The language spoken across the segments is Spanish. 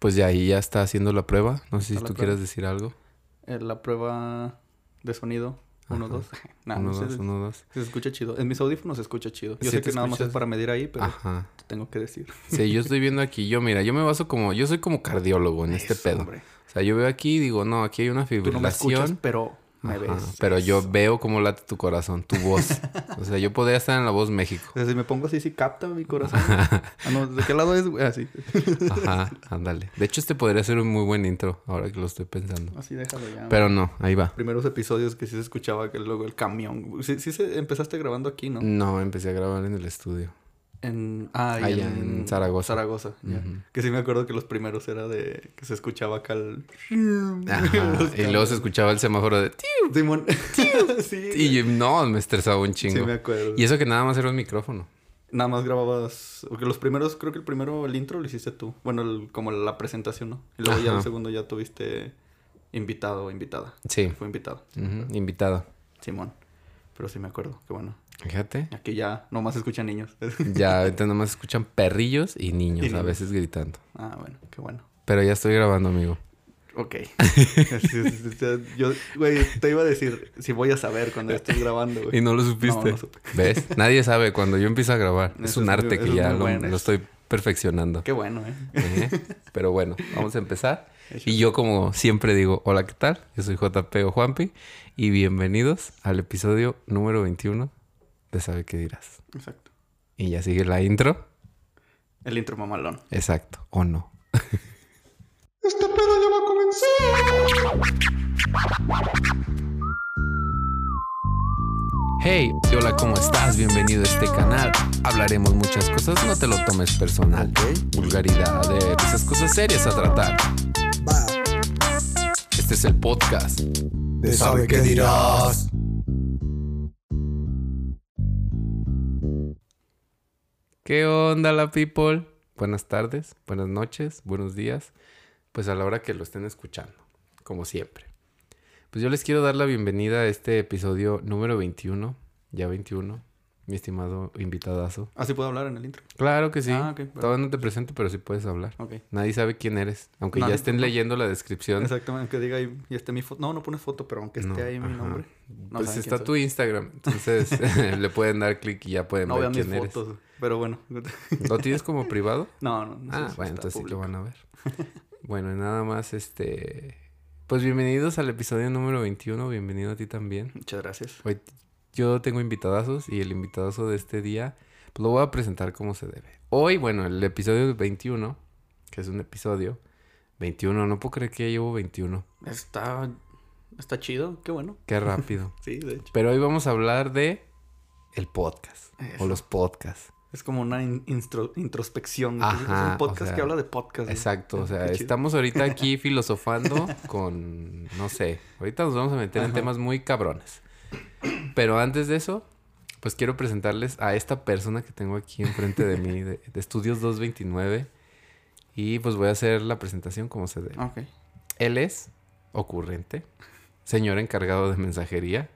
Pues ya ahí ya está haciendo la prueba. No sé si tú quieras decir algo. Eh, la prueba de sonido. Uno, Ajá. dos. No, uno, no dos, se, uno, dos. se escucha chido. En mis audífonos se escucha chido. Yo Sí sé que nada más es para medir ahí, pero Ajá. te tengo que decir. Sí, yo estoy viendo aquí. Yo, mira, yo me baso como... Yo soy como cardiólogo en este pedo. hombre. O sea, yo veo aquí y digo, no, aquí hay una Tú no me escuchas, fibrilación. pero me Ajá, ves. Pero yo veo cómo late tu corazón, tu voz. o sea, yo podría estar en la voz México. O sea, si me pongo así, sí capta mi corazón. ah, no, ¿de qué lado es? güey? Así. Ajá, ándale. De hecho, este podría ser un muy buen intro, ahora que lo estoy pensando. Así déjalo ya. Pero no, ahí va. Primeros episodios que sí se escuchaba que luego el camión. Sí, sí se, empezaste grabando aquí, ¿no? No, empecé a grabar en el estudio. En, ah, y en Zaragoza. Zaragoza, ya. Que sí me acuerdo que los primeros era de que se escuchaba acá el... Y luego se escuchaba el semáforo de... Simón. sí. Y yo- no, me estresaba un chingo. Sí, me acuerdo. Y eso que nada más era un micrófono. Nada más grababas... Porque los primeros, creo que el primero, el intro lo hiciste tú. Bueno, el- como la presentación, ¿no? Y luego ya el segundo ya tuviste invitado o invitada. Sí. Fue invitado. Ujú, Invitado. Simón. Pero sí me acuerdo. Qué bueno. Fíjate. Aquí ya nomás escuchan niños. Ya ahorita nomás escuchan perrillos y niños Y a veces gritando. ah, bueno. Qué bueno. Pero ya estoy grabando, amigo. Ok. Yo, güey, te iba a decir si voy a saber cuando estés grabando, güey. Y no lo supiste. No, no supe. ¿Ves? Nadie sabe cuando yo empiezo a grabar. Es un arte que ya lo, estoy perfeccionando. Qué bueno, ¿eh? Pero bueno, vamos a empezar. Y yo como siempre digo, hola, ¿qué tal? Yo soy JP o Juanpi y bienvenidos al episodio número 21 de Sabe qué dirás. Exacto. Y ya sigue la intro. El intro mamalón. Exacto, o no. Este pedo ya va a comenzar. Hey, hola, ¿cómo estás? Bienvenido a este canal. Hablaremos muchas cosas, no te lo tomes personal. Vulgaridad, de esas cosas serias a tratar. Este es el podcast. de sabe qué dirás. ¿Qué onda la people? Buenas tardes, buenas noches, buenos días. Pues a la hora que lo estén escuchando, como siempre. Pues yo les quiero dar la bienvenida a este episodio número 21, ya 21, mi estimado invitadazo. Así puedo hablar en el intro. Claro que sí. Ah, ok, perfecto. Todavía no te presento, pero sí puedes hablar. Ok. Nadie sabe quién eres, aunque Nadie, ya estén leyendo la descripción. Exactamente, que diga ahí, y esté mi foto. No, no pones foto, pero aunque esté No, ahí mi nombre. No pues está quién tu Instagram, entonces le pueden dar clic y ya pueden No ver vean mis quién eres. fotos, pero bueno. ¿Lo tienes como privado? No, no, no. Ah, bueno, entonces sí lo van a ver. bueno, y nada más, este... Pues bienvenidos al episodio número 21, bienvenido a ti también. Muchas gracias. Hoy yo tengo invitadazos y el invitadazo de este día pues lo voy a presentar como se debe. Hoy, bueno, el episodio 21, que es un episodio 21, no puedo creer que ya llevo 21. Está, está chido, qué bueno. Qué rápido. Sí, de hecho. Pero hoy vamos a hablar de el podcast Eso. o los podcasts. Es como una in- instro- introspección. es un podcast o sea, que habla de podcast. Exacto, o sea, Qué chido. estamos ahorita aquí filosofando con, no sé, ahorita nos vamos a meter en temas muy cabrones. Pero antes de eso, pues quiero presentarles a esta persona que tengo aquí enfrente de mí, de, de Estudios 229. Y pues voy a hacer la presentación como se debe. Ok. Él es ocurrente, señor encargado de mensajería,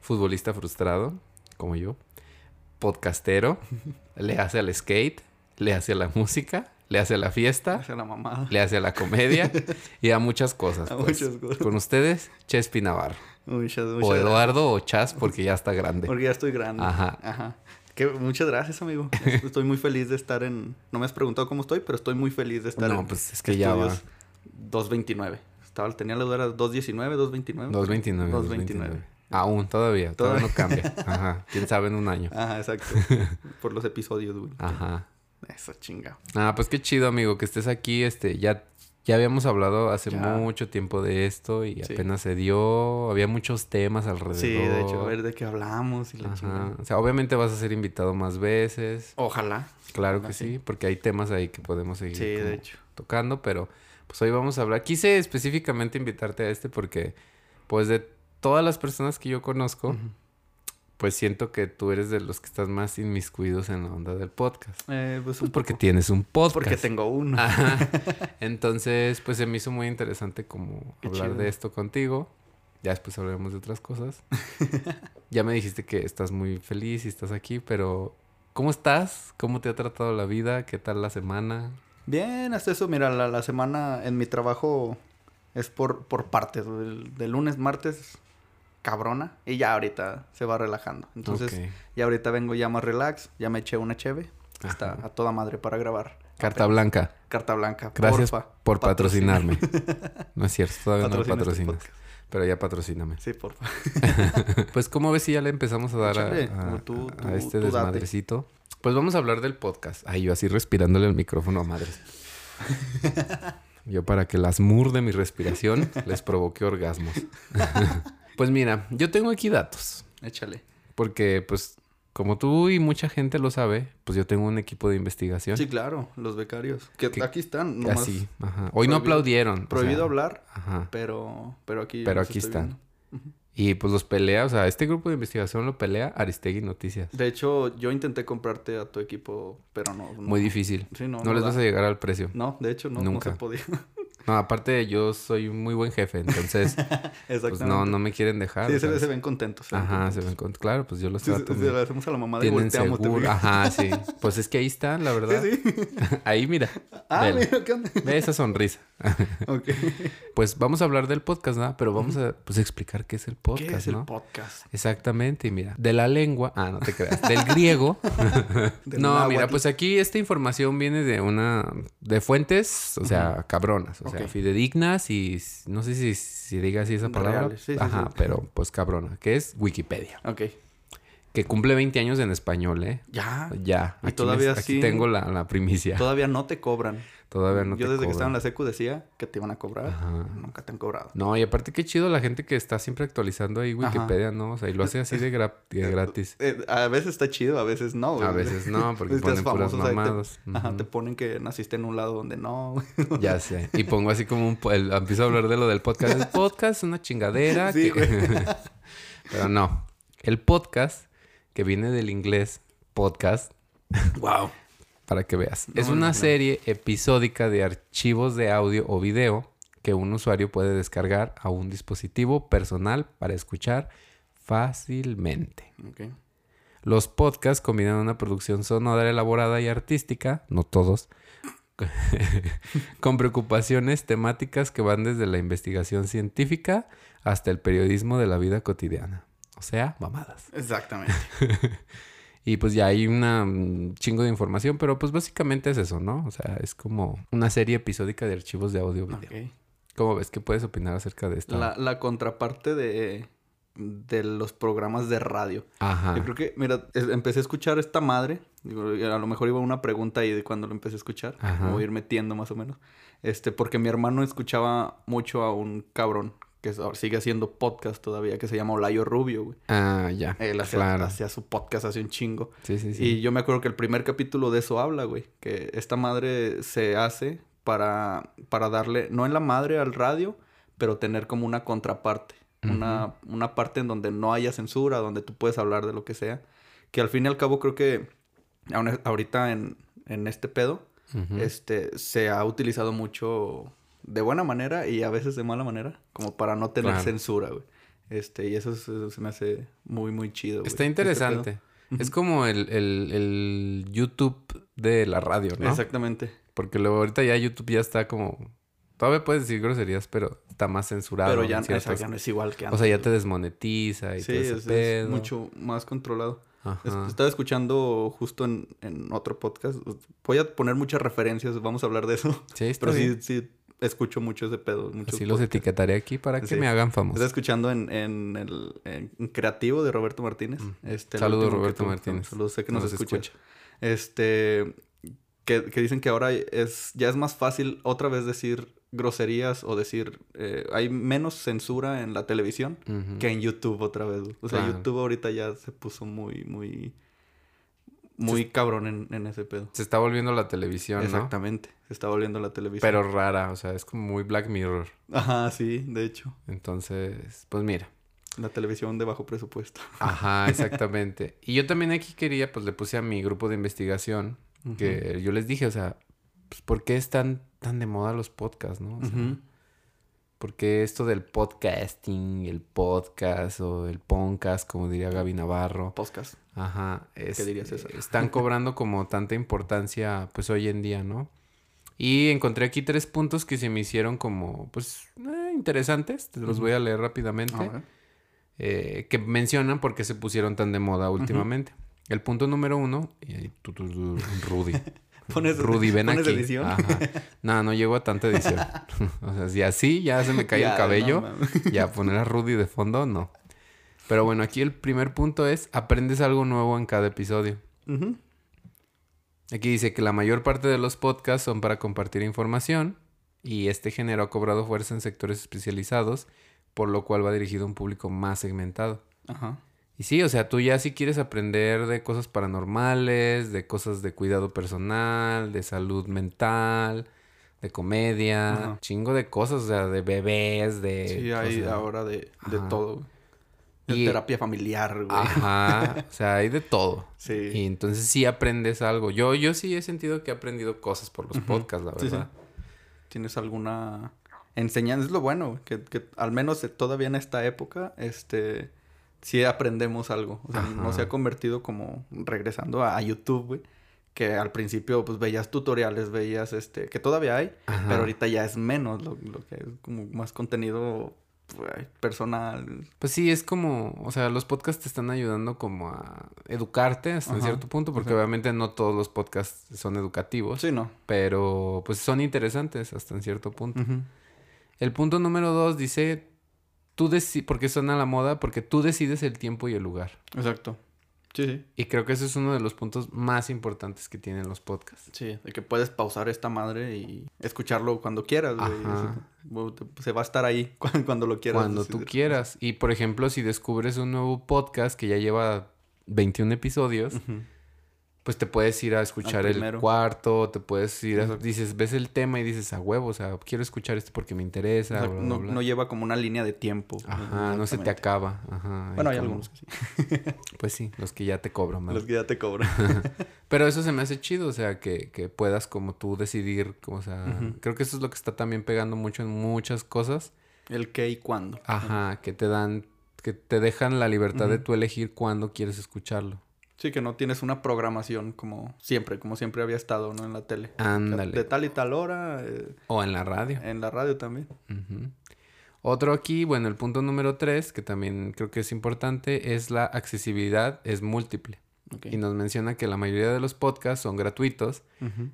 futbolista frustrado, como yo, podcastero, le hace al skate, le hace a la música, le hace a la fiesta, Hacia la mamada. le hace a la comedia y a muchas cosas. A pues. muchas cosas. Con ustedes, Chespi Navarro. Muchas, muchas O gracias. Eduardo o Chas, porque ya está grande. Porque ya estoy grande. Ajá. Ajá. Que, muchas gracias, amigo. Estoy muy feliz de estar en... No me has preguntado cómo estoy, pero estoy muy feliz de estar No, en... pues es que ya va. Estudios 229. Estaba, tenía la duda, era 219, 229. 229. 229. 229. Aún, todavía. Todavía no cambia. Ajá. Quién sabe en un año. Ajá, exacto. Por los episodios, güey. Ajá. Eso, chinga. Ah, pues qué chido, amigo, que estés aquí. Este, ya, ya habíamos hablado hace Ya. mucho tiempo de esto y Sí. apenas se dio. Había muchos temas alrededor. Sí, de hecho, a ver de qué hablamos y la Ajá. chingada. O sea, obviamente vas a ser invitado más veces. Ojalá. Claro que sí, porque hay temas ahí que podemos seguir Sí, como de hecho. tocando, pero pues hoy vamos a hablar. Quise específicamente invitarte a este porque, pues, de todas las personas que yo conozco, pues siento que tú eres de los que estás más inmiscuidos en la onda del podcast. Eh, pues Pues porque poco. tienes un podcast. Porque tengo uno. Ajá. Entonces, pues se me hizo muy interesante como Qué hablar chido. de esto contigo. Ya después hablaremos de otras cosas. ya me dijiste que estás muy feliz y estás aquí, pero ¿cómo estás? ¿Cómo te ha tratado la vida? ¿Qué tal la semana? Bien, hasta eso, mira, la, la semana en mi trabajo es por, por partes. De, de lunes, martes, cabrona. Y ya ahorita se va relajando. Entonces, ya ahorita vengo ya más relax. Ya me eché una cheve. Está a toda madre para grabar. Carta blanca. Carta blanca. Gracias porfa, por patrocina. patrocinarme. No es cierto, todavía no me este patrocinas. pero ya patrocíname. Sí, porfa. Pues, ¿cómo ves si ya le empezamos a dar a, Échale, a- tú- a tú- este date. desmadrecito? Pues vamos a hablar del podcast. Ay, yo así respirándole al micrófono a madres. yo para que las mur de mi respiración les provoque orgasmos. pues mira, yo tengo aquí datos. Échale. Porque, pues, como tú y mucha gente lo sabe, pues yo tengo un equipo de investigación. Sí, claro, los becarios. Que Que- aquí están. Nomás Así, ajá. Hoy no prohibido- aplaudieron. o Prohibido sea, hablar, Ajá. pero, pero aquí. Pero aquí están. Y pues los pelea, o sea, este grupo de investigación lo pelea Aristegui Noticias. De hecho, yo intenté comprarte a tu equipo, pero no. no. Muy difícil. Sí, no, no, no les da. vas a llegar al precio. No, de hecho, no, Nunca. no se podía. No, aparte yo soy un muy buen jefe, entonces pues no, no me quieren dejar. Sí, se, se ven contentos. se ven Ajá, se contentos. ven con... Claro, pues yo los trato. sí, le hacemos a la mamá de Tienen volteamos. te seguro. Ajá, sí. Pues es que ahí están, la verdad. Sí, sí. Ahí, mira. Ah, mira, ¿qué onda? Ve esa sonrisa. Ok. Pues vamos a hablar del podcast, ¿no? Pero vamos a pues, explicar qué es el podcast, ¿Qué es el ¿no? podcast? Exactamente, y mira, de la lengua, ah, no te creas, del griego. Del no, mira, pues aquí esta información viene de una, de fuentes, o sea, cabronas, o sea, Ok. fidedignas y no sé si, si diga así esa palabra. Sí, Ajá, sí. pero pues cabrona, que es Wikipedia, Ok. que cumple 20 años en español, ¿eh? Ya. Ya, Y aquí, todavía me- aquí sí- tengo la, la primicia. Todavía no te cobran. Todavía no Yo te desde que estaba en la secu decía que te iban a cobrar. Ajá. Nunca te han cobrado. No, y aparte qué chido la gente que está siempre actualizando ahí Ajá. Wikipedia, ¿no? O sea, y lo hace así de, gra- de gratis. Eh, a veces está chido, a veces no. güey. A veces no, porque ponen puras famoso, o sea, te- mamadas. Ajá, te ponen que naciste en un lado donde no. güey. Ya sé. Y pongo así como un... el- empiezo a hablar de lo del podcast. El podcast es una chingadera. Sí, que- Pero no. El podcast, que viene del inglés podcast, wow. Para que veas. No es una serie episódica de archivos de audio o video que un usuario puede descargar a un dispositivo personal para escuchar fácilmente. Los podcasts combinan una producción sonora elaborada y artística, no todos, con preocupaciones temáticas que van desde la investigación científica hasta el periodismo de la vida cotidiana. O sea, mamadas. Exactamente. Y pues ya hay una mm, chingo de información, pero pues básicamente es eso, ¿no? O sea, es como una serie episódica de archivos de audio video. Ok. ¿Cómo ves? ¿Qué puedes opinar acerca de esto? La, la contraparte de, de los programas de radio. Ajá. Yo creo que, mira, empecé a escuchar esta madre. A lo mejor iba una pregunta ahí de cuando lo empecé a escuchar. Ajá. Voy a ir metiendo más o menos. Este, porque mi hermano escuchaba mucho a un cabrón que sigue haciendo podcast todavía, que se llama Olayo Rubio, güey. Ah, ya. Él hacía, claro. hacía su podcast hace un chingo. Sí, sí, sí. Y yo me acuerdo que el primer capítulo de eso habla, güey. Que esta madre se hace para, para darle, no en la madre al radio, pero tener como una contraparte. una, una parte en donde no haya censura, donde tú puedes hablar de lo que sea. Que al fin y al cabo creo que ahorita en, en este pedo, este, se ha utilizado mucho de buena manera y a veces de mala manera, como para no tener Claro. censura, güey. Este, y eso, es- eso se me hace muy, muy chido. güey, Está interesante. Es como el, el- el YouTube de la radio, ¿no? Exactamente. Porque luego ahorita ya YouTube ya está como... Todavía puedes decir groserías, pero está más censurado. Pero ya, ciertas- no es igual que antes. O sea, ya te desmonetiza y Sí, todo ese es, mucho más controlado. Ajá. Estaba escuchando justo en, en otro podcast. Voy a poner muchas referencias, vamos a hablar de eso. Sí, está Pero bien. sí, sí, escucho mucho ese pedo. Muchos Así los podcasts. etiquetaré aquí para que Sí. me hagan famoso. escuchando en, en el en Creativo de Roberto Martínez. Este, el Saludos, Roberto. Martínez. Saludos, sé que nos, Nos escucha. escucha. Este, que, que dicen que ahora es ya es más fácil otra vez decir groserías o decir... eh, hay menos censura en la televisión que en YouTube otra vez. O sea, Claro. YouTube ahorita ya se puso muy, muy... Muy cabrón en, en ese pedo. Se está volviendo la televisión, ¿no? Exactamente. Se está volviendo la televisión. Pero rara, o sea, es como muy Black Mirror. Ajá, sí, de hecho. Entonces, pues mira. La televisión de bajo presupuesto. Ajá, exactamente. y yo también aquí quería, pues le puse a mi grupo de investigación que yo les dije, o sea, pues, ¿por qué están tan de moda los podcasts, no? O sea, Ujú. ¿Por qué esto del podcasting, el podcast o el podcast, como diría Gaby Navarro? Podcast. Ajá. es- diría César? Están cobrando como tanta importancia, pues hoy en día, ¿no? Y encontré aquí tres puntos que se me hicieron como, pues, eh, interesantes. Te los voy a leer rápidamente. A eh, que mencionan por qué se pusieron tan de moda últimamente. El punto número uno, y Rudy. Pones- Rudy, ven pones aquí. edición. Ajá. No, no llego a tanta edición. o sea, si así ya se me cae Ya, el cabello, no ya poner a Rudy de fondo, no. Pero bueno, aquí el primer punto es aprendes algo nuevo en cada episodio. Aquí dice que la mayor parte de los podcasts son para compartir información y este género ha cobrado fuerza en sectores especializados, por lo cual va dirigido a un público más segmentado. Ajá. Y sí, o sea, tú ya si quieres aprender de cosas paranormales, de cosas de cuidado personal, de salud mental, de comedia, Ajá. chingo de cosas, o sea, de bebés, de... Sí, hay cosas- ahora de, de todo. De Y- terapia familiar, güey. Ajá, o sea, hay de todo. Sí. Y entonces sí aprendes algo. Yo, yo sí he sentido que he aprendido cosas por los podcasts, la Sí, sí. verdad. ¿Tienes alguna enseñanza? Es lo bueno, que, que al menos todavía en esta época, este, sí aprendemos algo. O sea, no se ha convertido como regresando a, a YouTube, güey. Que al principio, pues, veías tutoriales, veías, este, que todavía hay, Ajá. pero ahorita ya es menos lo, lo que es como más contenido personal. Pues sí, es como, o sea, los podcasts te están ayudando como a educarte hasta Ajá, cierto punto, porque obviamente no todos los podcasts son educativos, Sí, ¿no? pero pues son interesantes hasta en cierto punto. El punto número dos dice, tú decides, porque suena a la moda, porque tú decides el tiempo y el lugar. Exacto. Sí, sí. Y creo que ese es uno de los puntos más importantes que tienen los podcasts. Sí, de que puedes pausar esta madre y escucharlo cuando quieras, güey. Se va a estar ahí cuando, lo quieras. Cuando tú quieras. Y por ejemplo, si descubres un nuevo podcast que ya lleva 21 episodios, Ujú. Pues te puedes ir a escuchar el cuarto, te puedes ir a... Dices, ves el tema y dices, a huevo, o sea, quiero escuchar esto porque me interesa. O sea, bla, bla, no, bla". no lleva como una línea de tiempo. Ajá, no se te acaba. Ajá. Bueno, hay como- algunos que sí. Pues sí, los que ya te cobran. Los que ya te cobran. Pero eso se me hace chido, o sea, que, que puedas como tú decidir, o sea, creo que eso es lo que está también pegando mucho en muchas cosas. El qué y cuándo. Ajá, que te dan, que te dejan la libertad de tú elegir cuándo quieres escucharlo. Sí, que no tienes una programación como siempre, como siempre había estado, ¿no? En la tele. Ándale. De tal y tal hora, eh, O en la radio. en la radio también. Otro aquí, bueno, el punto número tres, que también creo que es importante, es la accesibilidad, es múltiple. Y nos menciona que la mayoría de los podcasts son gratuitos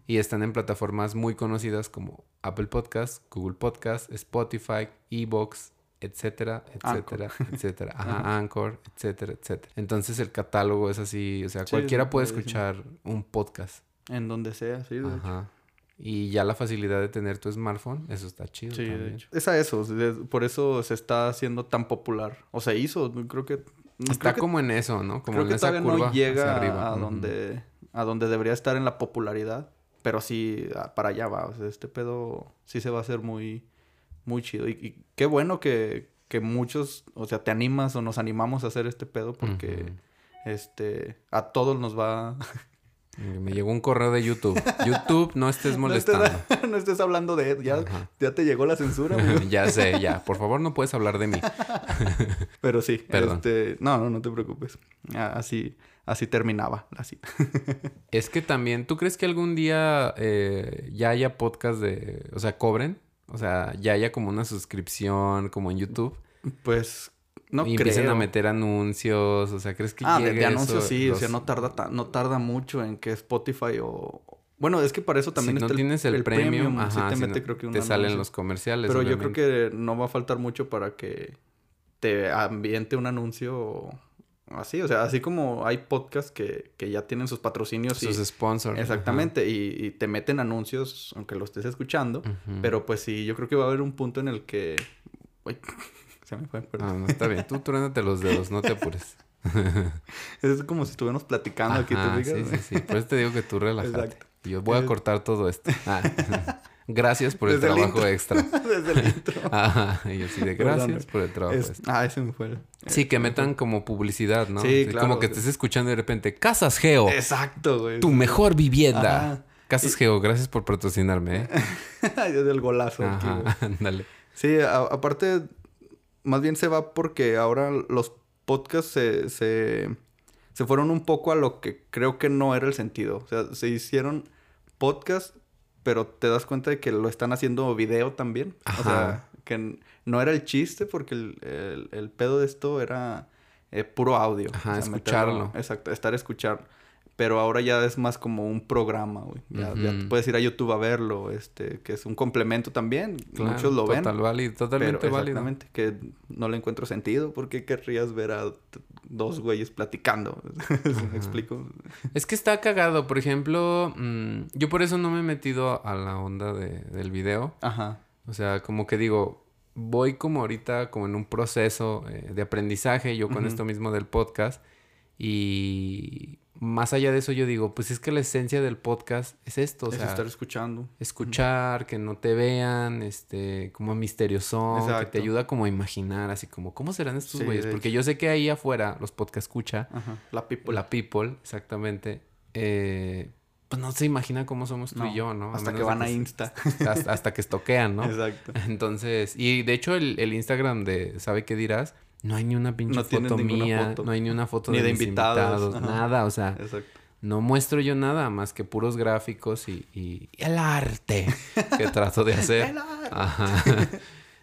y están en plataformas muy conocidas como Apple Podcasts, Google Podcasts, Spotify, Evox, etcétera, etcétera, etcétera. Ajá, Anchor, etcétera, etcétera. Entonces el catálogo es así, o sea, Sí, cualquiera puede sí. escuchar un podcast. En donde sea, sí, de hecho. Ajá. Y ya la facilidad de tener tu smartphone, eso está chido Sí, de hecho. Es a eso, por eso se está haciendo tan popular. O se hizo, creo que... Está creo que- como en eso, ¿no? Como creo en que esa todavía curva no hacia llega arriba. a donde a donde debería estar en la popularidad, pero sí para allá va, o sea, este pedo sí se va a hacer muy muy chido y, y qué bueno que, que muchos, o sea, te animas o nos animamos a hacer este pedo porque este a todos nos va Me llegó un correo de YouTube. YouTube, no estés no estés, molestando. no estés hablando de ya Ajá. ya te llegó la censura, ya sé, ya. Por favor, no puedes hablar de mí. pero sí, Perdón. este, no, no, no te preocupes. Ah, Así así terminaba la cita. Es que también, ¿tú crees que algún día eh, ya haya podcast de, o sea, cobren? O sea, ya haya como una suscripción como en YouTube. Pues no y empiecen creo. a meter anuncios. O sea, ¿crees que Ah, de, de anuncios eso? sí, o sea, no tarda ta- no tarda mucho en que Spotify o bueno, es que para eso también si no está tienes el, premium, sí ajá, te si mete no- creo que un te salen los comerciales. Pero yo creo que no va a faltar mucho para que te ambiente un anuncio así, o sea, así como hay podcasts que, que ya tienen sus patrocinios y sus sponsors. ajá. exactamente y, y te meten anuncios aunque lo estés escuchando, pero pues sí, yo creo que va a haber un punto en el que Uy, se me fue, perdón. Ah, no, está bien. Tú truénate los dedos, no te apures. Es como si estuviéramos platicando aquí, Ajá, ¿te sí, sí, sí. Por eso te digo que tú relájate. Exacto. Y yo voy a cortar todo esto. Ah, Gracias por el Desde el trabajo extra. Desde el intro. Ajá. Y yo sí de gracias Perdón. por el trabajo Es- extra. ah, ese me fue. Sí, que metan como publicidad, ¿no? Sí, Así claro. Como que estés escuchando de repente, Casas Geo, Exacto, güey. tu mejor vivienda. Ajá. Casas Geo, gracias por patrocinarme, ¿eh? Ay, Desde el golazo. Ajá, ándale. Sí, aparte, más bien se va porque ahora los podcasts se, se, se fueron un poco a lo que creo que no era el sentido. O sea, se hicieron podcasts pero te das cuenta de que lo están haciendo video también. O Ajá. sea, que no era el chiste porque el, el- el pedo de esto era eh, puro audio. Ajá, O sea, escucharlo. meterlo- exacto, estar escuchando. Pero ahora ya es más como un programa, güey. Ya, puedes ir a YouTube a verlo, este, que es un complemento también. Claro, Muchos lo ven. Total válido, totalmente pero válido. exactamente, que no le encuentro sentido. ¿Por qué querrías ver a dos güeyes platicando? ¿Me explico? Es que está cagado. Por ejemplo, mm, yo por eso no me he metido a la onda de- del video. Ajá. O sea, como que digo, voy como ahorita como en un proceso eh, de aprendizaje, yo con esto mismo del podcast. Y más allá de eso yo digo, pues es que la esencia del podcast es esto, o es sea, estar escuchando. escuchar, que no te vean, este, como misterioso, que te ayuda como a imaginar, así como, ¿cómo serán estos güeyes? Porque yo sé que ahí afuera, los podcast escucha, Ajá. La people. la people, exactamente, eh, pues no se imagina cómo somos tú No, y yo, ¿no? Hasta que van a Insta. hasta, hasta que estoquean, ¿no? Exacto. Entonces, y de hecho el, el Instagram de ¿Sabe qué dirás? No hay ni una pinche No foto mía, foto. no hay ni una foto Ni de, de mis invitados, nada, o sea, Exacto. no muestro yo nada más que puros gráficos y, y- y el arte que trato de hacer. Ajá.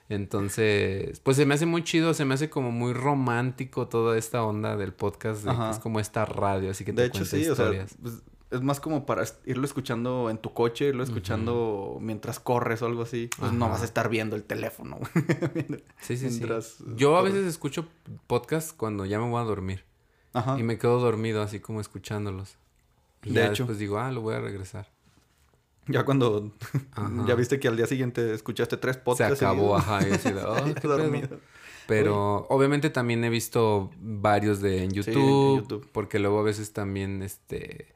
Entonces, pues se me hace muy chido, se me hace como muy romántico toda esta onda del podcast, de es como esta radio, así que te De hecho, cuenta sí, o sea, historias. pues, es más como para irlo escuchando en tu coche, irlo escuchando mientras corres o algo así. Pues no vas a estar viendo el teléfono. sí, sí, sí. Yo a veces escucho podcast cuando ya me voy a dormir. Ajá. Y me quedo dormido así como escuchándolos. Y De ya hecho. después digo, ah, lo voy a regresar. Ya cuando Ajá. ya viste que al día siguiente escuchaste tres Se podcasts. acabó, seguidos. ajá. Y así de, "Ah, Y qué pedo". dormido. Pero obviamente también he visto varios de en en YouTube, YouTube. Porque luego a veces también, este,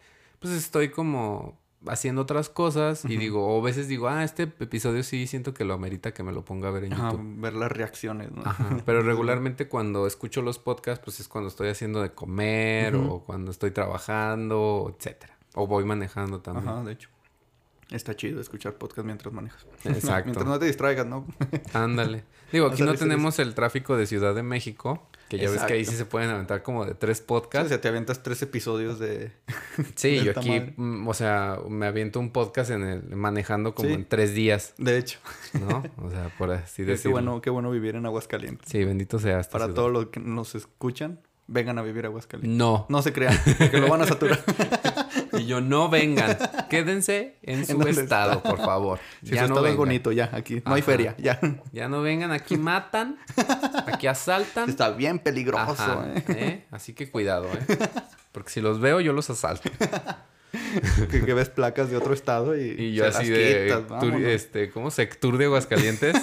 pues estoy como haciendo otras cosas y digo, o a veces digo, ah, este episodio sí siento que lo amerita que me lo ponga a ver en Ajá, YouTube. ver las reacciones, ¿no? Ajá, pero regularmente cuando escucho los podcasts, pues es cuando estoy haciendo de comer o cuando estoy trabajando, etcétera. O voy manejando también. Ajá, de hecho. Está chido escuchar podcast mientras manejas. Exacto. mientras no te distraigas, ¿no? Ándale. Digo, aquí no tenemos el tráfico de Ciudad de México, que ya ves que ahí sí se pueden aventar como de tres O podcasts. sea, te aventas tres episodios de... Sí, de yo aquí, madre. mm, o sea, me aviento un podcast en el manejando como Sí. en tres días, De hecho. ¿no? O sea, por así Qué, qué decirlo. bueno, qué bueno vivir en Aguascalientes. Sí, bendito sea esta Para todos los que nos escuchan, vengan a vivir a Aguascalientes. No. No se crean, porque lo van a saturar. Yo, no vengan. Quédense en su estado, por favor. Si ya su no estado es vengan. bonito, ya, aquí. No hay feria, ya. Ya no vengan. Aquí matan. Aquí asaltan. Está bien peligroso, Ajá, ¿eh? ¿eh? Así que cuidado, ¿eh? Porque si los veo, yo los asalto. que, que ves placas de otro estado y, Y yo se así las de... quitas, tur- este, ¿Cómo? Sectur de Aguascalientes.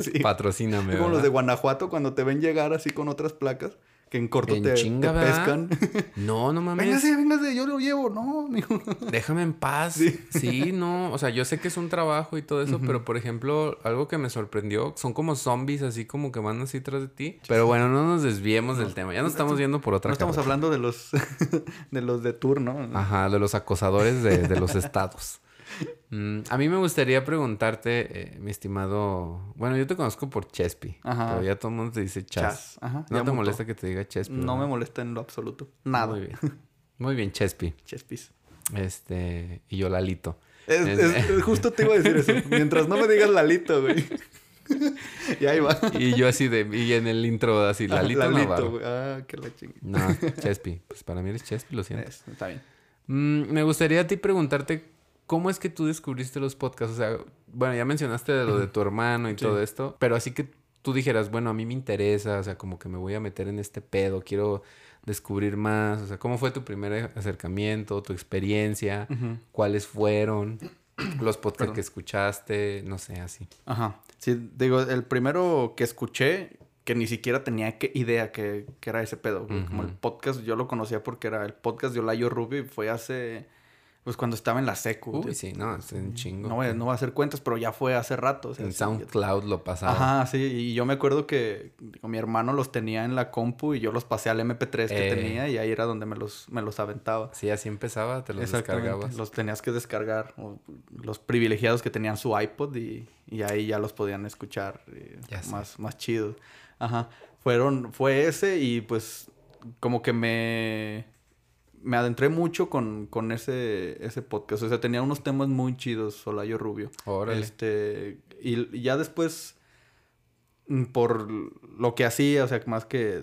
Sí. Patrocíname, Como los de. Guanajuato cuando te ven llegar así con otras placas que en corto En te, chinga, te pescan. No, no mames. véngase, véngase, yo lo llevo. No, mijo. Déjame en paz. Sí. Sí. no. O sea, yo sé que es un trabajo y todo eso, pero por ejemplo, algo que me sorprendió, son como zombies así como que van así tras de ti. Pero bueno, no nos desviemos del tema. Ya nos estamos viendo por otra No estamos hablando de los de los de tour, ¿no? Ajá, de los acosadores de, de los estados. Mm, a mí me gustaría preguntarte, eh, mi estimado. Bueno, yo te conozco por Chespi. Ajá. Pero ya todo el mundo te dice Chas. Chas, ajá, ¿No te molesta que te diga Chespi? No me molesta en lo absoluto. Nada. Muy bien. Muy bien, Chespi. Chespis. Este. Y yo Lalito. Es, Es- es- justo te iba a decir eso. Mientras no me digas Lalito, güey. y ahí va. Y yo así de. Y en el intro así, Lalito, Navarro. güey. Ah, que la chingada. No, Chespi. Pues para mí eres Chespi, lo siento. Es- Está bien. Mm, me gustaría a ti preguntarte cómo es que tú descubriste los podcasts. O sea, bueno, ya mencionaste de lo de tu hermano y Sí. todo esto, pero así que tú dijeras, bueno, a mí me interesa, o sea, como que me voy a meter en este pedo, quiero descubrir más. O sea, ¿cómo fue tu primer acercamiento, tu experiencia? ¿Cuáles fueron? Los podcasts Perdón. que escuchaste, no sé, así. Ajá. Sí, digo, el primero que escuché, que ni siquiera tenía que idea que, que era ese pedo. güey. Como el podcast, yo lo conocía porque era el podcast de Olayo Ruby. Fue hace, pues cuando estaba en la secu. Uy, sí, no, es un chingo. No, voy a- no voy a hacer cuentas, pero ya fue hace rato. o sea, en sí, SoundCloud lo pasaba. Ajá, sí, y yo me acuerdo que digo, mi hermano los tenía en la compu y yo los pasé al MP3 que Eh. tenía y ahí era donde me los, me los aventaba. Sí, así empezaba, te los descargabas. Los tenías que descargar, o los privilegiados que tenían su iPod y, y ahí ya los podían escuchar eh, Ya sé. más, más chido. Ajá, fueron, fue ese y pues como que me, me adentré mucho con, con ese, ese podcast. O sea, tenía unos temas muy chidos, Solayo Rubio. Órale. Este, y, y ya después, mm, por lo que hacía, o sea, más que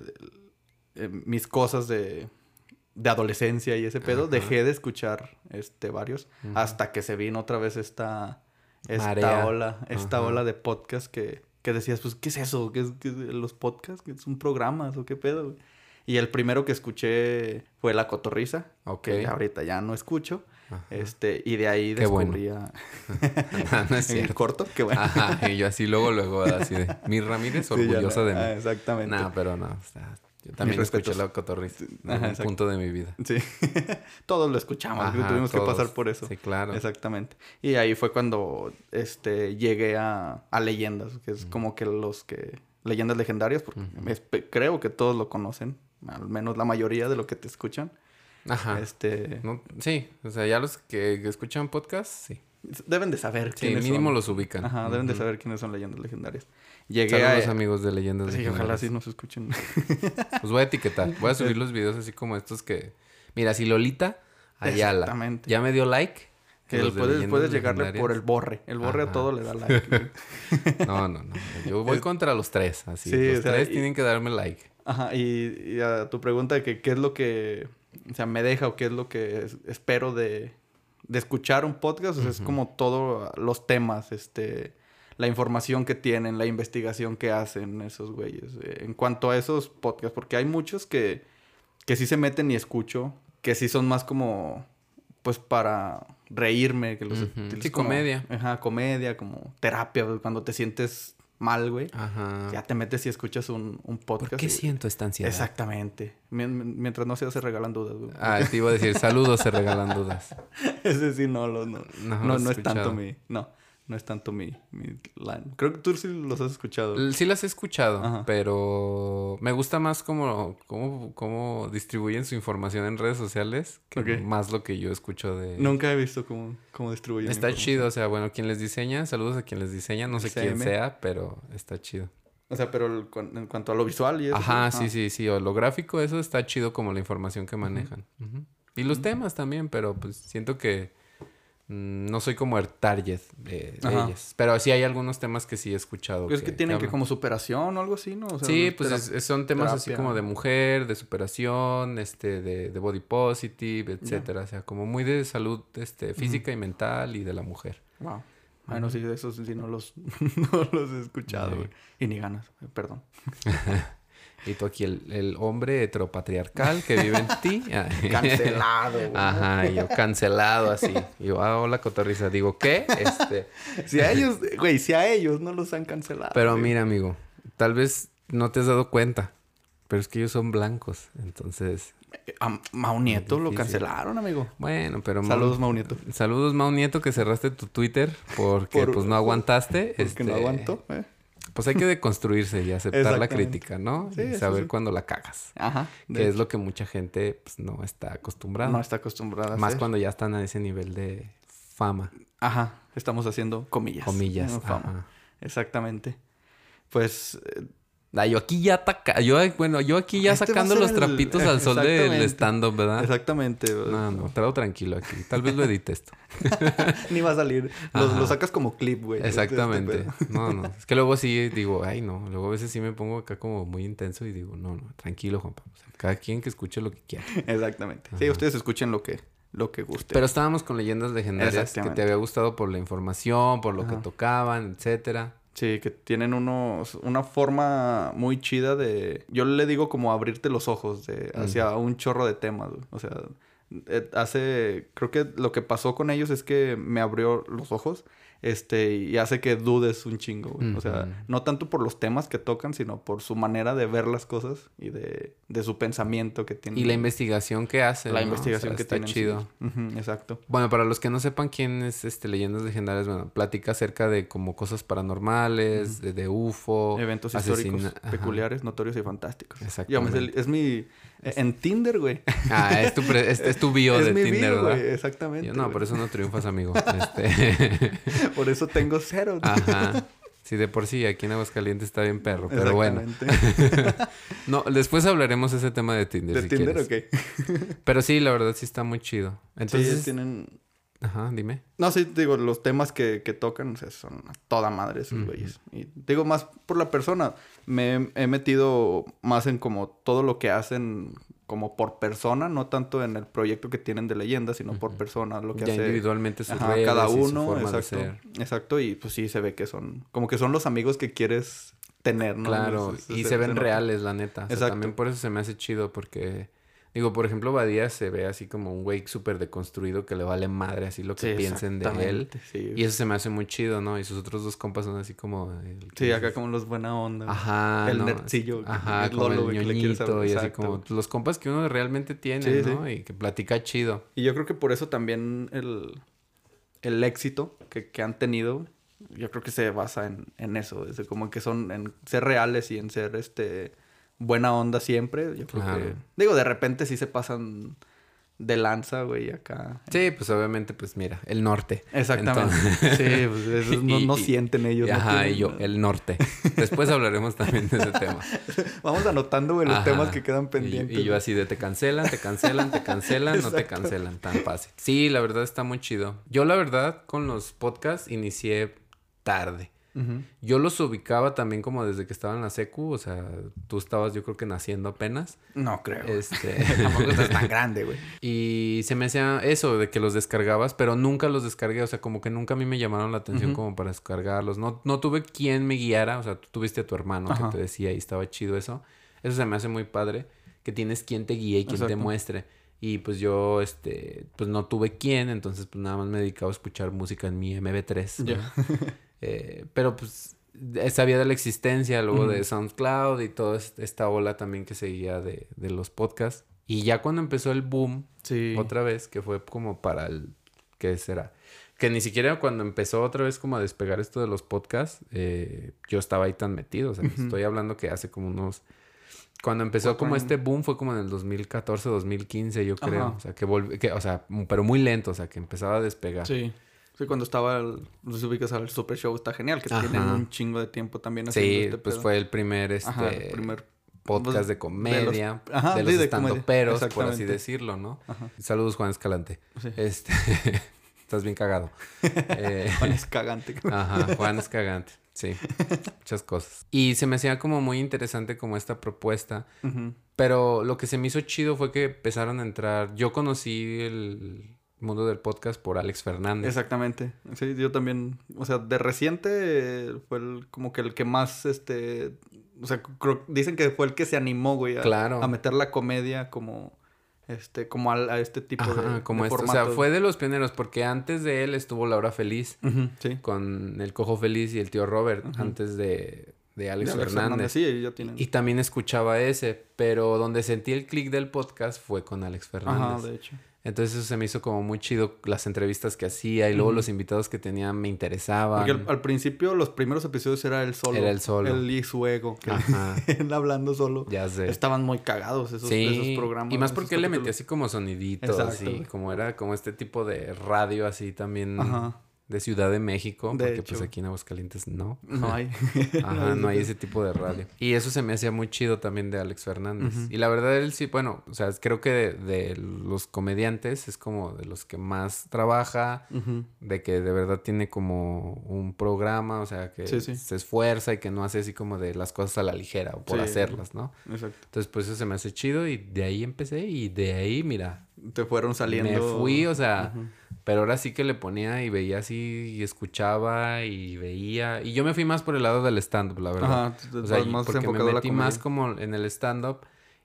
eh, mis cosas de, de adolescencia y ese pedo, Ajá. dejé de escuchar este, varios. Hasta que se vino otra vez esta, esta Marea. ola, esta Ajá. ola de podcast que, que decías, pues, ¿qué es eso? ¿Qué es, qué es los podcasts? ¿Qué son programas o qué pedo? güey? Y el primero que escuché fue La Cotorriza, Ok. que ahorita ya no escucho. Ajá. Este, y de ahí Qué bueno. descubrí a- no, es cierto. corto, qué bueno. Ajá, y yo así luego, luego, así de... Mi Ramírez orgullosa de mí. ah, exactamente. No, pero no. o sea, yo también escuché la cotorriza. En un punto de mi vida. Sí. Todos lo escuchamos, Ajá, tuvimos que pasar por eso. Sí, claro. Exactamente. Y ahí fue cuando este llegué a, a leyendas, que es como que los que leyendas legendarias, porque creo que todos lo conocen, al menos la mayoría de lo que te escuchan. Ajá. Este No, sí, o sea, ya los que, que escuchan podcast, sí. deben de saber Sí, quiénes mínimo son. los ubican. Ajá, deben de saber quiénes son leyendas legendarias. Llegué Saludos, a amigos de Leyendas Sí, ojalá Legendarias. sí nos escuchen. Los voy a etiquetar. Voy a subir los videos así como estos que... Mira, si Lolita Ayala Exactamente. ya me dio like. Que los puedes, puedes llegarle por el borre. El borre a todo le da like. No, no, no. Yo voy contra los tres, así. Sí, los sea, tres y- tienen que darme like. Ajá, y, y a tu pregunta de que qué es lo que, o sea, me deja o qué es lo que es- espero de, de escuchar un podcast, o sea, es como todos los temas, este, la información que tienen, la investigación que hacen esos güeyes. eh, en cuanto a esos podcasts, porque hay muchos que, que sí se meten y escucho, que sí son más como, pues para reírme, que los Sí, como- comedia. Ajá, comedia, como terapia, cuando te sientes mal, güey. Ajá. Ya te metes y escuchas un, un podcast. ¿Por qué y- siento esta ansiedad? Exactamente. Mien- Mientras no sea, se regalan dudas, güey. Ah, te iba a decir, saludos, se regalan dudas. Ese sí, no, lo- no, No, no, no es tanto mi... No, no es tanto mi, mi line. Creo que tú sí los has escuchado. Sí las he escuchado, Ajá. pero me gusta más cómo, cómo, cómo distribuyen su información en redes sociales que más lo que yo escucho de... Nunca he visto cómo, cómo distribuyen. Está chido, o sea, bueno, quien les diseña, saludos a quien les diseña, no sé quién sea, pero está chido. O sea, pero el- en cuanto a lo visual y eso. Ajá, ah, sí, sí, sí, o lo gráfico, eso está chido como la información que manejan. Ujú. Y los temas también, pero pues siento que no soy como el target de, ellas. Pero sí hay algunos temas que sí he escuchado. Es que tienen que como superación o algo así, ¿no? O sea, Sí, es pues tera- es- es- son temas así como de mujer, de superación, este, de, de body positive, etcétera. O sea, como muy de salud este, física y mental y de la mujer. Wow. Bueno, sí, de esos sí no los, no los he escuchado. Y ni ganas, perdón. Y tú aquí el, el hombre heteropatriarcal que vive en ti. Ah. Cancelado, güey. Ajá, yo cancelado así. Y yo, ah, hola, cotorriza. Digo, ¿qué? Este... Si a ellos, güey, si a ellos no los han cancelado. Pero güey. mira, amigo, tal vez no te has dado cuenta, pero es que ellos son blancos. Entonces, A Mau Nieto lo cancelaron, amigo. bueno, pero... Saludos, Mau Nieto. Saludos, Mau Nieto, que cerraste tu Twitter porque Por- pues no aguantaste. Porque este, no aguantó, ¿eh? Pues hay que deconstruirse y aceptar la crítica, ¿no? Sí, y saber sí. cuándo la cagas. Ajá. Que es lo que mucha gente pues, no está acostumbrada. No está acostumbrada a Más cuando ya están a ese nivel de fama. Ajá. Estamos haciendo comillas. Comillas. ¿no? Fama. ajá. Exactamente. Pues... Ah, yo aquí ya ataca... Yo, bueno, yo aquí ya Este sacando los el- trapitos al sol del stand-up, ¿verdad? Exactamente. No, no, traigo tranquilo aquí. Tal vez lo edite esto. Ni va a salir. Lo, lo sacas como clip, güey. este Exactamente. No, no. Es que luego sí digo, ay, no. Luego a veces sí me pongo acá como muy intenso y digo, no, no, tranquilo, Juanpa. O sea, cada quien que escuche lo que quiera. Exactamente. Sí, ustedes escuchen lo que, lo que guste. Pero estábamos con leyendas legendarias que te había gustado por la información, por lo que tocaban, etcétera. Sí, que tienen unos, una forma muy chida de... Yo le digo como abrirte los ojos de, hacia un chorro de temas, güey. O sea, eh, hace... Creo que lo que pasó con ellos es que me abrió los ojos. Este, y hace que dudes un chingo, güey. O sea, no tanto por los temas que tocan, sino por su manera de ver las cosas y de, de su pensamiento que tienen. Y la investigación que hacen. La ¿no? investigación O sea, que está tienen. sí. chido. Exacto. Bueno, para los que no sepan quién es este Leyendas Legendarias, bueno, platica acerca de como cosas paranormales, de, de UFO, Eventos históricos Ajá. peculiares, notorios y fantásticos. El- es mi... En Tinder, güey. Ah, es tu, pre- es, es tu bio es de mi Tinder, bio, ¿verdad? güey, Exactamente. Yo, no, güey. por eso no triunfas, amigo. Este... Por eso tengo cero. Ajá. Sí, de por sí, aquí en Aguascalientes está bien perro, pero bueno. No, después hablaremos ese tema de Tinder. ¿De si Tinder quieres. qué? Pero sí, la verdad sí está muy chido. Entonces, sí, tienen... ajá, dime. No, sí, digo, los temas que, que tocan, o sea, son a toda madre esos güeyes. Y digo, más por la persona. Me he- metido más en como todo lo que hacen como por persona, no tanto en el proyecto que tienen de leyenda, sino por persona, lo que Ya hace individualmente sus ajá, redes cada y su uno, de exacto. ser. Exacto, y pues sí se ve que son, como que son los amigos que quieres tener, ¿no? Claro, y se- se ven reales, la neta. O sea, también por eso se me hace chido, porque, digo, por ejemplo, Badía se ve así como un güey súper deconstruido que le vale madre así lo que Sí, piensen de él. Sí, Y eso se me hace muy chido, ¿no? Y sus otros dos compas son así como... el sí acá como los buena onda. Ajá, el ¿no? nerdcillo, que- Ajá, el como el ñoñito y así como los compas que uno realmente tiene, Sí, ¿no? Y que platica chido. Y yo creo que por eso también el, el éxito que, que han tenido, yo creo que se basa en, en eso, es como que son en ser reales y en ser este buena onda siempre. Yo creo que, digo, de repente sí se pasan de lanza, güey, acá. Sí, pues obviamente, pues mira, el norte. Exactamente. Entonces- sí, pues no, Y- no y- sienten ellos. no Ajá, tienen- y yo, el norte. Después hablaremos también de ese tema. Vamos anotando, güey, los Ajá. temas que quedan Y pendientes. Y yo, así de te cancelan, te cancelan, te cancelan, no te cancelan, tan fácil. Sí, la verdad está muy chido. Yo la verdad con los podcasts inicié tarde. Yo los ubicaba también como desde que estaba en la secu, o sea, tú estabas yo creo que naciendo apenas. No creo. Este, Tampoco estás tan grande, güey. y se me hacía eso de que los descargabas, pero nunca los descargué, o sea, como que nunca a mí me llamaron la atención como para descargarlos. No, no tuve quien me guiara, o sea, tú tuviste a tu hermano Ajá. que te decía y estaba chido eso. Eso se me hace muy padre, que tienes quien te guíe y quien te muestre. Y pues yo, este, pues no tuve quien, entonces pues nada más me dedicaba a escuchar música en mi MB3. ¿no? Eh, pero pues sabía de la existencia luego de Ujú. SoundCloud y toda est- esta ola también que seguía de, de los podcasts. Y ya cuando empezó el boom, Sí. otra vez, que fue como para el... ¿Qué será? Que ni siquiera cuando empezó otra vez como a despegar esto de los podcasts, eh, yo estaba ahí tan metido. O sea, Ujú. estoy hablando que hace como unos... Cuando empezó como este boom fue como en el 2014, 2015, yo creo. Ajá. O sea, que. Que, o sea, pero muy lento, o sea, que empezaba a despegar. Sí. Sí, cuando estaba el, los ubicas al Super Show está genial, que tienen un chingo de tiempo también haciendo Sí, este pues pedo. fue el primer, este... Ajá, el primer podcast pues, de de comedia, los- ajá, de sí, los de comedia, por así decirlo, ¿no? Ajá. Saludos, Juan Escalante. Sí. Este, estás bien cagado. Eh, Juan es cagante. ajá, Juan es cagante. Sí, muchas cosas. Y se me hacía como muy interesante como esta propuesta, Ujú. pero lo que se me hizo chido fue que empezaron a entrar. Yo conocí el mundo del podcast por Alex Fernández. Exactamente. Sí, yo también, o sea, de reciente eh, fue el- como que el que más, este, o sea, creo- dicen que fue el que se animó, güey, a, Claro. a meter la comedia como, este, como al- a, este tipo Ajá, de, como de esto. O sea, fue de los pioneros porque antes de él estuvo Laura Feliz. Sí. con el Cojo Feliz y el tío Robert antes de, de Alex, De Alex Fernández. Sí, ya tienen. Y también escuchaba ese, pero donde sentí el click del podcast fue con Alex Ajá, Fernández. de hecho. Entonces eso se me hizo como muy chido las entrevistas que hacía y luego los invitados que tenía me interesaban. Porque al, al principio, los primeros episodios era él solo. Era él solo. Él y su ego. que- Ajá, él hablando solo. ya sé. Estaban muy cagados esos, sí, esos programas. y más porque él le metía así como soniditos, así como era como este tipo de radio así también Ajá. De Ciudad de México, De porque pues aquí en Aguascalientes no. No hay. Ajá, no hay ese tipo de radio. Y eso se me hacía muy chido también de Alex Fernández. Y la verdad, él sí, bueno, o sea, creo que de, de los comediantes es como de los que más trabaja, de que de verdad tiene como un programa, o sea, que Sí, sí. se esfuerza y que no hace así como de las cosas a la ligera o por Sí. hacerlas, ¿no? Exacto. Entonces, pues eso se me hace chido y de ahí empecé y de ahí, mira, Te fueron saliendo. me fui, o sea. Pero ahora sí que le ponía y veía así y escuchaba y veía. Y yo me fui más por el lado del stand-up, la verdad. Ajá, O sea, más porque me a metí más como en el stand-up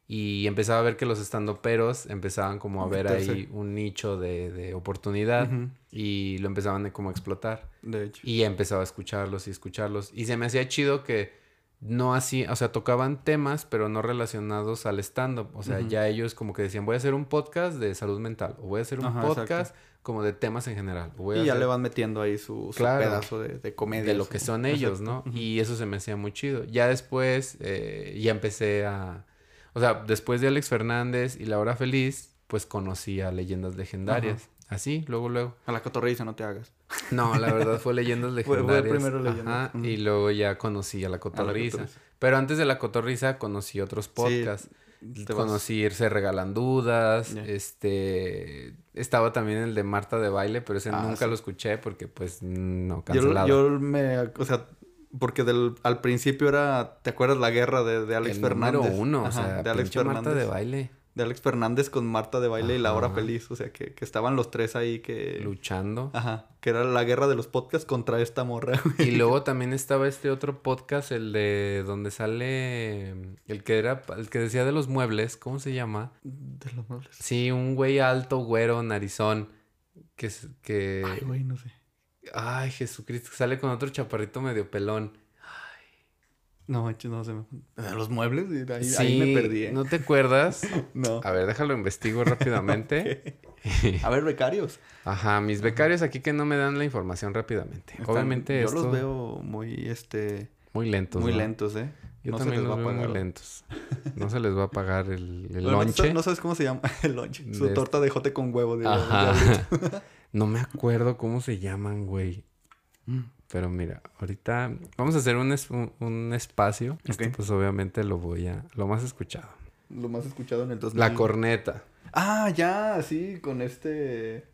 y empezaba a ver que los stand-uperos empezaban como a ver ahí un nicho de, de oportunidad y lo empezaban a como explotar. De hecho. Y empezaba a escucharlos y escucharlos. Y se me hacía chido que no así, o sea, tocaban temas, pero no relacionados al stand-up. O sea, ya ellos como que decían, voy a hacer un podcast de salud mental, o voy a hacer un Ajá, exacto. Como de temas en general. a Y ya hacer le van metiendo ahí su, su Claro. pedazo de, de comedia. de lo que son ellos, ¿no? Y eso se me hacía muy chido. Ya después, eh, ya empecé a... O sea, después de Alex Fernández y La Hora Feliz, pues conocí a Leyendas Legendarias. Así, luego, luego. A la cotorriza no te hagas. No, la verdad fue Leyendas Fue- fue Legendarias. primero Leyendas. Ajá, y luego ya conocí a La Cotorrisa. Cotorrisa. Pero antes de La Cotorrisa conocí otros podcasts. te vas- Conocí Se Regalan Dudas. Este... Estaba también el de Marta de Baile, pero ese Ah, nunca sí. lo escuché porque pues no, Yo, cancelado. yo me... O sea, porque del, al principio era... ¿Te acuerdas la guerra de, de Alex el Fernández? número uno, o Ajá, sea, de Alex pinche Marta de Fernández. Baile. De Alex Fernández con Marta de Baile y Laura Ajá. Feliz. O sea, que, que estaban los tres ahí que... Luchando. Ajá. Que era la guerra de los podcasts contra esta morra, güey. Y luego también estaba este otro podcast, el de donde sale el que era el que decía de los muebles, ¿cómo se llama? De los muebles. Sí, un güey alto, güero, narizón, que es- que Ay, güey, no sé. ay, Jesucristo, sale con otro chaparrito medio pelón. No, manches, no se me... De los muebles, y ahí, sí, ahí me perdí, ¿eh? ¿no te acuerdas? No. A ver, déjalo investigo rápidamente. A ver, becarios. Ajá, mis becarios aquí que no me dan la información rápidamente. Están- Obviamente Yo esto los veo muy, este... muy lentos. muy ¿no? lentos, ¿eh? Yo No se también les los va a veo muy pagar. lentos. No se les va a pagar el, el lonche. No sabes cómo se llama el lonche. Su De torta de jote con huevo. digo, Ajá. no me acuerdo cómo se llaman, güey. Pero mira, ahorita vamos a hacer un, es- un, un espacio. Esto, Ok. pues obviamente lo voy a... Lo más escuchado. Lo más escuchado en el 2000. La corneta. Ah, ya, sí, con este...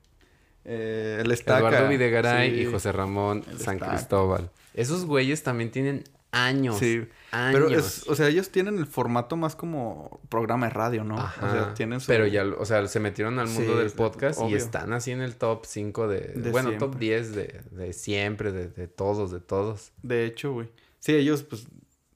eh, el estaca. Eduardo Videgaray Sí. y José Ramón El San Estaca. Cristóbal. Esos güeyes también tienen años. Sí. Años. Pero es, o sea, ellos tienen el formato más como programa de radio, ¿no? Ajá. O sea, tienen su... Pero ya, o sea, se metieron al mundo Sí, del podcast y obvio. están así en el top 5 de, De bueno, siempre. top 10 de, de siempre, de, de todos, de todos. De hecho, güey. Sí, ellos, pues,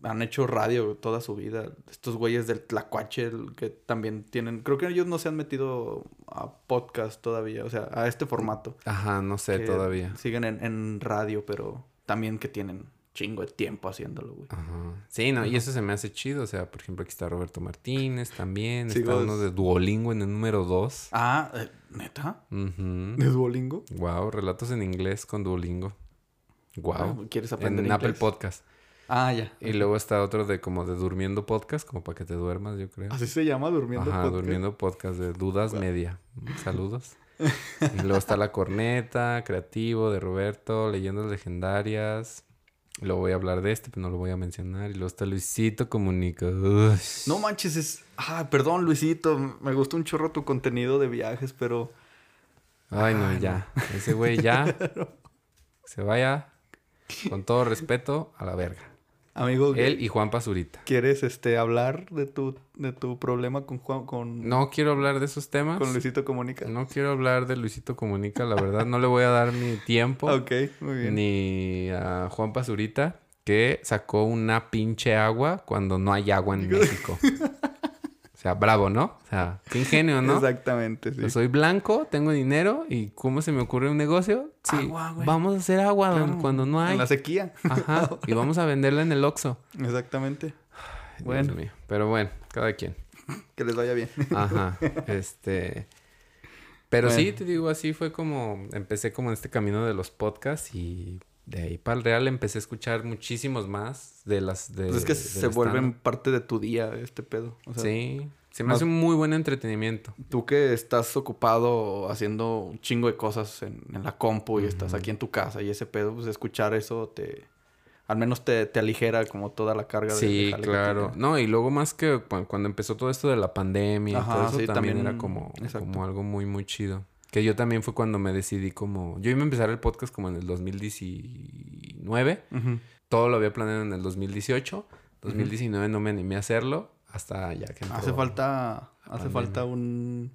han hecho radio toda su vida. Estos güeyes del Tlacuache, que también tienen... Creo que ellos no se han metido a podcast todavía, o sea, a este formato. Ajá, no sé todavía. Siguen en, en radio, pero también que tienen chingo de tiempo haciéndolo, güey. Ajá. Sí, no, y eso se me hace chido. O sea, por ejemplo, aquí está Roberto Martínez también. Sí, está vos- uno de Duolingo en el número 2. Ah, eh, ¿neta? Wow, ¿De Duolingo? relatos en inglés con Duolingo. Wow. Ah, ¿Quieres aprender en Apple inglés? Podcast. Ah, ya. Y luego está otro de como de Durmiendo Podcast, como para que te duermas, yo creo. Así se llama, Durmiendo Ajá, Podcast. Durmiendo Podcast de Dudas Media. Saludos. y luego está La Corneta, Creativo de Roberto, Leyendas Legendarias. Luego voy a hablar de este, pero no lo voy a mencionar. Y luego está Luisito Comunica. No manches, es... Ah, perdón, Luisito. Me gusta un chorro tu contenido de viajes, pero... Ay, no, ya. Ese güey ya. Se vaya, con todo respeto, a la verga. Amigo, Él y Juan Pazurita. ¿quieres este, hablar de tu, de tu problema con Juan... Con, No quiero hablar de esos temas. con Luisito Comunica? No quiero hablar de Luisito Comunica, la verdad. No le voy a dar mi tiempo. Ok, muy bien. Ni a Juan Pazurita, que sacó una pinche agua cuando no hay agua en México. O sea, bravo, ¿no? O sea, qué ingenio, ¿no? Exactamente, sí. Yo soy blanco, tengo dinero y ¿cómo se me ocurre un negocio? Sí, Agua, güey. vamos a hacer agua don- cuando no hay. En la sequía. Ajá, y vamos a venderla en el Oxxo. Exactamente. Bueno. mío. Pero bueno, cada quien. Que les vaya bien. Ajá, este... Pero sí, te digo, así fue como... Empecé como en este camino de los podcasts y de ahí para el real empecé a escuchar muchísimos más de las... De, Pues es que se vuelven parte de tu día este pedo. O sea, Sí, se me hace un muy buen entretenimiento. Tú que estás ocupado haciendo un chingo de cosas en, en la compu y estás aquí en tu casa y ese pedo, pues escuchar eso te... Al menos te, te aligera como toda la carga de- de... Sí, que claro. No, y luego más que cu- cuando empezó todo esto de la pandemia y todo eso sí, también, también- era como, exacto. como algo muy, muy chido. Que yo también fue cuando me decidí como... Yo iba a empezar el podcast como en el 2019. Ujú. Todo lo había planeado en el 2018. 2019 no me animé a hacerlo hasta ya que Hace falta... Hace falta un...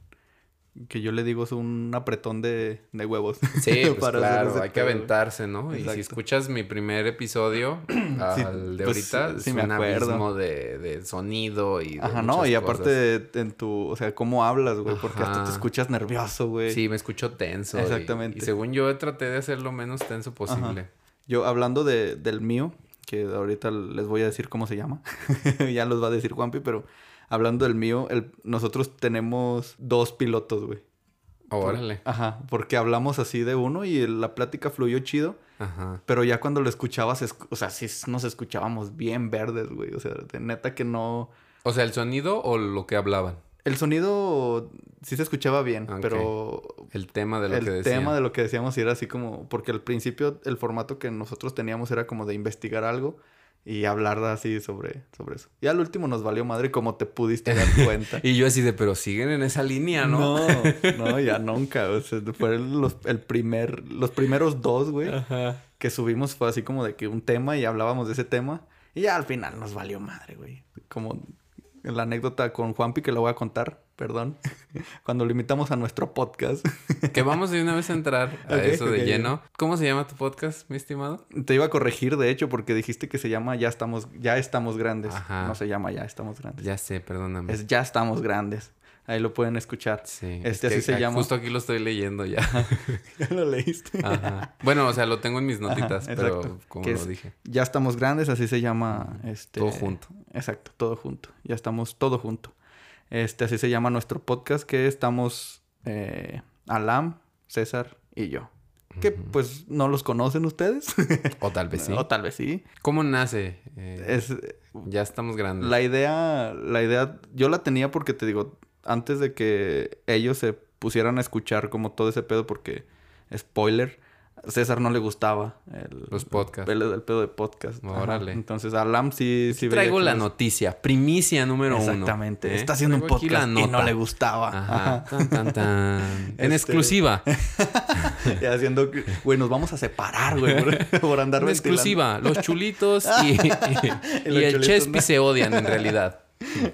Que yo le digo es un apretón de, de huevos. Sí, pues para claro, hay que aventarse, ¿no? Y si escuchas mi primer episodio al de pues, ahorita, sí es me un acuerdo. abismo de, de sonido y de Ajá, no, y aparte de- en tu, o sea, cómo hablas, güey, porque hasta te escuchas nervioso, güey. Sí, me escucho tenso. Exactamente. Y, según yo traté de hacer lo menos tenso posible. Yo hablando de, del mío, que ahorita les voy a decir cómo se llama, ya los va a decir Juanpi, pero hablando del mío, el, nosotros tenemos dos pilotos, güey. Órale. Ajá, porque hablamos así de uno y la plática fluyó chido, Ajá. pero ya cuando lo escuchabas, escu- o sea, sí nos escuchábamos bien verdes, güey, o sea, de neta que no... O sea, el sonido o lo que hablaban. el sonido sí se escuchaba bien, pero El tema de lo el que decía. tema de lo que decíamos era así como... Porque al principio el formato que nosotros teníamos era como de investigar algo y hablar así sobre, sobre eso. Y al último nos valió madre como te pudiste dar cuenta. Y yo así de, pero siguen en esa línea, ¿no? No, no, ya nunca. O sea, fue los, el primer, los primeros dos, güey, Ajá. que subimos fue así como de que un tema y hablábamos de ese tema. Y ya al final nos valió madre, güey. Como la anécdota con Juanpi que la voy a contar, perdón. Cuando lo invitamos a nuestro podcast. Que vamos de una vez a entrar a eso de lleno. ¿Cómo se llama tu podcast, mi estimado? Te iba a corregir, de hecho, porque dijiste que se llama Ya estamos, ya estamos grandes. Ajá. No se llama Ya estamos grandes. Ya sé, perdóname. Es Ya estamos grandes. Ahí lo pueden escuchar. Sí. Este es así que se a- llama. Justo aquí lo estoy leyendo ya. ¿Ya lo leíste? Ajá. Bueno, o sea, lo tengo en mis notitas, Ajá, pero como lo es- dije. Ya estamos grandes, así se llama. Este, Todo junto. Exacto, todo junto. Ya estamos todo junto. Este, así se llama nuestro podcast, que estamos eh, Alam, César y yo. Que pues no los conocen ustedes. O tal vez sí. o tal vez sí. ¿Cómo nace? Eh, Es, Ya estamos grandes. la idea, la idea, yo la tenía porque te digo, antes de que ellos se pusieran a escuchar como todo ese pedo, porque, spoiler, César no le gustaba el, Los podcasts. El, el pedo de podcast. Ajá. Órale. Entonces, Alam sí, sí Traigo la noticia. Primicia número uno. Exactamente. ¿eh? Está haciendo un Traigo podcast y no le gustaba. Ajá. Ajá. Tan, tan, tan. En Este- exclusiva. Y haciendo güey, nos vamos a separar, güey, por, por andar En exclusiva. Los chulitos y, y- y los el chulitos, Chespi ¿no? se odian en realidad.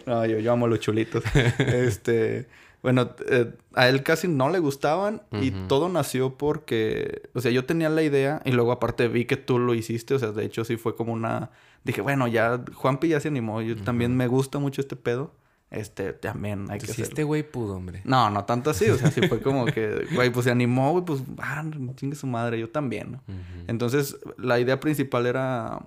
No, yo, yo amo los chulitos. este, bueno, eh, a él casi no le gustaban y todo nació porque, o sea, yo tenía la idea y luego aparte vi que tú lo hiciste, o sea, de hecho sí fue como una, dije, bueno, ya Juanpi ya se animó, yo también me gusta mucho este pedo, este, también hay que Si hacerlo. este güey pudo, hombre. No, no tanto así, o sea, sí fue como que, güey, pues se animó, güey, pues, ah, chingue su madre, yo también, ¿no? Entonces, la idea principal era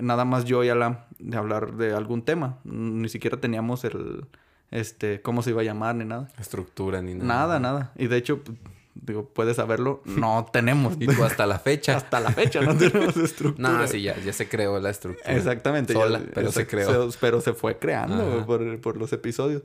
nada más yo y Alam de hablar de algún tema. Ni siquiera teníamos el, este, cómo se iba a llamar ni nada. Estructura ni nada. Nada, nada. Y de hecho, pues, digo, puedes saberlo, no tenemos. Y tú hasta la fecha. Hasta la fecha no tenemos estructura. No, sí, ya, ya se creó la estructura. Exactamente. Sola, ya- pero se creó. pero se fue creando por, por los episodios.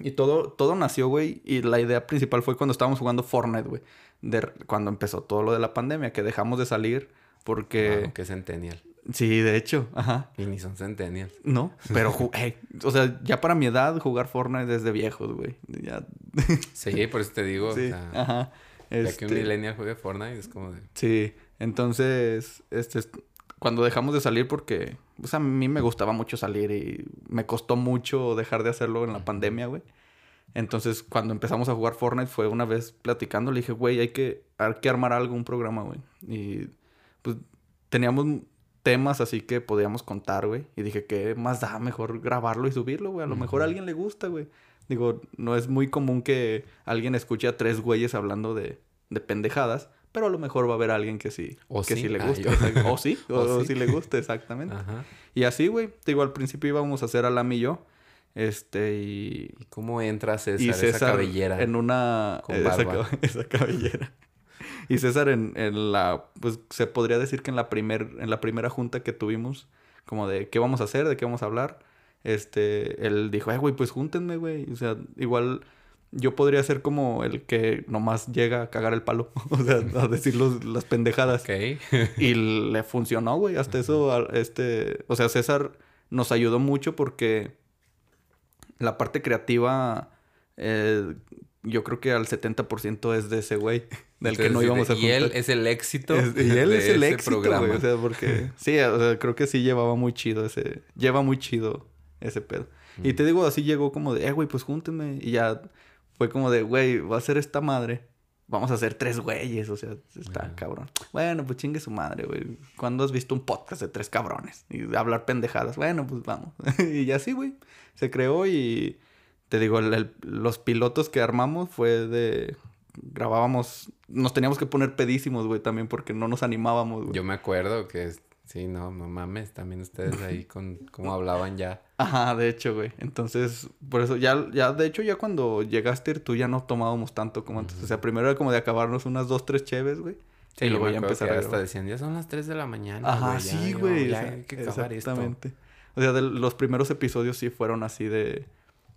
Y todo, todo nació, güey. Y la idea principal fue cuando estábamos jugando Fortnite, güey. De, cuando empezó todo lo de la pandemia, que dejamos de salir porque... Que centennial. Sí, de hecho, ajá. Y ni son centennial. No, pero, ju- ey, o sea, ya para mi edad jugar Fortnite es de viejos, güey. Ya, Sí, por eso te digo. sí, o sea, ajá. ya que Este, un millennial juegue Fortnite es como de... Sí, entonces, este, es- cuando dejamos de salir porque, pues a mí me gustaba mucho salir y me costó mucho dejar de hacerlo en la pandemia, güey. Entonces, cuando empezamos a jugar Fortnite fue una vez platicando, le dije, güey, hay que, hay que armar algo, un programa, güey. Y pues teníamos temas así que podíamos contar, güey. Y dije, ¿qué más da? Mejor grabarlo y subirlo, güey. A lo mejor a alguien le gusta, güey. Digo, no es muy común que alguien escuche a tres güeyes hablando de, de pendejadas, pero a lo mejor va a haber alguien que sí, O que sí. sí, le Ah, exacto. O sí, o, sí. sí le gusta, exactamente. Ajá. Y así, güey. Digo, al principio íbamos a hacer Alam y yo. Este, y ¿Y cómo entra César? y esa cabellera. en una con barba. esa cabellera. Y César en, en la pues se podría decir que en la primer en la primera junta que tuvimos como de qué vamos a hacer, de qué vamos a hablar, este él dijo, "Eh, güey, pues júntenme, güey." O sea, igual yo podría ser como el que nomás llega a cagar el palo, o sea, a decir los- las pendejadas. Ok. Y le funcionó, güey. Hasta eso, a- este... O sea, César nos ayudó mucho porque la parte creativa, eh, yo creo que al 70% es de ese güey, del que no íbamos a Y juntar. él es el éxito Es- y él de es el ese éxito, programa. güey. O sea, porque... Sí, o sea, creo que sí llevaba muy chido ese... Lleva muy chido ese pedo. Y te digo, así llegó como de, eh, güey, pues júntenme. Y ya fue como de, güey, va a ser esta madre. Vamos a hacer tres güeyes, o sea, está cabrón. Bueno, pues chingue su madre, güey. ¿Cuándo has visto un podcast de tres cabrones? Y hablar pendejadas. Bueno, pues vamos. y así, güey. Se creó y te digo, el- el- los pilotos que armamos fue de... Grabábamos... Nos teníamos que poner pedísimos, güey, también porque no nos animábamos, güey. Yo me acuerdo que... Sí, no, no mames. También ustedes ahí con... Cómo hablaban ya. Ajá, de hecho, güey. Entonces, por eso ya, ya, de hecho, ya cuando llegaste tú ya no tomábamos tanto como antes. O sea, primero era como de acabarnos unas dos, tres cheves, güey. Sí, y luego ya empezar a hasta decían, ya son las 3 de la mañana, Ajá, güey, ya, sí, güey. Ya hay que acabar esto. O sea, de los primeros episodios sí fueron así de...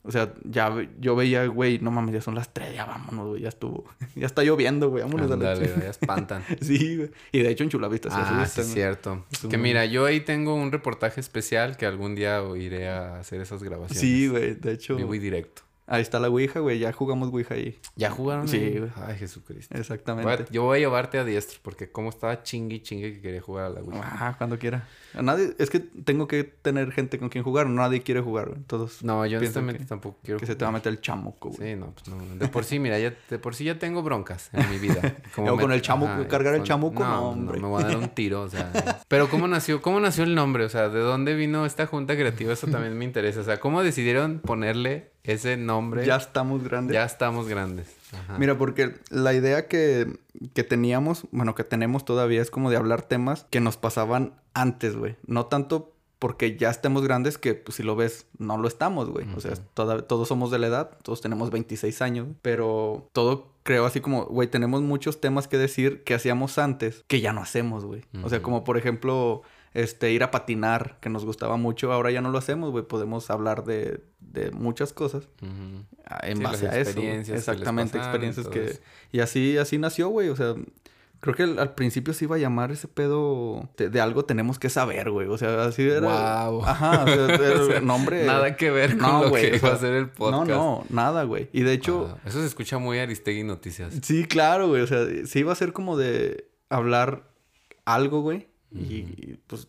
O sea, ya yo veía, güey, no mames, ya son las 3, ya vámonos, güey, ya estuvo. ya está lloviendo, güey, vámonos a la ya espantan. Sí, güey. Y de hecho en Chulavista se ah, sí, asustan, es cierto. Es un- Que mira, yo ahí tengo un reportaje especial que algún día iré a hacer esas grabaciones. Sí, güey, de hecho. Vivo y directo. Ahí está la Ouija, güey, ya jugamos Ouija ahí. ¿Ya jugaron? Sí, güey. Ay, Jesucristo. Exactamente. Voy a- yo voy a llevarte a diestro porque como estaba chingue y chingue que quería jugar a la Wii. Ah, cuando quiera. A Nadie, es que tengo que tener gente con quien jugar. Nadie quiere jugar, güey. Todos No, yo honestamente que, tampoco quiero que se te va a meter el chamuco, güey. Sí, no, pues no. De por sí, mira, ya, de por sí ya tengo broncas en mi vida. Luego con el chamuco, cargar el chamuco, no, hombre. me voy a dar un tiro, o sea. Pero ¿cómo nació, cómo nació el nombre? O sea, ¿de dónde vino esta junta creativa? Eso también me interesa. O sea, ¿cómo decidieron ponerle ese nombre? Ya estamos grandes. Ya estamos grandes. Ajá. Mira, porque la idea que, que teníamos, bueno, que tenemos todavía es como de hablar temas que nos pasaban antes, güey. No tanto porque ya estemos grandes que, pues, si lo ves, no lo estamos, güey. O sea, toda- todos somos de la edad, todos tenemos 26 años, pero todo creo así como, güey, tenemos muchos temas que decir que hacíamos antes que ya no hacemos, güey. O sea, como por ejemplo, este, ir a patinar, que nos gustaba mucho, ahora ya no lo hacemos, güey. Podemos hablar de, de muchas cosas en Sí, base las a eso. experiencias les Exactamente, experiencias que... eso. Y así, así nació, güey. O sea, creo que al, al principio se iba a llamar ese pedo de, de algo tenemos que saber, güey. O sea, así era... Guau. Ajá, o sea, era O sea, el nombre... Nada que ver con No, lo güey, que iba a ser el podcast. No, no, nada, güey. Y de hecho... Ah, eso se escucha muy Aristegui Noticias. Sí, claro, güey. O sea, se iba a ser como de hablar algo, güey. Y pues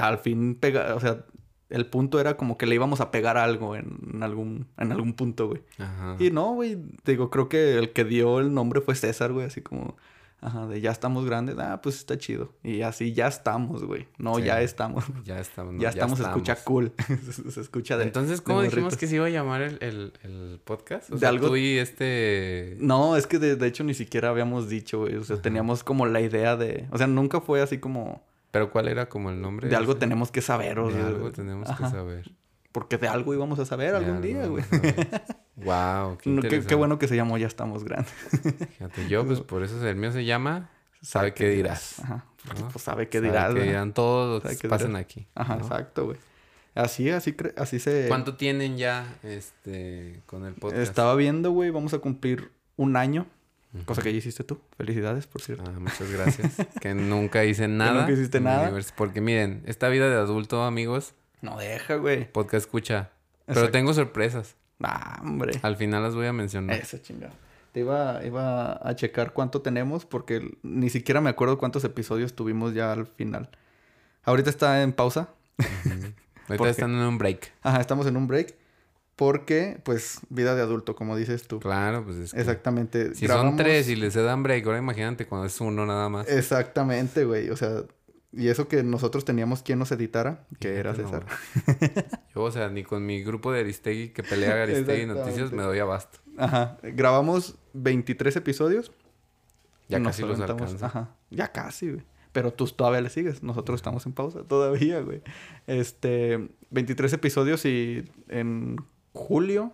al fin pega, o sea, el punto era como que le íbamos a pegar algo en algún, en algún punto, güey. Ajá. Y no, güey, digo, creo que el que dio el nombre fue César, güey, así como, ajá, de ya estamos grandes, ah, pues está chido. Y así ya estamos, güey. No, Sí. ya estamos. Ya estamos. no, ya estamos, se escucha cool. se, se escucha de. Entonces, de ¿cómo dijimos que se iba a llamar el, el, el podcast? O De sea, algo- tú y este... No, es que de, de hecho ni siquiera habíamos dicho, güey. O sea, teníamos como la idea de. O sea, nunca fue así como. ¿Pero cuál era como el nombre? De algo ese? tenemos que saber, o De algo tenemos ajá. que saber. Porque de algo íbamos a saber De algún día, güey. Wow, qué, No, qué, qué bueno que se llamó Ya estamos grandes. Fíjate, yo, pues por eso el mío se llama Sabe qué dirás. Ajá. Porque ¿no? pues sabe qué Sabe dirás. qué ¿verdad? dirán todos los Sabe que qué pasan dirás. aquí. Ajá, ¿no? exacto, güey. Así, así, así se... ¿Cuánto tienen ya este con el podcast? Estaba viendo, güey, vamos a cumplir un año. Cosa que ya hiciste tú. Felicidades, por cierto. Ah, muchas gracias. que nunca hice nada. nunca hiciste nada. Porque miren, esta vida de adulto, amigos, No deja, güey. podcast escucha. Pero Exacto. tengo sorpresas. Ah, hombre. Al final las voy a mencionar. Eso, chingado. Te iba, iba a checar cuánto tenemos porque ni siquiera me acuerdo cuántos episodios tuvimos ya al final. Ahorita está en pausa. Ahorita están en un break. Ajá, estamos en un break. Porque, pues, vida de adulto, como dices tú. Claro, pues es que Exactamente. Si son tres y les dan break, ahora imagínate cuando es uno nada más. Exactamente, güey. O sea, y eso que nosotros teníamos quien nos editara, que era César. Yo, o sea, ni con mi grupo de Aristegui que pelea Aristegui Noticias me doy abasto. Ajá. Grabamos 23 episodios. Ya nos casi los alcanza. Ajá. Ya casi, güey. Pero tú todavía le sigues. Nosotros estamos en pausa todavía, güey. Este, 23 episodios y en julio,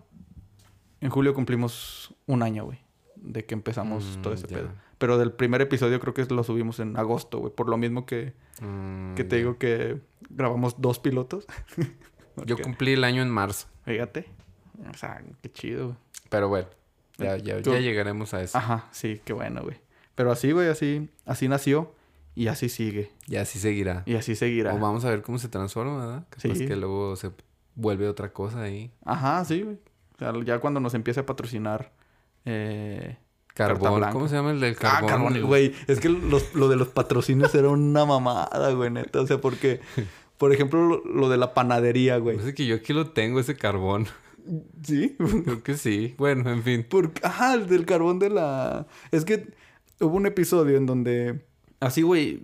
en julio cumplimos un año, güey, de que empezamos Mm, todo ese pedo. Pero del primer episodio creo que lo subimos en agosto, güey. Por lo mismo que, Mm, que te digo que grabamos dos pilotos. Yo cumplí el año en marzo. Fíjate. O sea, qué chido, güey. Pero bueno, ya, ya, Tú- ya llegaremos a eso. Ajá, sí, qué bueno, güey. Pero así, güey, así, así nació y así sigue. Y así seguirá. Y así seguirá. O vamos a ver cómo se transforma, ¿verdad? Capaz Sí. que luego se vuelve otra cosa ahí. Ajá, sí, güey. O sea, ya cuando nos empiece a patrocinar. Eh... Carbón. ¿Cómo se llama el del Ah, carbón? carbón, El- güey. Es que los- lo de los patrocinios era una mamada, güey, neta. O sea, porque, por ejemplo, lo, lo de la panadería, güey. Parece que yo aquí lo tengo, ese carbón. ¿Sí? Creo que sí. Bueno, en fin. Por... Ajá, el del carbón de la... Es que hubo un episodio en donde... Así, güey,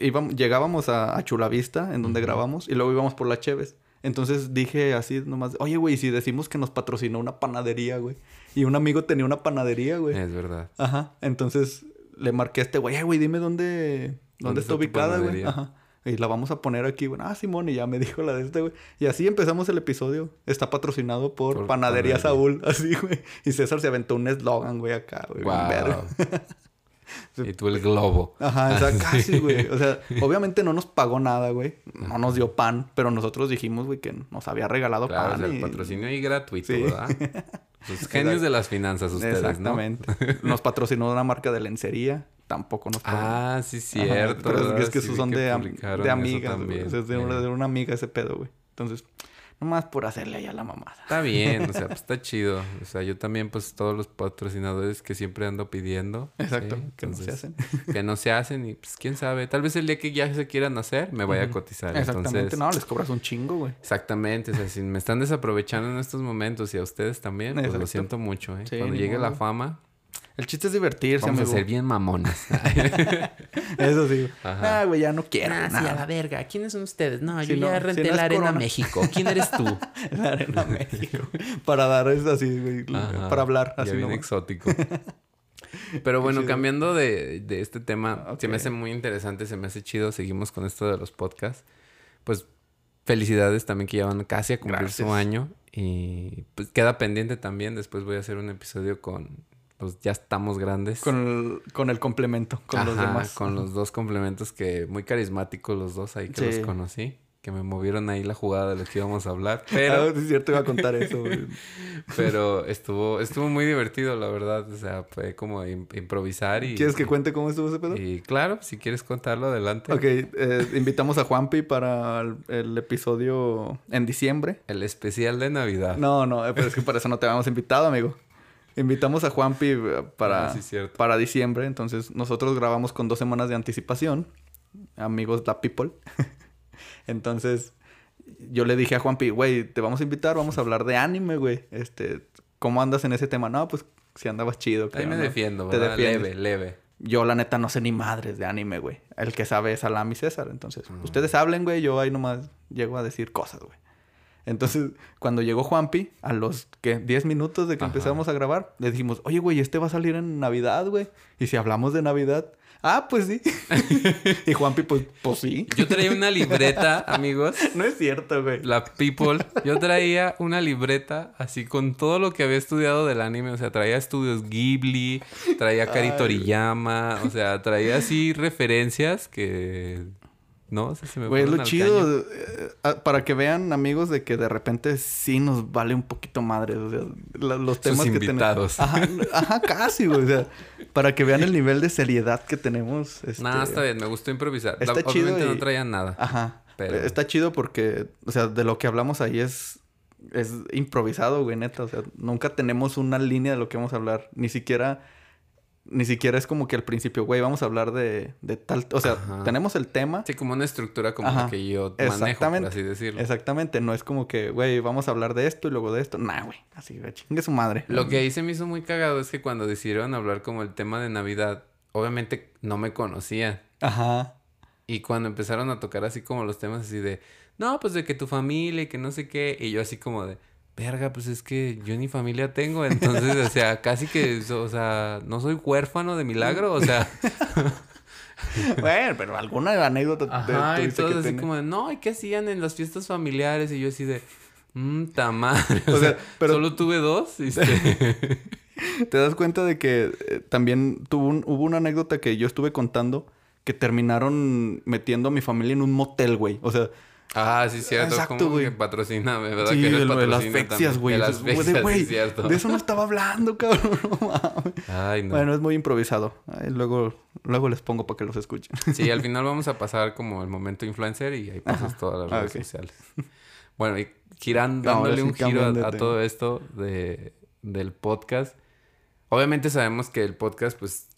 íbamos- llegábamos a, a Chulavista, en donde grabamos, y luego íbamos por la Cheves. Entonces dije así nomás, oye, güey, si decimos que nos patrocinó una panadería, güey. Y un amigo tenía una panadería, güey. Es verdad. Ajá. Entonces le marqué a este güey, "Eh, güey, dime dónde, dónde, ¿Dónde está ubicada, güey. Ajá. Y la vamos a poner aquí, güey. Ah, Simón, y ya me dijo la de este, güey. Y así empezamos el episodio. Está patrocinado por, Por Panadería Panadería. Saúl, así, güey. Y César se aventó un eslogan, güey, acá, güey. Wow. Y tú el globo. Ajá, o sea, casi, güey. O sea, obviamente no nos pagó nada, güey. No nos dio pan, pero nosotros dijimos, güey, que nos había regalado Claro, o pan. sea, el y- patrocinio y gratuito, Sí. ¿verdad? Los genios de las finanzas ustedes, ¿no? Exactamente. Nos patrocinó una marca de lencería. Tampoco nos pagó. Ah, sí, Ajá, cierto. pero es que, ¿verdad? es que Sí esos son de, de amigas, güey. también. O sea, es de, una, Eh, de una amiga ese pedo, güey. Entonces, nomás por hacerle allá la mamada. Está bien, o sea, pues está chido. O sea, yo también, pues, todos los patrocinadores que siempre ando pidiendo. Exacto, ¿sí? que no se hacen. Que no se hacen y, pues, quién sabe. Tal vez el día que ya se quieran hacer, me vaya a cotizar. Exactamente. Entonces, No, les cobras un chingo, güey. Exactamente, o sea, si me están desaprovechando en estos momentos y a ustedes también, pues lo siento mucho, ¿eh? Sí, Cuando llegue la fama, El chiste es divertirse, vamos amigo. a ser bien mamones. Eso sí. Ajá. Ah, güey, ya no quiero. Ah, sí, nada. a la verga. ¿Quiénes son ustedes? No, Si yo no- ya si renté no la Arena Corona. México. ¿Quién eres tú? La Arena México. Para dar es así, güey. Ajá. Para hablar Ya así bien nomás. exótico. Pero bueno, cambiando de, de este tema, se me hace muy interesante, se me hace chido. Seguimos con esto de los podcasts. Pues felicidades también que ya van casi a cumplir su año. Y pues queda pendiente también. Después voy a hacer un episodio con los Ya estamos grandes. Con el, con el complemento, con los demás. Con los dos complementos que muy carismáticos los dos ahí que Sí. los conocí. Que me movieron ahí la jugada de lo que íbamos a hablar. Pero Pero, Ah, es cierto, iba a contar eso, pero estuvo, estuvo muy divertido, la verdad. O sea, fue como im- improvisar y. ¿Quieres que cuente cómo estuvo ese pedo? Y claro, si quieres contarlo, adelante. Ok, eh, invitamos a Juanpi para el, el episodio en diciembre. El especial de Navidad. No, no, eh, pero es que para eso no te habíamos invitado, amigo. Invitamos a Juanpi eh, para, Ah, sí, para diciembre, entonces nosotros grabamos con dos semanas de anticipación, amigos la people. entonces yo le dije a Juanpi, güey, te vamos a invitar, vamos a hablar de anime, güey. Este, ¿cómo andas en ese tema? No, pues si andabas chido. Ahí creo, me ¿no? defiendo, Te. Leve, leve. Yo, la neta, no sé ni madres de anime, güey. El que sabe es Alam y César. Entonces, Mm. ustedes hablen, güey. Yo ahí nomás llego a decir cosas, güey. Entonces, cuando llegó Juanpi, a los, ¿qué? 10 minutos de que Ajá. empezamos a grabar, le dijimos, oye, güey, este va a salir en Navidad, güey. Y si hablamos de Navidad, ah, pues sí. y Juanpi, pues, pues sí. Yo traía una libreta, amigos. No es cierto, güey. La People. Yo traía una libreta así con todo lo que había estudiado del anime. O sea, traía estudios Ghibli, traía Kari. Toriyama. O sea, traía así referencias que... No, o sea, se me Güey, lo chido, eh, para que vean, amigos, de que de repente sí nos vale un poquito madre. O sea, la- los temas que invitados. tenemos. Ajá, ajá, casi, güey. O sea, para que vean el nivel de seriedad que tenemos. Este... No, está bien. Me gustó improvisar. Está La- chido Obviamente y- no traía nada. Ajá. Pero- Eh, Está chido porque, o sea, de lo que hablamos ahí es, es improvisado, güey, neta. O sea, nunca tenemos una línea de lo que vamos a hablar. Ni siquiera, ni siquiera es como que al principio, güey, vamos a hablar de, de tal. O sea, Ajá. tenemos el tema. Sí, como una estructura como Ajá. la que yo manejo, por así decirlo. Exactamente, no es como que, güey, vamos a hablar de esto y luego de esto. Nah, güey, así, güey, chingue su madre. Lo que ahí se me hizo muy cagado es que cuando decidieron hablar como el tema de Navidad, obviamente no me conocían. Ajá. Y cuando empezaron a tocar así como los temas así de, no, pues de que tu familia y que no sé qué. Y yo así como de, verga, pues es que yo ni familia tengo. Entonces, o sea, casi que, o sea, no soy huérfano de milagro. O sea, bueno, pero alguna anécdota te- ajá, y todos así como de, no, ¿y qué hacían en las fiestas familiares? Y yo así de, mmm, ta madre. O, O sea, sea, pero- solo tuve dos. y este, ¿Te das cuenta de que eh, también tuvo un- hubo una anécdota que yo estuve contando que terminaron metiendo a mi familia en un motel, güey? O sea, Ah, sí, cierto. Exacto, como güey. patrocíname, ¿verdad? sí, que de, de las fexias, güey. De las güey, fexias, sí, güey, de eso no estaba hablando, cabrón. No. Ay, no. Bueno, es muy improvisado. Luego, luego les pongo para que los escuchen. Sí, al final vamos a pasar como el momento influencer y ahí pasas Ajá. todas las Ah, redes sociales. Bueno, y girando, dándole sí un giro a, a todo esto de, del podcast. Obviamente sabemos que el podcast, pues,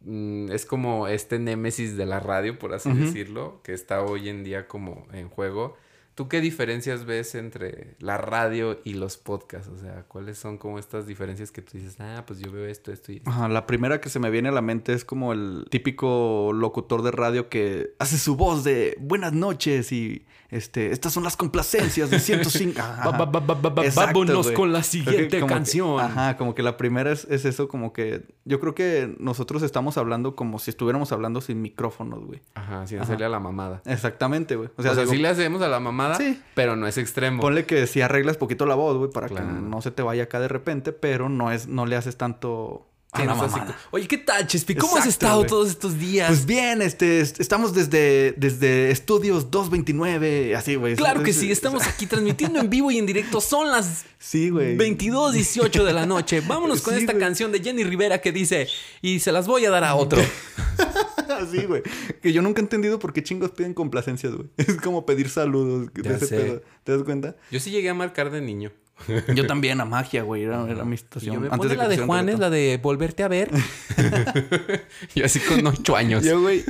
mm, es como este némesis de la radio, por así decirlo, que está hoy en día como en juego. ¿Tú qué diferencias ves entre la radio y los podcasts? O sea, ¿cuáles son como estas diferencias que tú dices, ah, pues yo veo esto, esto y esto? Ajá, la primera que se me viene a la mente es como el típico locutor de radio que hace su voz de buenas noches y este, estas son las complacencias de 105. Ajá. Ba- ba- ba- ba- ba- Exacto, vámonos con la siguiente que- canción. ajá, como que la primera es, es eso, como que yo creo que nosotros estamos hablando como si estuviéramos hablando sin micrófonos, güey. Ajá, sin hacerle a la mamada. Exactamente, güey. O O sea, digo, sí le hacemos a la mamada, Sí. pero no es extremo. ponle que si arreglas poquito la voz, güey, para Claro. que no se te vaya acá de repente, pero no es, no le haces tanto, Sí, la no así Oye, ¿qué tal, Chespi? ¿Cómo has estado todos estos días? Pues bien, este, est- estamos desde, desde Estudios 229, así, güey. claro que sí, estamos aquí transmitiendo en vivo y en directo. Son las Sí, güey. 22.18 de la noche. Vámonos con Sí, esta canción de Jenny Rivera que dice, y se las voy a dar a otro. Así, güey. Que yo nunca he entendido por qué chingos piden complacencias, güey. Es como pedir saludos. de Ya ese sé. pedo. ¿Te das cuenta? Yo sí llegué a marcar de niño. Yo también a magia, güey. Era, era mi situación. yo me Antes de la de Juanes, reggaetón. la de volverte a ver. y así con ocho años. Yo, güey,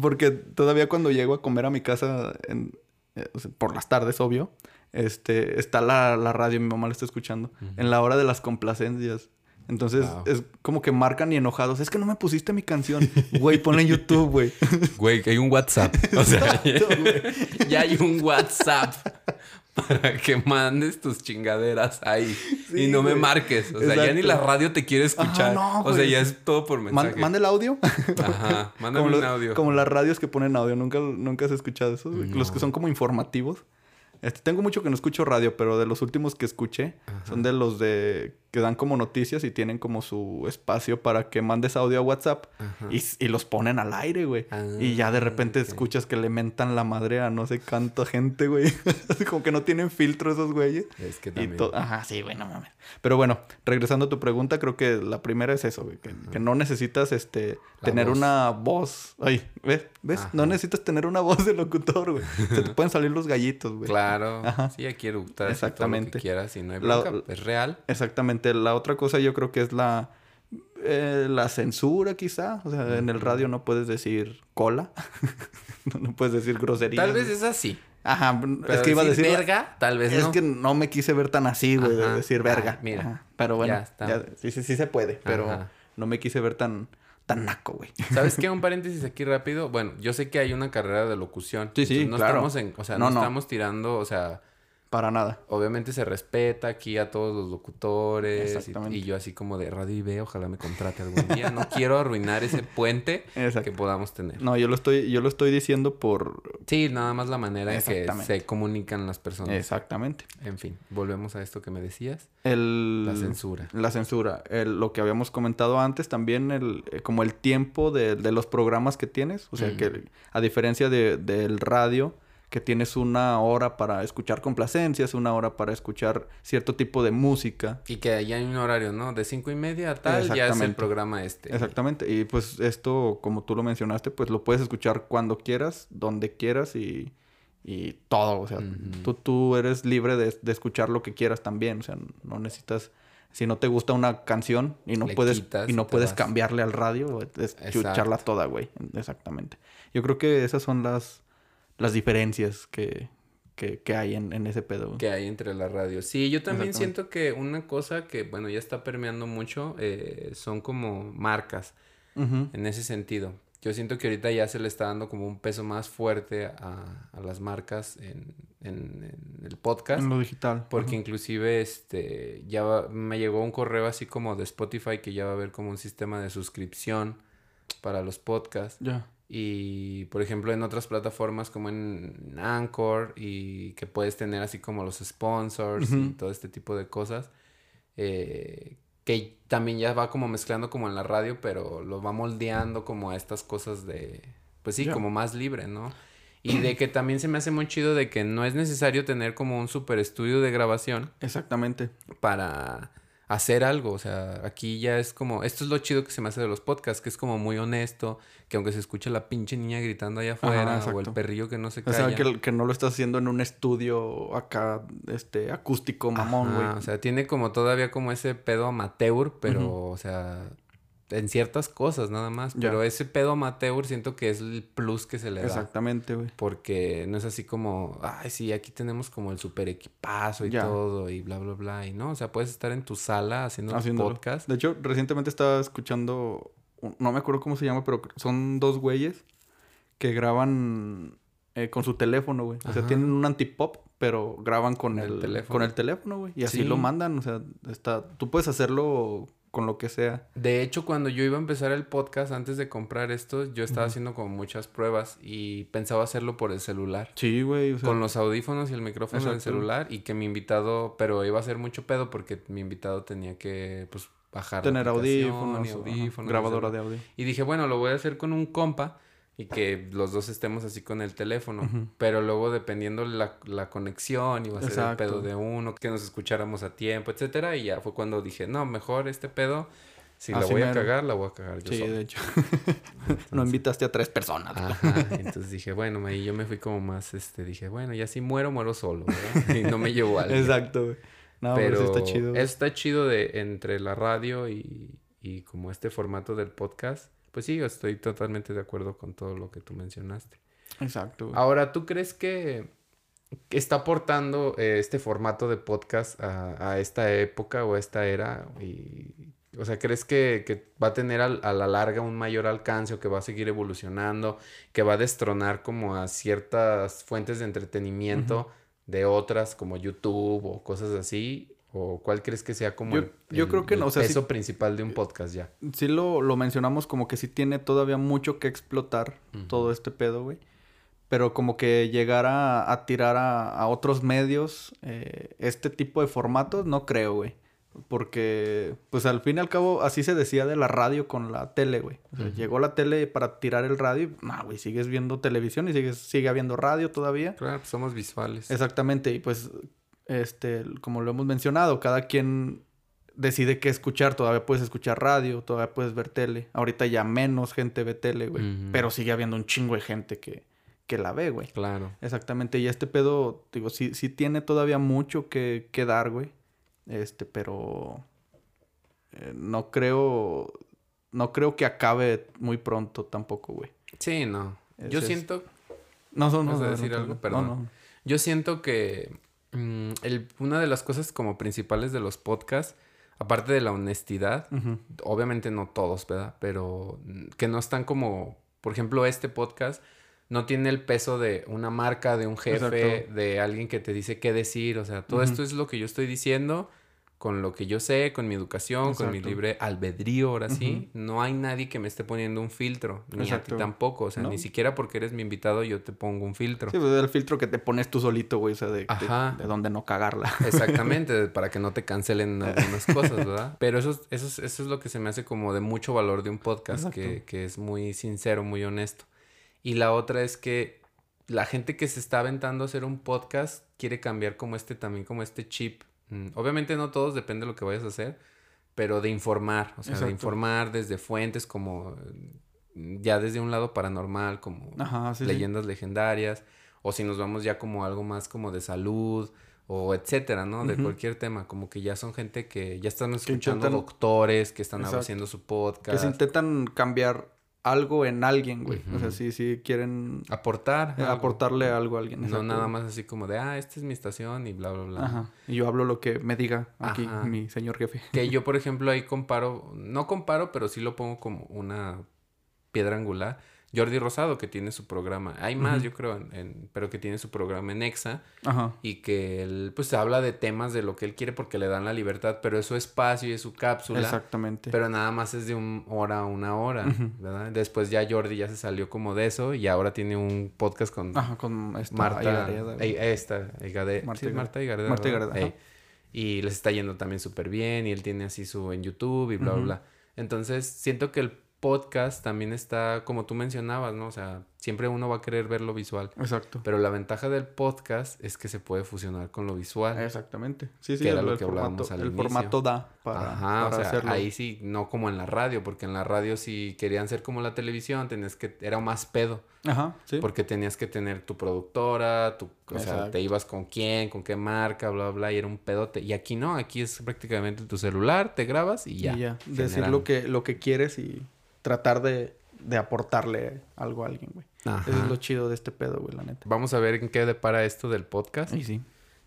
porque todavía cuando llego a comer a mi casa en- eh, por las tardes, obvio, este, está la, la radio, mi mamá la está escuchando, en la hora de las complacencias. Entonces, Wow. es como que marcan y enojados. Es que no me pusiste mi canción. Güey, ponla en YouTube, güey. Güey, que hay un WhatsApp. O sea, Exacto, ya hay un WhatsApp para que mandes tus chingaderas ahí Sí, y no me marques. O sea, ya ni la radio te quiere escuchar. no, o sea, ya es todo por Man- mensaje. manda el audio. Ajá, mándame como, un lo- audio. como las radios que ponen audio. Nunca, nunca has escuchado güey? Los que son como informativos. Este, tengo mucho que no escucho radio, pero de los últimos que escuché son de los de que dan como noticias y tienen como su espacio para que mandes audio a WhatsApp y, y los ponen al aire, güey. Ah, y ya de repente escuchas que le mentan la madre a no sé cuánta gente, güey. Como que no tienen filtro esos güeyes. Es que Y también. Ajá, sí, güey, no mames. Pero bueno, regresando a tu pregunta, creo que la primera es eso, güey. Que, que no necesitas este La tener voz. una voz. Ay, ¿ves? ¿Ves? Ajá. No necesitas tener una voz de locutor, güey. Se te pueden salir los gallitos, güey. Claro. Ajá. Sí, aquí. Todo lo Exactamente. que quieras y no hay La- bronca. Es real. Exactamente. La otra cosa yo creo que es la, eh, la censura, quizá. O sea, en el radio no puedes decir cola. no, no puedes decir grosería. Tal vez es así. Ajá, Pero es que iba a decir... verga, tal vez Es no. que no me quise ver tan así, güey, de decir verga. Ah, mira. Ajá. Pero bueno, Ya está. ya- sí, sí, sí se puede, pero Ajá. no me quise ver tan, tan naco, güey. ¿Sabes qué? Un paréntesis aquí rápido. Bueno, yo sé que hay una carrera de locución. Sí, sí, no claro. estamos en, o sea, no. estamos tirando, o sea, Para nada. obviamente se respeta aquí a todos los locutores. Y, y yo así como de Radio IB, ojalá me contrate algún día. No quiero arruinar ese puente que podamos tener. No, yo lo estoy, yo lo estoy diciendo por... Sí, nada más la manera en que se comunican las personas. Exactamente. En fin, volvemos a esto que me decías. El... La censura. La censura. El- lo que habíamos comentado antes también, el, eh, como el tiempo de, de los programas que tienes. O sea, que a diferencia de- del radio, que tienes una hora para escuchar complacencias, una hora para escuchar cierto tipo de música. Y que ya hay un horario, ¿no? De cinco y media a tal, ya es el programa este. Exactamente. Y pues esto, como tú lo mencionaste, pues lo puedes escuchar cuando quieras, donde quieras y, y todo. O sea, tú, tú eres libre de, de escuchar lo que quieras también. O sea, no necesitas... Si no te gusta una canción y no Le puedes quitas y no puedes vas. cambiarle al radio, es toda, güey. Exactamente. Yo creo que esas son las, las diferencias que, que, que hay en, en ese pedo. que hay entre las radios. Sí, yo también siento que una cosa que, bueno, ya está permeando mucho eh, son como marcas en ese sentido. Yo siento que ahorita ya se le está dando como un peso más fuerte a, a las marcas en, en- en el podcast. En lo digital. Porque inclusive este ya va- me llegó un correo así como de Spotify que ya va a haber como un sistema de suscripción para los podcasts. Ya. Y por ejemplo en otras plataformas como en Anchor y que puedes tener así como los sponsors y todo este tipo de cosas. eh, que también ya va como mezclando como en la radio, pero lo va moldeando como a estas cosas de, pues sí, como más libre, ¿no? Y de que también se me hace muy chido de que no es necesario tener como un super estudio de grabación Exactamente. para hacer algo. O sea, aquí ya es como, esto es lo chido que se me hace de los podcasts, que es como muy honesto, que aunque se escuche la pinche niña gritando allá afuera o el perrillo que no se O calla. sea, que, que no lo estás haciendo en un estudio acá, este, acústico mamón, güey. O sea, tiene como todavía como ese pedo amateur, pero, o sea, en ciertas cosas nada más. Ya. Pero ese pedo amateur siento que es el plus que se le da. Exactamente, güey. Porque no es así como, ay, sí, aquí tenemos como el super equipazo y Ya. todo y bla, bla, bla. Y no, o sea, puedes estar en tu sala haciendo un podcast. De hecho, recientemente estaba escuchando, no me acuerdo cómo se llama, pero son dos güeyes que graban eh, con su teléfono, güey. O sea, Ajá. tienen un antipop, pero graban con Con el el, teléfono. con el teléfono, güey. Y así Sí. lo mandan, o sea, está, tú puedes hacerlo con lo que sea. De hecho, cuando yo iba a empezar el podcast, antes de comprar esto, yo estaba haciendo como muchas pruebas y pensaba hacerlo por el celular. Sí, güey, o sea, con los audífonos y el micrófono del celular y que mi invitado, pero iba a ser mucho pedo porque mi invitado tenía que, pues, bajar la Tener audífonos, grabadora de audio. Y dije, bueno, lo voy a hacer con un compa y que los dos estemos así con el teléfono. Pero luego, dependiendo la, la conexión, iba a ser Exacto. el pedo de uno, que nos escucháramos a tiempo, etcétera. Y ya fue cuando dije, no, mejor este pedo, si la Así voy a cagar, la voy a cagar yo Sí, solo. de hecho. no invitaste a tres personas. Ajá, entonces dije, bueno, ahí yo me fui como más, este, dije, bueno, ya si muero, muero solo, ¿verdad? Y no me llevo a alguien. Exacto, güey. No, pero, pero sí está chido. güey. está chido de entre la radio y, y como este formato del podcast. Pues sí, yo estoy totalmente de acuerdo con todo lo que tú mencionaste. Exacto, güey. Ahora, ¿tú crees que, está aportando eh, este formato de podcast a, a esta época o a esta era? Y, o sea, ¿crees que, que va a tener a, la larga un mayor alcance o que va a seguir evolucionando, que va a destronar como a ciertas fuentes de entretenimiento de otras como YouTube o cosas así? ¿O cuál crees que sea como Yo- el, yo el- creo que no, o sea, sí- principal de un podcast ya? sí lo, lo mencionamos como que sí tiene todavía mucho que explotar todo este pedo, güey. Pero como que llegar a, a tirar a, a otros medios eh, este tipo de formatos, no creo, güey. Porque, pues al fin y al cabo, así se decía de la radio con la tele, güey. O sea, llegó la tele para tirar el radio y, nah, güey, sigues viendo televisión y sigues, sigue habiendo radio todavía. Claro, pues somos visuales. Exactamente, y pues, este, como lo hemos mencionado, cada quien decide qué escuchar. Todavía puedes escuchar radio, todavía puedes ver tele. Ahorita ya menos gente ve tele, güey. Pero sigue habiendo un chingo de gente que, que la ve, güey. Claro. Exactamente, y este pedo, digo, sí, sí tiene todavía mucho que, que dar, güey. Este, pero eh, no creo, no creo que acabe muy pronto tampoco, güey. Sí, no. Yo es- siento No, no, no. ¿Vas a no, decir no, algo? no, Perdón. no. Yo siento que mm, el- una de las cosas como principales de los podcasts, aparte de la honestidad, obviamente no todos, ¿verdad? Pero que no están como, por ejemplo, este podcast no tiene el peso de una marca, de un jefe, Exacto. de alguien que te dice qué decir, o sea, todo esto es lo que yo estoy diciendo con lo que yo sé, con mi educación, con mi libre albedrío, ahora sí. No hay nadie que me esté poniendo un filtro, ni a ti tampoco, o sea, No. ni siquiera porque eres mi invitado yo te pongo un filtro. Sí, pues el filtro que te pones tú solito, güey, o sea, de, Ajá. de donde no cagarla. Exactamente, para que no te cancelen algunas cosas, ¿verdad? Pero eso, es- eso, es- eso es lo que se me hace como de mucho valor de un podcast, que, que es muy sincero, muy honesto. Y la otra es que la gente que se está aventando a hacer un podcast quiere cambiar como este, también como este chip. Mm, Obviamente no todos, depende de lo que vayas a hacer, pero de informar, o sea, de informar desde fuentes como mm, ya desde un lado paranormal, como Ajá, sí, sí. leyendas legendarias, o si nos vamos ya como algo más como de salud, o etcétera, ¿no? De cualquier tema, como que ya son gente que ya están escuchando intentan- doctores, que están Exacto. haciendo su Que podcast, se intentan cambiar algo en alguien, güey. O sea, sí, sí quieren aportar, eh, algo. aportarle algo a alguien. no nada más así como de, ah, esta es mi estación y bla, bla, bla. Ajá. Y yo hablo lo que me diga aquí Ajá. mi señor jefe. Que yo, por ejemplo, ahí comparo, no comparo, pero sí lo pongo como una piedra angular. Jordi Rosado, que tiene su programa. Hay más, yo creo, en- en- pero que tiene su programa en Exa. Ajá. y que él pues habla de temas de lo que él quiere porque le dan la libertad, pero es su espacio y es su cápsula. Exactamente. Pero nada más es de un hora a una hora. ¿verdad? Después ya Jordi ya se salió como de eso y ahora tiene un podcast con Ajá, con esta Marta. Ey, esta, Higade- Marta sí. Marta Higareda, Marta. Y les está yendo también súper bien y él tiene así su en YouTube y bla, bla, bla. Entonces siento que el podcast también está, como tú mencionabas, ¿no? O sea, siempre uno va a querer ver lo visual. Exacto. Pero la ventaja del podcast es que se puede fusionar con lo visual. Exactamente. Sí, sí, Que era el, lo el que formato, hablábamos al el inicio. formato da para, Ajá, para o sea, hacerlo. ahí sí, no como en la radio, porque en la radio si querían ser como la televisión, tenías que, era más pedo, Ajá, sí. porque tenías que tener tu productora, tu, o sea, te ibas con quién, con qué marca, bla, bla, y era un pedote. Y aquí no, aquí es prácticamente tu celular, te grabas y ya. Y ya. Decir lo que, lo que quieres y tratar de, de aportarle algo a alguien, güey. Eso es lo chido de este pedo, güey, la neta. Vamos a ver en qué depara esto del podcast. Y sí.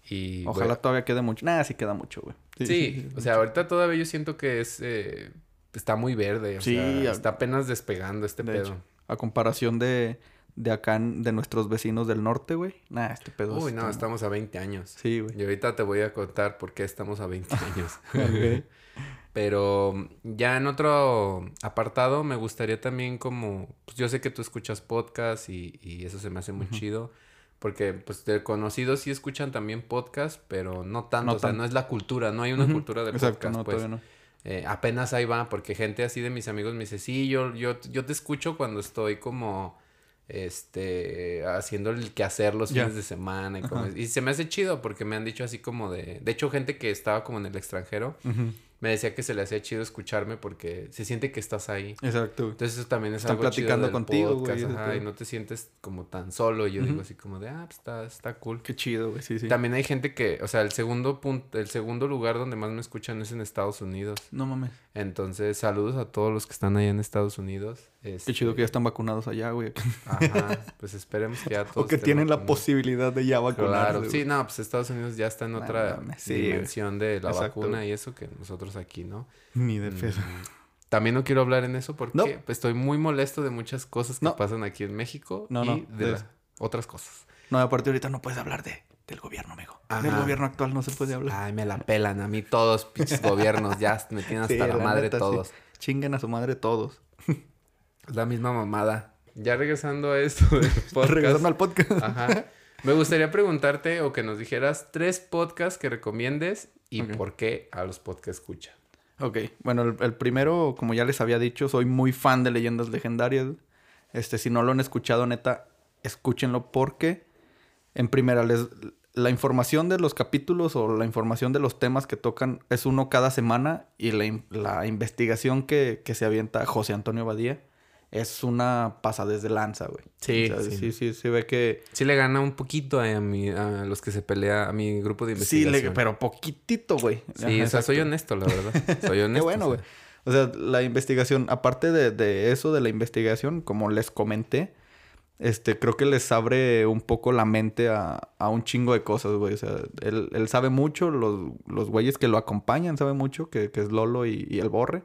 Y Ojalá todavía quede mucho. Nada, sí queda mucho, güey. Sí, o sea, ahorita todavía yo siento que es eh, está muy verde, o Sí, sea, a- está apenas despegando este de pedo. hecho. A comparación de, de acá, de nuestros vecinos del norte, güey. Nah, este pedo Uy, no, estamos a 20 años. Sí, güey. Y ahorita te voy a contar por qué estamos a 20 años. Pero ya en otro apartado me gustaría también como, pues yo sé que tú escuchas podcast y, y eso se me hace muy chido. Porque pues de conocidos sí escuchan también podcast, pero no tanto. No o sea, no es la cultura, no hay una cultura de Exacto, podcast. no, pues. no. eh, apenas ahí va, porque gente así de mis amigos me dice, sí, yo, yo, yo te escucho cuando estoy como, este, haciendo el quehacer los fines de semana y, como- Ajá. y se me hace chido porque me han dicho así como de, de hecho gente que estaba como en el extranjero, Ujú. Me decía que se le hacía chido escucharme porque se siente que estás ahí. Exacto. Entonces eso también es Están algo chido platicando del contigo, podcast, güey, ajá, y no te sientes como tan solo. Y yo digo así como de, ah, pues está, está cool. Qué chido, güey. Sí, sí. También hay gente que, o sea, el segundo punto, el segundo lugar donde más me escuchan es en Estados Unidos. No mames. Entonces, saludos a todos los que están allá en Estados Unidos. Qué Este, chido que ya están vacunados allá, güey. Ajá, pues esperemos que ya todos O que tienen la posibilidad de ya vacunarse. Claro, sí, no, pues Estados Unidos ya está en otra mames, sí, güey. dimensión de la Exacto, vacuna y eso que nosotros aquí, ¿no? Ni de peso. Mm, También no quiero hablar en eso porque No. estoy muy molesto de muchas cosas que No. pasan aquí en México No, y de otras cosas. No, aparte ahorita no puedes hablar de, del gobierno, amigo. Del Ajá. gobierno actual no se puede hablar. Ay, me la pelan a mí todos, pinches gobiernos, ya me tienen hasta Sí, la la madre neta, sí. todos. Chinguen a su madre todos. Es la misma mamada. Ya regresando a esto del podcast. Regresando al podcast. Ajá. Me gustaría preguntarte o que nos dijeras tres podcasts que recomiendes y por qué a los podcasts escucha. Ok, bueno, el, el primero, como ya les había dicho, soy muy fan de leyendas legendarias. Este, si no lo han escuchado, neta, escúchenlo porque, en primera, les, la información de los capítulos o la información de los temas que tocan es uno cada semana y la, la investigación que, que se avienta José Antonio Badía es una pasadez de lanza, güey. Sí, O sea, sí. sí, sí, sí ve que... Sí le gana un poquito a, mi, a los que se pelea, a mi grupo de Sí, investigación. le- pero poquitito, güey. Sí, Ajá, o sea, soy honesto, la verdad. Soy honesto. Qué bueno, o güey. sea. O sea, la investigación, aparte de, de eso, de la investigación, como les comenté, este, creo que les abre un poco la mente a, a un chingo de cosas, güey. O sea, él, él sabe mucho, los, los güeyes que lo acompañan saben mucho, que, que es Lolo y, y el Borre.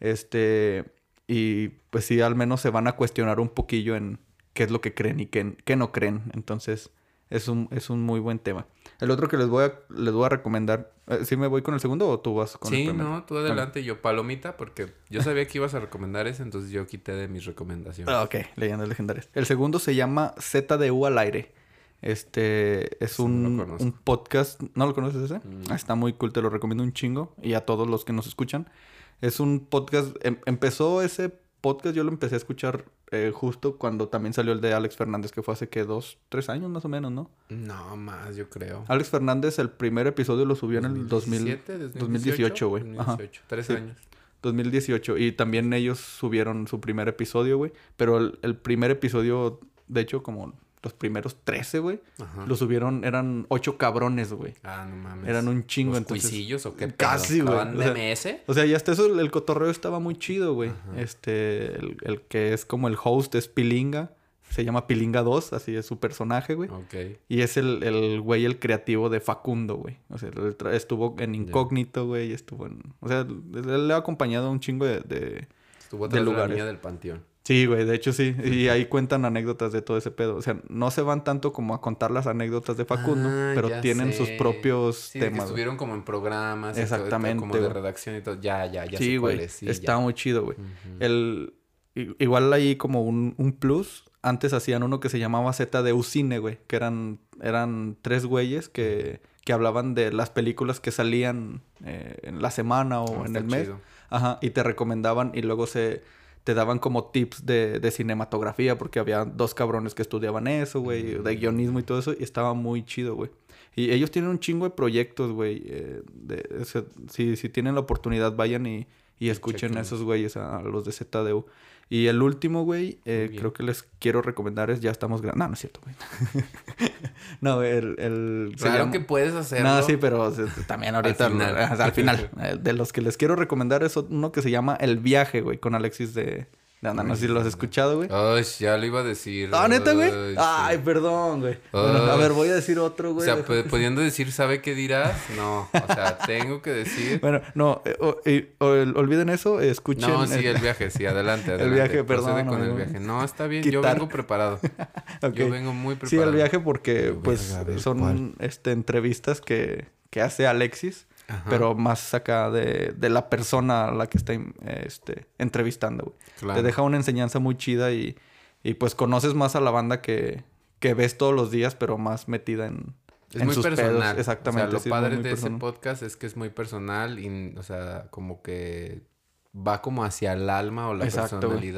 Este, y pues sí, al menos se van a cuestionar un poquillo en qué es lo que creen y qué, qué no creen. Entonces, es un, es un muy buen tema. El otro que les voy a, les voy a recomendar, eh, ¿sí me voy con el segundo o tú vas con el Sí, primero? no, tú adelante. Yo palomita porque yo sabía que ibas a recomendar ese, entonces yo quité de mis recomendaciones. Ah, ok, leyendas legendarias. El segundo se llama ZDU al aire. Este es un, un podcast. ¿No lo conoces ese? Mm. Ah, Está muy cool, te lo recomiendo un chingo. Y a todos los que nos escuchan. Es un podcast. em- empezó ese podcast, yo lo empecé a escuchar eh, justo cuando también salió el de Alex Fernández, que fue hace que dos, tres años más o menos, ¿no? No, más, yo creo. Alex Fernández, el primer episodio lo subió en el 2000, 2017, 2018, güey. Ajá. 2018, tres Sí. años. 2018. Y también ellos subieron su primer episodio, güey. Pero el, el primer episodio, de hecho, como los primeros 13, güey, Ajá. lo subieron, eran ocho cabrones, güey. Ah, no mames. Eran un chingo, ¿Los entonces. cuisillos o qué? Casi, güey. ¿Estaban O sea? O sea, y hasta eso el, el cotorreo estaba muy chido, güey. Este, el, el que es como el host es Pilinga. Se llama Pilinga 2, así es su personaje, güey. Ok. Y es el, el güey, el creativo de Facundo, güey. O sea, estuvo en incógnito, güey. Estuvo en... O sea, él le ha acompañado a un chingo de- de, Estuvo de atrás de, la lugares. niña del panteón. Sí, güey, de hecho sí. Y ahí cuentan anécdotas de todo ese pedo. O sea, no se van tanto como a contar las anécdotas de Facundo, Ah, pero tienen sus propios Sí, de que temas. estuvieron como en programas. y todo, Exactamente, como de redacción y todo. Ya, ya, ya sí, güey. sí, está ya. muy chido, güey. El, igual ahí como un, un plus. Antes hacían uno que se llamaba Z de Cine, güey. Que eran, eran tres güeyes que, que hablaban de las películas que salían eh, en la semana o Ah, en el mes. chido. Ajá, y te recomendaban y luego se te daban como tips de, de cinematografía porque había dos cabrones que estudiaban eso, güey, de Mm. guionismo y todo eso y estaba muy chido, güey. Y ellos tienen un chingo de proyectos, güey. eh, de- o sea, si, si tienen la oportunidad, vayan y, y escuchen a esos güeyes, a, a los de ZDU. Y el último, güey, eh, creo que les quiero recomendar es Ya estamos grabando. No, no es cierto, güey. no, el... el Claro llama- que puedes hacerlo. no, sí, pero también ahorita Al final. ajá, al final. Eh, De los que les quiero recomendar es uno que se llama El Viaje, güey, con Alexis de, Anda. No sé si lo has escuchado, güey. Ay, ya lo iba a decir. Ah, neta, güey. Ay, sí. Perdón, güey. Bueno, a ver, voy a decir otro, O güey. sea, pu- pudiendo decir, ¿sabe qué dirás? No, o sea, tengo que decir. Bueno, no, eh, o- eh, o- el- olviden eso, escuchen. No, sí, el viaje, sí, adelante, adelante. viaje, Procede perdón, con el amigo. viaje. No, está bien, yo vengo preparado. ok. Yo vengo muy Sí, preparado. el viaje porque, pues, son este, entrevistas que, que hace Alexis, Ajá, pero más acá de, de la persona a la que está este, entrevistando, güey. claro. Te deja una enseñanza muy chida y, y pues conoces más a la banda que, que ves todos los días, pero más metida en, Es en muy sus pedos, personal. exactamente, O sea, lo sí, es muy, padre muy de ese podcast es que es muy personal y, o sea, como que va como hacia el alma o la Exacto, güey.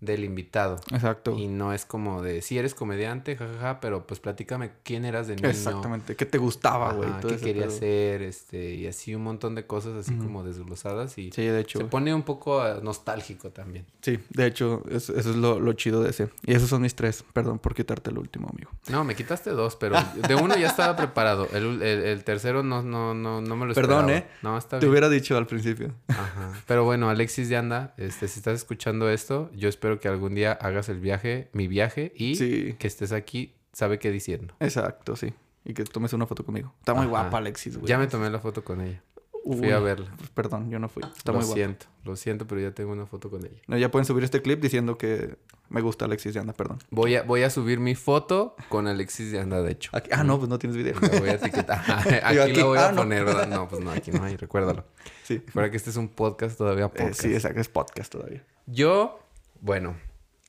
Del invitado. Exacto. Y no es como de, si eres comediante, jajaja, pero pues platícame quién eras de niño. Exactamente. ¿Qué te gustaba, güey? Qué ese quería pedo. hacer, este, y así un montón de cosas así como desglosadas y Sí, de hecho. se pone un poco ah, nostálgico también. Sí, de hecho, es- eso es lo, lo chido de ese. Y esos son mis tres. Perdón por quitarte el último, amigo. No, me quitaste dos, pero de uno ya estaba preparado. El, el- el tercero no, no, no, no me lo Perdón, esperaba. ¿eh? No, está Te bien. hubiera dicho al principio. Ajá. Pero bueno, Alexis de Anda, este, si estás escuchando esto, yo espero que algún día hagas el viaje, mi viaje, y Sí. que estés aquí, sabe qué diciendo. Exacto, sí. Y que tomes una foto conmigo. Está muy Ajá. guapa, Alexis, güey. Ya me tomé la foto con ella. Fui a verla. pues, perdón, yo no fui. Está lo muy guapa. siento, lo siento, pero ya tengo una foto con ella. No, ya pueden subir este clip diciendo que me gusta Alexis de Anda, perdón. Voy a, voy a subir mi foto con Alexis de Anda, de hecho. Aquí- ah, no, pues no tienes video. La voy a etiquetar. Aquí, aquí- la voy a ah, no. poner, ¿verdad? No, pues no, aquí no hay, recuérdalo. sí. Recuerda que este es un podcast todavía Eh, podcast. sí, exacto. Es podcast todavía. Yo, bueno,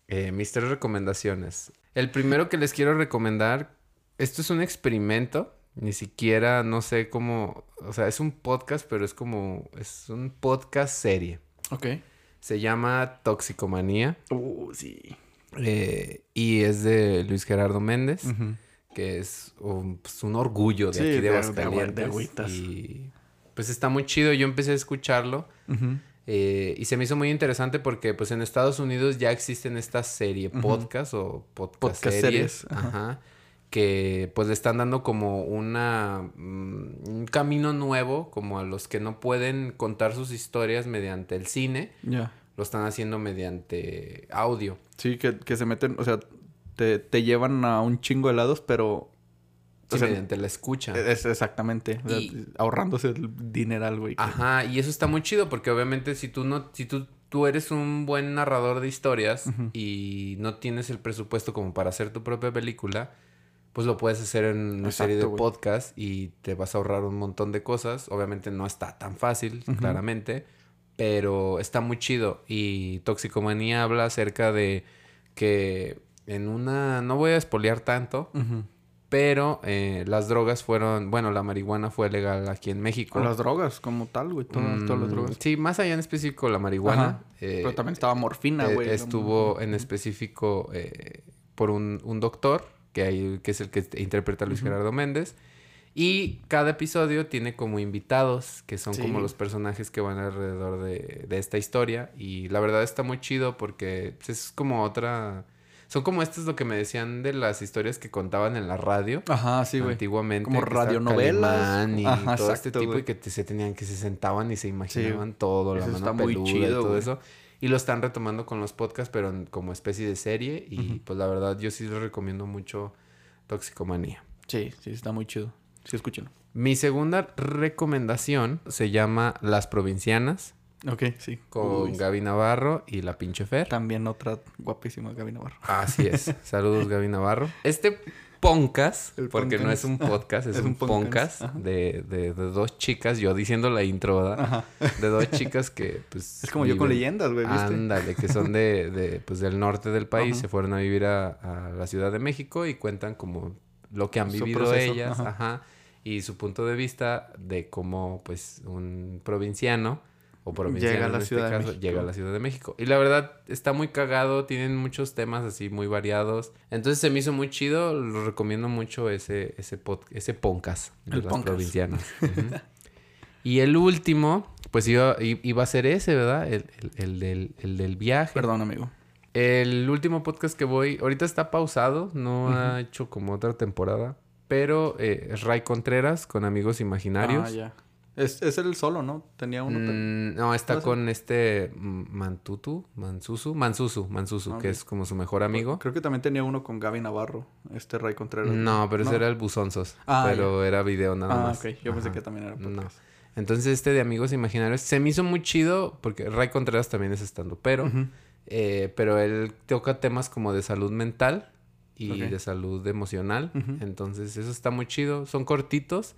eh, mis tres recomendaciones. El primero que les quiero recomendar, esto es un experimento, ni siquiera, no sé cómo, o sea, es un podcast, pero es como, es un podcast serie. Ok. Se llama Toxicomanía Uh, sí. eh, y es de Luis Gerardo Méndez, que es un, pues, un orgullo de Sí, aquí de de- Aguascalientes. de y pues está muy chido, yo empecé a escucharlo. Eh, y se me hizo muy interesante porque pues en Estados Unidos ya existen estas serie Ujú. podcast o podcast, Podcast series, series, ajá. ajá, que pues le están dando como una mm, un camino nuevo como a los que no pueden contar sus historias mediante el cine, Ya. lo están haciendo mediante audio. Sí, que, que se meten, o sea, te, te llevan a un chingo de helados, pero... Sí, o sea, mediante la escucha. Es exactamente. Y- ahorrándose el dineral, güey. Ajá, y eso está muy chido porque obviamente si tú no, si tú, tú eres un buen narrador de historias y no tienes el presupuesto como para hacer tu propia película, pues lo puedes hacer en una Exacto, serie de güey. podcast y te vas a ahorrar un montón de cosas. Obviamente no está tan fácil, claramente, pero está muy chido. Y Toxicomanía habla acerca de que en una, no voy a espolear tanto. Pero eh, las drogas fueron, bueno, la marihuana fue legal aquí en México. Las drogas, como tal, güey. Todas, todas las Mm, drogas. Sí, más allá en específico la marihuana. Eh, Pero también estaba morfina, eh, güey. estuvo en específico eh, por un, un doctor, que, hay, que es el que interpreta a Luis. Gerardo Méndez. Y cada episodio tiene como invitados, que son Sí. como los personajes que van alrededor de, de esta historia. Y la verdad está muy chido porque pues, es como otra... Son como estas lo que me decían de las historias que contaban en la radio. Ajá, sí, güey. Antiguamente. Como radionovelas. Y Ajá, todo este tipo. Y que te- se tenían que se sentaban y se imaginaban todo, la Eso mano está muy peluda y chido, todo eso. Y lo están retomando con los podcasts, pero en- como especie de serie. Y pues la verdad, yo sí les recomiendo mucho Toxicomanía. Sí, sí, está muy chido. Sí, escúchenlo. Mi segunda recomendación se llama Las Provincianas Ok, sí. con Uy, Gaby Navarro y la pinche Fer. También otra guapísima Gaby Navarro. Así es. Saludos, Gaby Navarro. Este podcast, El porque no es un podcast, es, Es un, Ajá. de, de- de dos chicas, yo diciendo la intro, ¿verdad? Ajá. De dos chicas que, pues... Es como yo con leyendas, güey, ¿viste? Ándale, que son de, de, pues, del norte del país, Ajá. se fueron a vivir a, a la Ciudad de México y cuentan como lo que han Su vivido proceso, ellas, ajá. ajá. y su punto de vista de cómo, pues, un provinciano o provinciano Llega a la en este Ciudad de caso, México. llega a la Ciudad de México. Y la verdad, está muy cagado, tienen muchos temas así muy variados. Entonces se me hizo muy chido, lo recomiendo mucho ese, ese, pod- ese podcast de El las podcast. provincianas. Y el último, pues iba, iba a ser ese, ¿verdad? El, el- el del, el del viaje. Perdón, amigo. El último podcast que voy, ahorita está pausado, no ha hecho como otra temporada, pero eh, es Ray Contreras con Amigos Imaginarios. Ah, ya. Es, es el solo, ¿no? Tenía uno. Mm, no, está ¿No es con este Mantutu, Mansusu, Mansusu, Mansusu, Ah, que es como su mejor amigo. Creo que también tenía uno con Gaby Navarro. Este Ray Contreras. No, pero ese era el Buzonzos, Ah, pero era video nada Ah, más. ok. Yo pensé que también era No. Entonces este de Amigos Imaginarios se me hizo muy chido porque Ray Contreras también es estando, pero. Eh, pero él toca temas como de salud mental y de salud emocional. Entonces, eso está muy chido. Son cortitos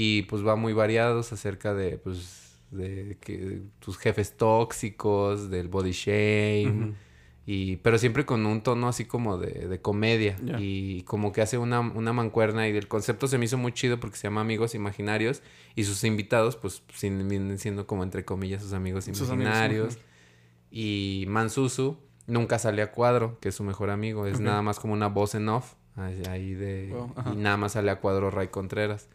y pues va muy variados acerca de, pues, de que tus jefes tóxicos, del body shame. Y, pero siempre con un tono así como de, de comedia. Y como que hace una, una mancuerna. Y el concepto se me hizo muy chido porque se llama Amigos Imaginarios. Y sus invitados, pues, sin- vienen siendo como entre comillas sus amigos Sus amigos imaginarios. imaginarios. y Mansusu nunca sale a cuadro, que es su mejor amigo. Es nada más como una voz en off. ahí- de... Wow, y nada más sale a cuadro Ray Contreras.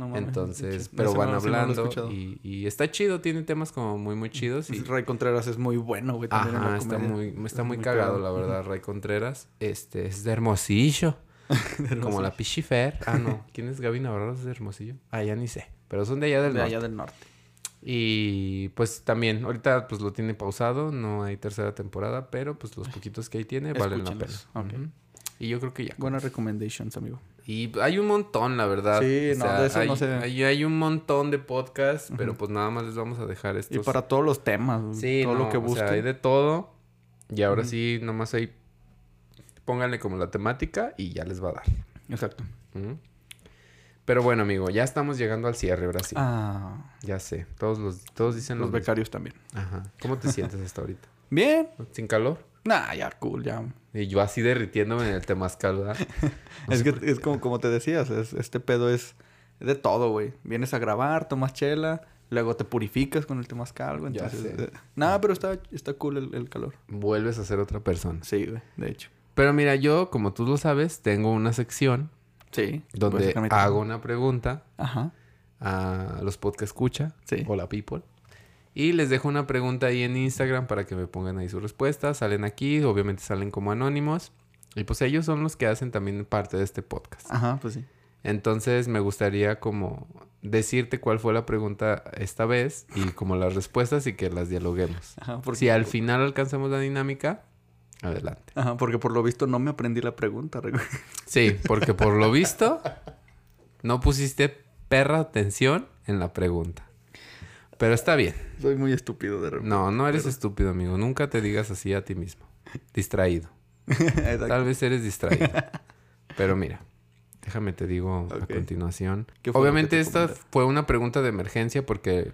No mames, Entonces, pero van no hablando y, y está chido, tiene temas como muy, muy chidos. Y, Ray Contreras es muy bueno, güey. también en la ajá, está muy, está Es muy cagado, la verdad, Ray Contreras. Este, es de Hermosillo. como la Pichifer. Ah, no. ¿Quién es Gaby Navarro? ¿Es de Hermosillo? Ah, ya ni sé. Pero son de allá del De norte. allá del norte. Y pues también, ahorita pues lo tiene pausado, no hay tercera temporada, pero pues los poquitos que ahí tiene valen la pena. Y yo creo que ya. Buenas recommendations, amigo. Y hay un montón, la verdad. Sí, O no, sea, de eso hay, no sé. Hay, hay un montón de podcasts, pero pues nada más les vamos a dejar estos. Y para todos los temas, Sí, todo no, lo que o sea, hay busquen. de todo. Y ahora Ujú. sí, nomás ahí pónganle como la temática y ya les va a dar. Exacto. Pero bueno, amigo, ya estamos llegando al cierre, sí. Ah, Ya sé. Todos los, todos dicen los lo mismo. becarios también. Ajá. ¿Cómo te sientes hasta ahorita? Bien. ¿Sin calor? Nah, ya, cool, ya. Y yo así derritiéndome en el temazcal, ¿verdad? No es que es como, como te decías, es- este pedo es de todo, güey. Vienes a grabar, tomas chela, luego te purificas con el temazcal, güey. Entonces, eh, nada, pero está, está cool el, el calor. Vuelves a ser otra persona. Sí, güey, de hecho. Pero mira, yo, como tú lo sabes, tengo una sección Sí. donde hago una pregunta Ajá. a los podcast escucha. Sí. Hola, people. Y les dejo una pregunta ahí en Instagram para que me pongan ahí sus respuestas. Salen aquí, obviamente salen como anónimos. Y pues ellos son los que hacen también parte de este podcast. Ajá, pues sí. Entonces me gustaría como decirte cuál fue la pregunta esta vez y como las respuestas y que las dialoguemos. Ajá, porque, Si al final alcanzamos la dinámica, adelante. Ajá, porque por lo visto no me aprendí la pregunta. Sí, porque por lo visto no pusiste perra atención en la pregunta. Pero está bien. Soy muy estúpido de repente. No, no eres estúpido, amigo. Nunca te digas así a ti mismo. Distraído. Tal vez eres distraído. Pero mira, déjame te digo a continuación. ¿Qué fue lo Obviamente esta fue una pregunta de emergencia porque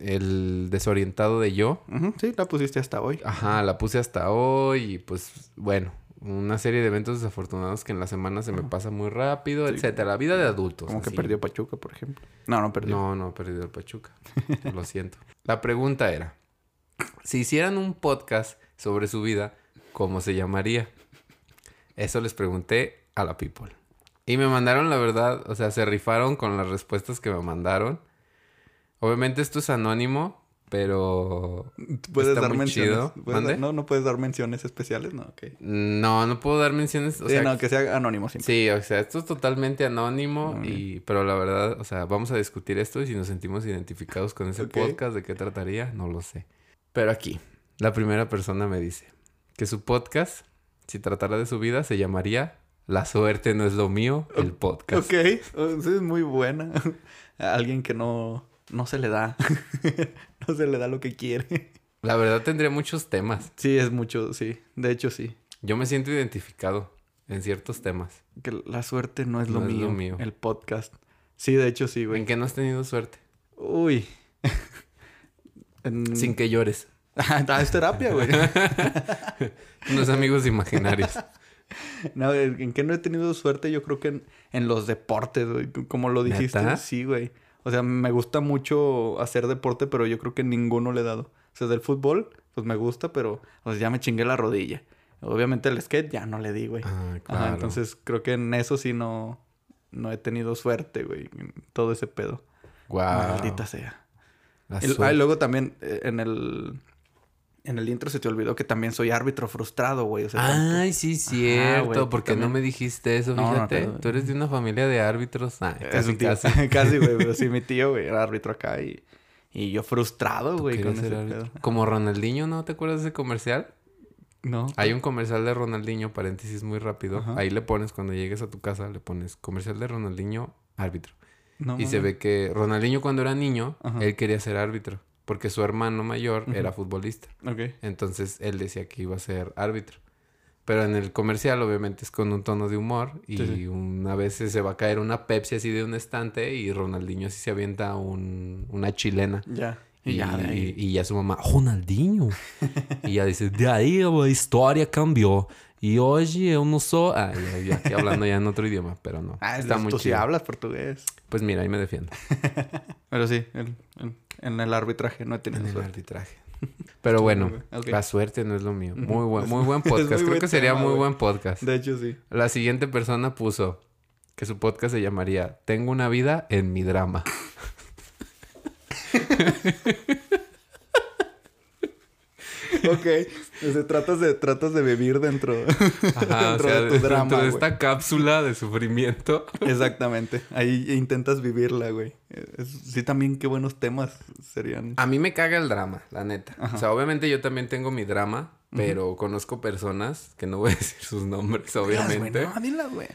el desorientado de yo, sí, la pusiste hasta hoy. ajá, la puse hasta hoy y pues bueno, una serie de eventos desafortunados que en la semana se me pasa muy rápido, Sí. etcétera. La vida de adultos. Como que perdió Pachuca, por ejemplo. No, no perdió. No, no, perdido el Pachuca. Lo siento. La pregunta era, si hicieran un podcast sobre su vida, ¿cómo se llamaría? Eso les pregunté a la people. Y me mandaron la verdad, o sea, se rifaron con las respuestas que me mandaron. Obviamente esto es anónimo, pero Puedes está dar muy menciones. chido. ¿Puedes ¿Mande? dar- no, no puedes dar menciones especiales, no, ok. no, no puedo dar menciones. O Sí, sea, no, que sea anónimo siempre. Sí, o sea, esto es totalmente anónimo Anónimo. y pero la verdad, o sea, vamos a discutir esto y si nos sentimos identificados con ese podcast, ¿de qué trataría? No lo sé. Pero aquí, la primera persona me dice que su podcast, si tratara de su vida, se llamaría La suerte no es lo mío, el podcast. Ok, es muy buena. Alguien que no, no se le da. no se le da lo que quiere. La verdad tendría muchos temas. Sí, es mucho, sí. De hecho, sí. Yo me siento identificado en ciertos temas. Que la suerte no es, lo, No es mío, lo mío. El podcast. Sí, de hecho, sí, güey. ¿En qué no has tenido suerte? Uy. En- Sin que llores. Ah, es terapia, güey. Unos amigos imaginarios. No, en que no he tenido suerte, yo creo que en, en los deportes, güey. Como lo dijiste. ¿Neta? Sí, güey. O sea, me gusta mucho hacer deporte, pero yo creo que ninguno le he dado. O sea, del fútbol, pues me gusta, pero pues ya me chingué la rodilla. Obviamente el skate ya no le di, güey. Ah, Ajá, entonces creo que en eso sí no, no he tenido suerte, güey. Todo ese pedo. Guau. Maldita sea. El- ah, y luego también eh, en el... En el intro se te olvidó que también soy árbitro frustrado, güey. O sea, Ay, sí, cierto. güey, ¿Por qué no me dijiste eso? No, no, Fíjate, pero- tú eres de una familia de árbitros. Ay, Es casi, un tío. casi. Casi, güey. Pero sí, mi tío, güey, era árbitro acá y... Y yo frustrado, güey, con ese pedo. Como Ronaldinho, ¿no? ¿Te acuerdas de ese comercial? No. Hay un comercial de Ronaldinho, paréntesis muy rápido. Ajá. Ahí le pones, cuando llegues a tu casa, le pones comercial de Ronaldinho, árbitro. No y se ve que Ronaldinho cuando era niño, Ajá. él quería ser árbitro. Porque su hermano mayor Ujú. era futbolista. Ok. Entonces él decía que iba a ser árbitro. Pero en el comercial obviamente es con un tono de humor y Sí, sí. una vez se va a caer una Pepsi así de un estante y Ronaldinho así se avienta un- una chilena. Ya. Y ya de ahí. y ya su mamá, Ronaldinho. y ya dice, de ahí la historia cambió. Y hoy eu no soy... Ah, ya, ya aquí hablando ya en otro idioma, pero no. Ah, Está muy tú sí chido. hablas portugués. Pues mira, ahí me defiendo. Pero sí, en, en- en el arbitraje no he tenido En el arbitraje. Pero bueno, la suerte no es lo mío. Muy buen, muy buen podcast. Creo buen que sería tema, muy buen podcast. De hecho, sí. La siguiente persona puso que su podcast se llamaría Tengo una vida en mi drama. Ok. O sea, tratas de, tratas de vivir dentro, Ajá, o dentro sea, de tu dentro drama, de güey. esta cápsula de sufrimiento. Exactamente. Ahí intentas vivirla, güey. Es- sí, también qué buenos temas serían. A mí me caga el drama, la neta. Ajá. O sea, obviamente yo también tengo mi drama, pero conozco personas, que no voy a decir sus nombres, obviamente, No, dila, güey.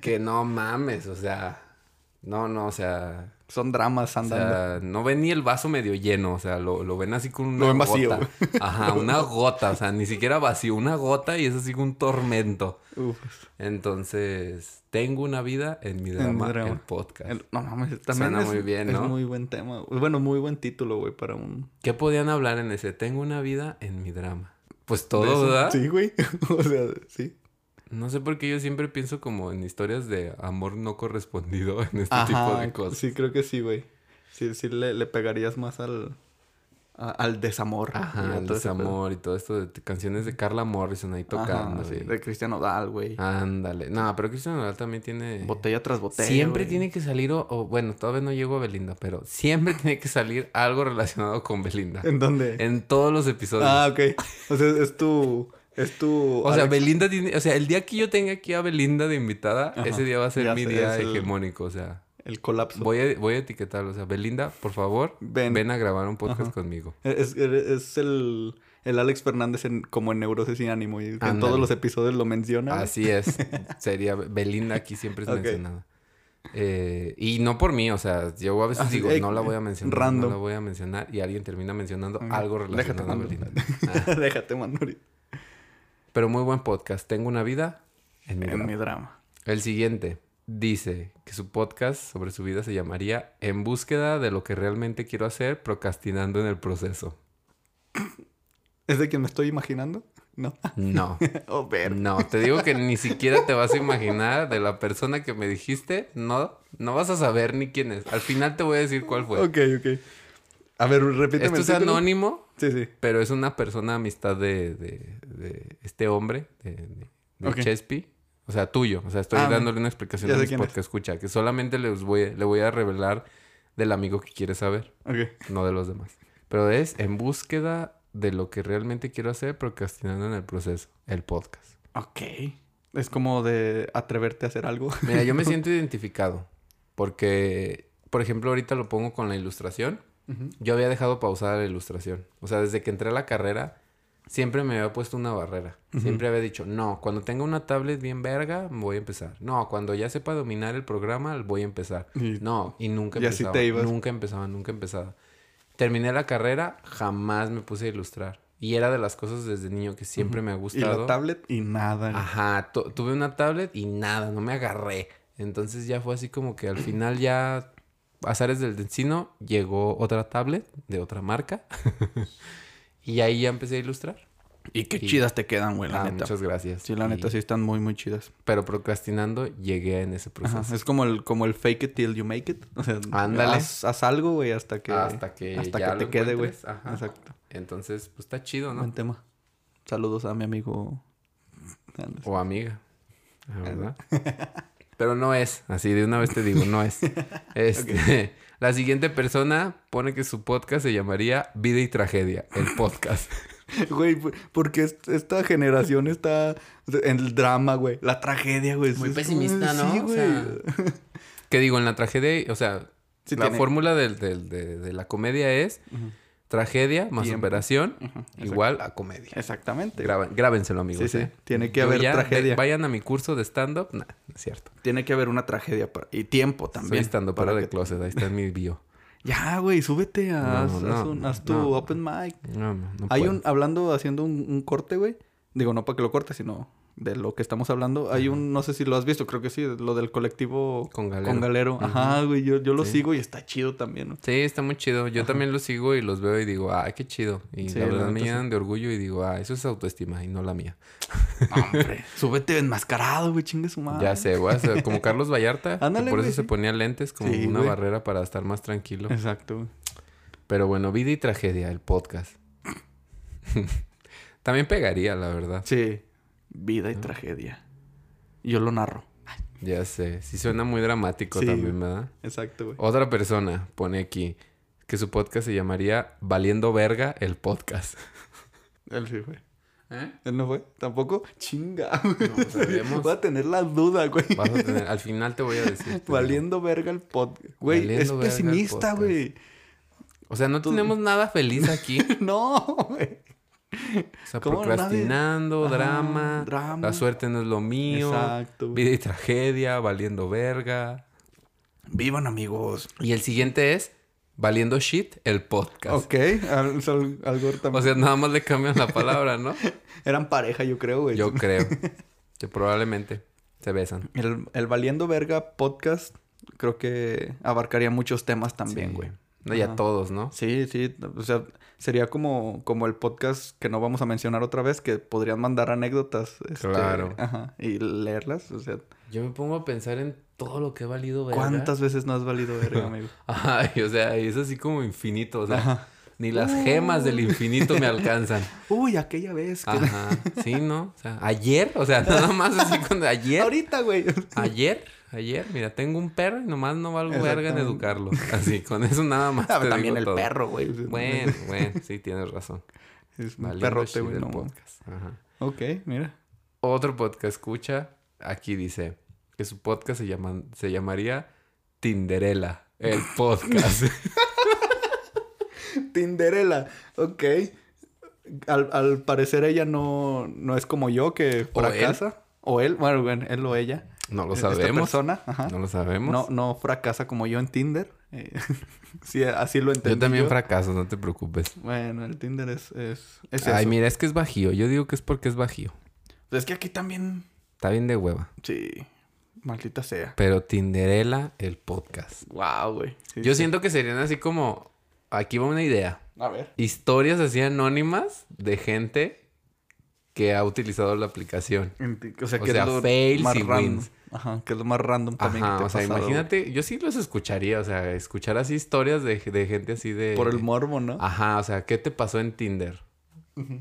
que no mames, o sea, no, no, o sea, Son dramas o andando. sea, no ven ni el vaso medio lleno, o sea, lo, lo ven así con una Lo ven vacío, gota. Ajá, una gota, o sea, ni siquiera vacío, una gota y es así un tormento. Uf. Entonces, tengo una vida en mi drama, mi drama. el podcast. El- no mames, también Suena es, muy bien, es ¿no? muy buen tema. Bueno, muy buen título, güey, para un... ¿Qué podían hablar en ese? Tengo una vida en mi drama. Pues todo. ¿verdad? Sí, güey. o sea, sí. No sé por qué yo siempre pienso como en historias de amor no correspondido en este Ajá, tipo de cosas. Sí, creo que sí, güey. Sí, sí le, le pegarías más al... a- al desamor. Ajá, pedo. desamor y todo esto de canciones de Carla Morrison ahí Ajá, tocando. sí, de Cristian Odal, güey. Ándale. No, pero Cristian Nodal también tiene... Botella tras botella. Siempre tiene que salir, o, o, bueno, todavía no llego a Belinda, pero siempre tiene que salir algo relacionado con Belinda. ¿En dónde? En todos los episodios. Ah, ok. O sea, es tu... Es tu... O sea, Alex- Belinda tiene, o sea, el día que yo tenga aquí a Belinda de invitada, Ajá. ese día va a ser Ya mi sé, día el- hegemónico, o sea, El colapso. voy a, voy a etiquetarlo, o sea, Belinda, por favor, Ven. ven, a grabar un podcast Ajá. conmigo. Es, es el, el Alex Fernández en, como en Neurosis y Ánimo. Y en todos los episodios lo menciona. Así es, sería Belinda aquí siempre es Ok. mencionada. Eh, y no por mí, o sea, yo a veces Así, digo, eh, no la voy a mencionar, random. no la voy a mencionar y alguien termina mencionando algo Déjate relacionado a mando. Belinda. Ah, Déjate, ahorita. Pero muy buen podcast, tengo una vida en mi En drama. mi drama. El siguiente dice que su podcast sobre su vida se llamaría En búsqueda de lo que realmente quiero hacer, procrastinando en el proceso. ¿Es de quien me estoy imaginando? No. No, oh, ver. no, te digo que ni siquiera te vas a imaginar de la persona que me dijiste, no, no vas a saber ni quién es. Al final te voy a decir cuál fue. Ok, ok. A ver, repíteme Esto es anónimo, Sí, sí. pero es una persona amistad de, de- de este hombre, de, de- de Ok. Chespi. O sea, tuyo. O sea, estoy Ah, dándole una explicación a mis es. podcast escucha, que solamente les voy, le voy a revelar del amigo que quiere saber, Ok. no de los demás. Pero es en búsqueda de lo que realmente quiero hacer, procrastinando en el proceso, el podcast. Ok. Es como de atreverte a hacer algo. Mira, yo me siento identificado porque, por ejemplo, ahorita lo pongo con la ilustración. Yo había dejado pausada la ilustración. O sea, desde que entré a la carrera, siempre me había puesto una barrera. Siempre había dicho, no, cuando tenga una tablet bien verga, voy a empezar. No, cuando ya sepa dominar el programa, voy a empezar. Y- No, y nunca y así empezaba. te ibas. Nunca empezaba, nunca empezaba. Terminé la carrera, jamás me puse a ilustrar. Y era de las cosas desde niño que siempre me ha Y gustado. la tablet y nada. Ajá, tu- tuve una tablet y nada, no me agarré. Entonces ya fue así como que al final ya, azares del destino, llegó otra tablet de otra marca. y ahí ya empecé a ilustrar. Y qué y- chidas te quedan, güey, la Ah, neta. muchas gracias. Sí, la neta sí están muy, muy chidas. Pero procrastinando llegué en ese proceso. Ajá, Es como el, como el fake it till you make it. O sea, Ándale. Haz, haz algo, güey, hasta que... Hasta que hasta ya que te quede, güey. Exacto. Entonces, pues está chido, ¿no? Buen tema. Saludos a mi amigo... O amiga. La verdad. Pero no es. Así de una vez te digo, no es. Este, La siguiente persona pone que su podcast se llamaría Vida y Tragedia, el podcast. Güey, porque est- esta generación está en el drama, güey. La tragedia, güey. Muy Es como- pesimista, ¿no? Sí, O güey. sea, que digo, en la tragedia, o sea, Sí la tiene- fórmula del- del- de, de la comedia es. Tragedia más Tiempo. exacto. igual a comedia. Exactamente. Graben- grábenselo, amigos. Sí, sí. ¿eh? Tiene que Yo haber ya- tragedia. ve- vayan a mi curso de stand-up. Nah, no es cierto. Tiene que haber una tragedia. para- Y tiempo Soy también. stand-up para de closet. Ahí está en mi bio. Ya, güey, súbete. No, Haz, no, haz un- haz tu open mic. No, no, Hay puedo. un... Hablando, haciendo un, un corte, güey. Digo, no para que lo cortes, sino... de lo que estamos hablando. Hay un, no sé si lo has visto, creo que sí, lo del colectivo Con Galero. Con Galero. Ajá, güey, yo, yo lo Sí. sigo y está chido también. Sí, está muy chido. Yo también los sigo y los veo y digo, ah, qué chido. Y Sí, la verdad me sí. llenan de orgullo y digo, ah, eso es autoestima y no la mía. Hombre, súbete enmascarado, güey, chingue su madre. Ya sé, hacer como Carlos Vallarta. Ándale, por eso güey, se ponía lentes como una güey. barrera para estar más tranquilo. Exacto, güey. Pero bueno, vida y tragedia, el podcast. también pegaría, la verdad. Sí, vida y tragedia. Yo lo narro. Ya sé. Sí suena muy dramático Sí. también, ¿verdad? Exacto, güey. Otra persona pone aquí que su podcast se llamaría Valiendo Verga el podcast. Él sí fue. ¿Eh? ¿Él no fue? ¿Tampoco? Chinga, güey. No, sabemos. Voy a tener la duda, güey. Vas a tener, al final te voy a decir. digo. Valiendo verga el podcast. Güey, Valiendo es verga pesimista, güey. O sea, no tenemos nada feliz aquí. No, güey. O sea, ¿Cómo procrastinando, nadie? Ajá, drama. La suerte no es lo mío. Exacto. Vida y tragedia, valiendo verga. Vivan, amigos. Y el siguiente es Valiendo shit, el podcast. Ok, al- al- algo también. O sea, nada más le cambian la palabra, ¿no? Eran pareja, yo creo, güey. Yo creo. Que probablemente se besan. El, el Valiendo Verga podcast creo que abarcaría muchos temas también, Sí. güey. No, y a todos, ¿no? Sí, sí. O sea, sería como, como el podcast que no vamos a mencionar otra vez, que podrían mandar anécdotas. este, Claro. Ajá. Y leerlas. O sea, Yo me pongo a pensar en todo lo que he valido verga. ¿cuántas veces no has valido verga, amigo? Ay, o sea, y es así como infinito. O sea, Ajá. ni las gemas del infinito me alcanzan. Uy, aquella vez que... Ajá. Sí, ¿no? O sea, ayer, o sea, nada más así cuando ayer. Ahorita, güey. Ayer, ayer, mira, tengo un perro y nomás no valgo verga en educarlo. Así, con eso nada más. Te también digo el todo. perro, güey. Bueno, bueno, sí, tienes razón. Es un Valiendo perrote, güey. No, podcast. Ajá. ok, mira. Otro podcast escucha, aquí dice que su podcast se, llama, se llamaría Tinderela, el podcast. Tinderela. Ok. Al, al parecer ella no, no es como yo que O él. fracasa. O él. Bueno, bueno, él o ella. No lo Esta sabemos. persona. Ajá. No lo sabemos. No, no fracasa como yo en Tinder. Eh, sí, así lo entendí. yo también yo. fracaso, no te preocupes. Bueno, el Tinder es, es, es Ay, eso. mira, es que es bajío. Yo digo que es porque es bajío. Es que aquí también. Está bien de hueva. Sí. Maldita sea. Pero Tinderela, el podcast. Wow, güey. Sí, Yo sí. siento que serían así como... Aquí va una idea. A ver. Historias así anónimas de gente que ha utilizado la aplicación. O sea, O que sea, fails y wins. Ajá, que es lo más random también que te o sea, pasado, güey. imagínate, yo sí los escucharía, o sea, escuchar así historias de, de gente así de... Por el morbo, ¿no? Ajá, o sea, ¿qué te pasó en Tinder?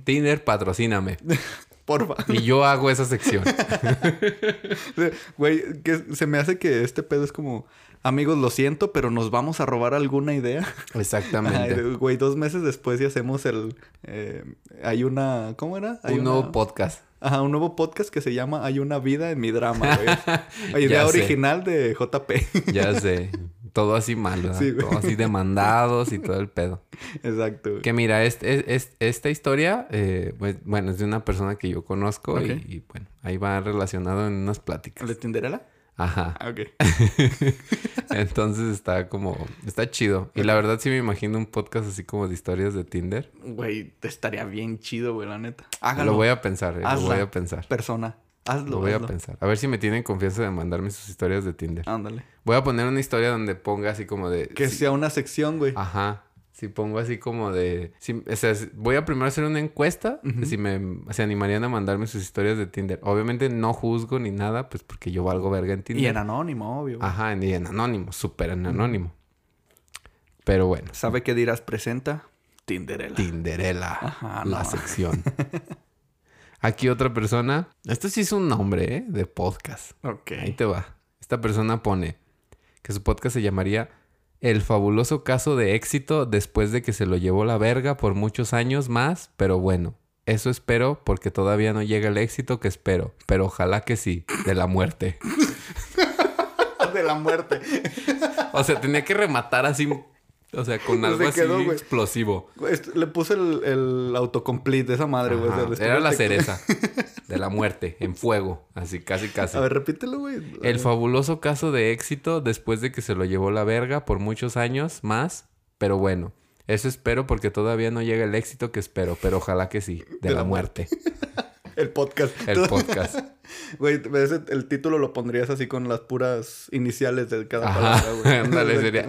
Tinder, patrocíname. Porfa. Y yo hago esa sección. Güey, que se me hace que este pedo es como... Amigos, lo siento, pero nos vamos a robar alguna idea. Exactamente. Güey, dos meses después y hacemos el... eh, hay una... ¿Cómo era? Hay Un una- nuevo podcast. Ajá, un nuevo podcast que se llama Hay una vida en mi drama, güey. Idea original de JP. Ya sé. Todo así mal, ¿verdad? Sí, güey. Todo así demandados y todo el pedo. Exacto, güey. Que mira, este- es- esta historia, eh, pues, bueno, es de una persona que yo conozco y- bueno, ahí va relacionado en unas pláticas. ¿El de Tinderela? Ajá. Ah, ok. Entonces está como, está chido. Y la verdad sí me imagino un podcast así como de historias de Tinder. Güey, te estaría bien chido, güey, la neta. Hágalo. Lo voy a pensar, eh, lo voy a pensar. Persona. Hazlo, Lo voy a pensar. A ver si me tienen confianza de mandarme sus historias de Tinder. Ándale. Voy a poner una historia donde ponga así como de... Que sea una sección, güey. Ajá. Si pongo así como de... si- o sea, voy a primero hacer una encuesta. Ujú. Si me... Se animarían a mandarme sus historias de Tinder. Obviamente no juzgo ni nada. Pues porque yo valgo verga en Tinder. Y en anónimo, obvio. Ajá. Y en anónimo. Súper en anónimo. Pero bueno. ¿Sabe qué dirás? Presenta Tinderela. Tinderela. Ajá, la no. sección. Aquí otra persona. Este sí es un nombre, ¿eh? De podcast. ok. Ahí te va. Esta persona pone que su podcast se llamaría El fabuloso caso de éxito después de que se lo llevó la verga por muchos años más, pero bueno. Eso espero porque todavía no llega el éxito que espero, pero ojalá que sí, de la muerte. de la muerte. O sea, tenía que rematar así, o sea, con Se algo así güey. explosivo. Le puse el, el autocomplete de esa madre, güey. o sea, Era la cereza de la muerte, en fuego, así casi casi. A ver, repítelo, güey. El fabuloso caso de éxito después de que se lo llevó la verga por muchos años más, pero bueno, eso espero porque todavía no llega el éxito que espero, pero ojalá que sí, de, la, muerte. El podcast. El podcast. Güey, el título lo pondrías así con las puras iniciales de cada palabra, güey. Ándale, sería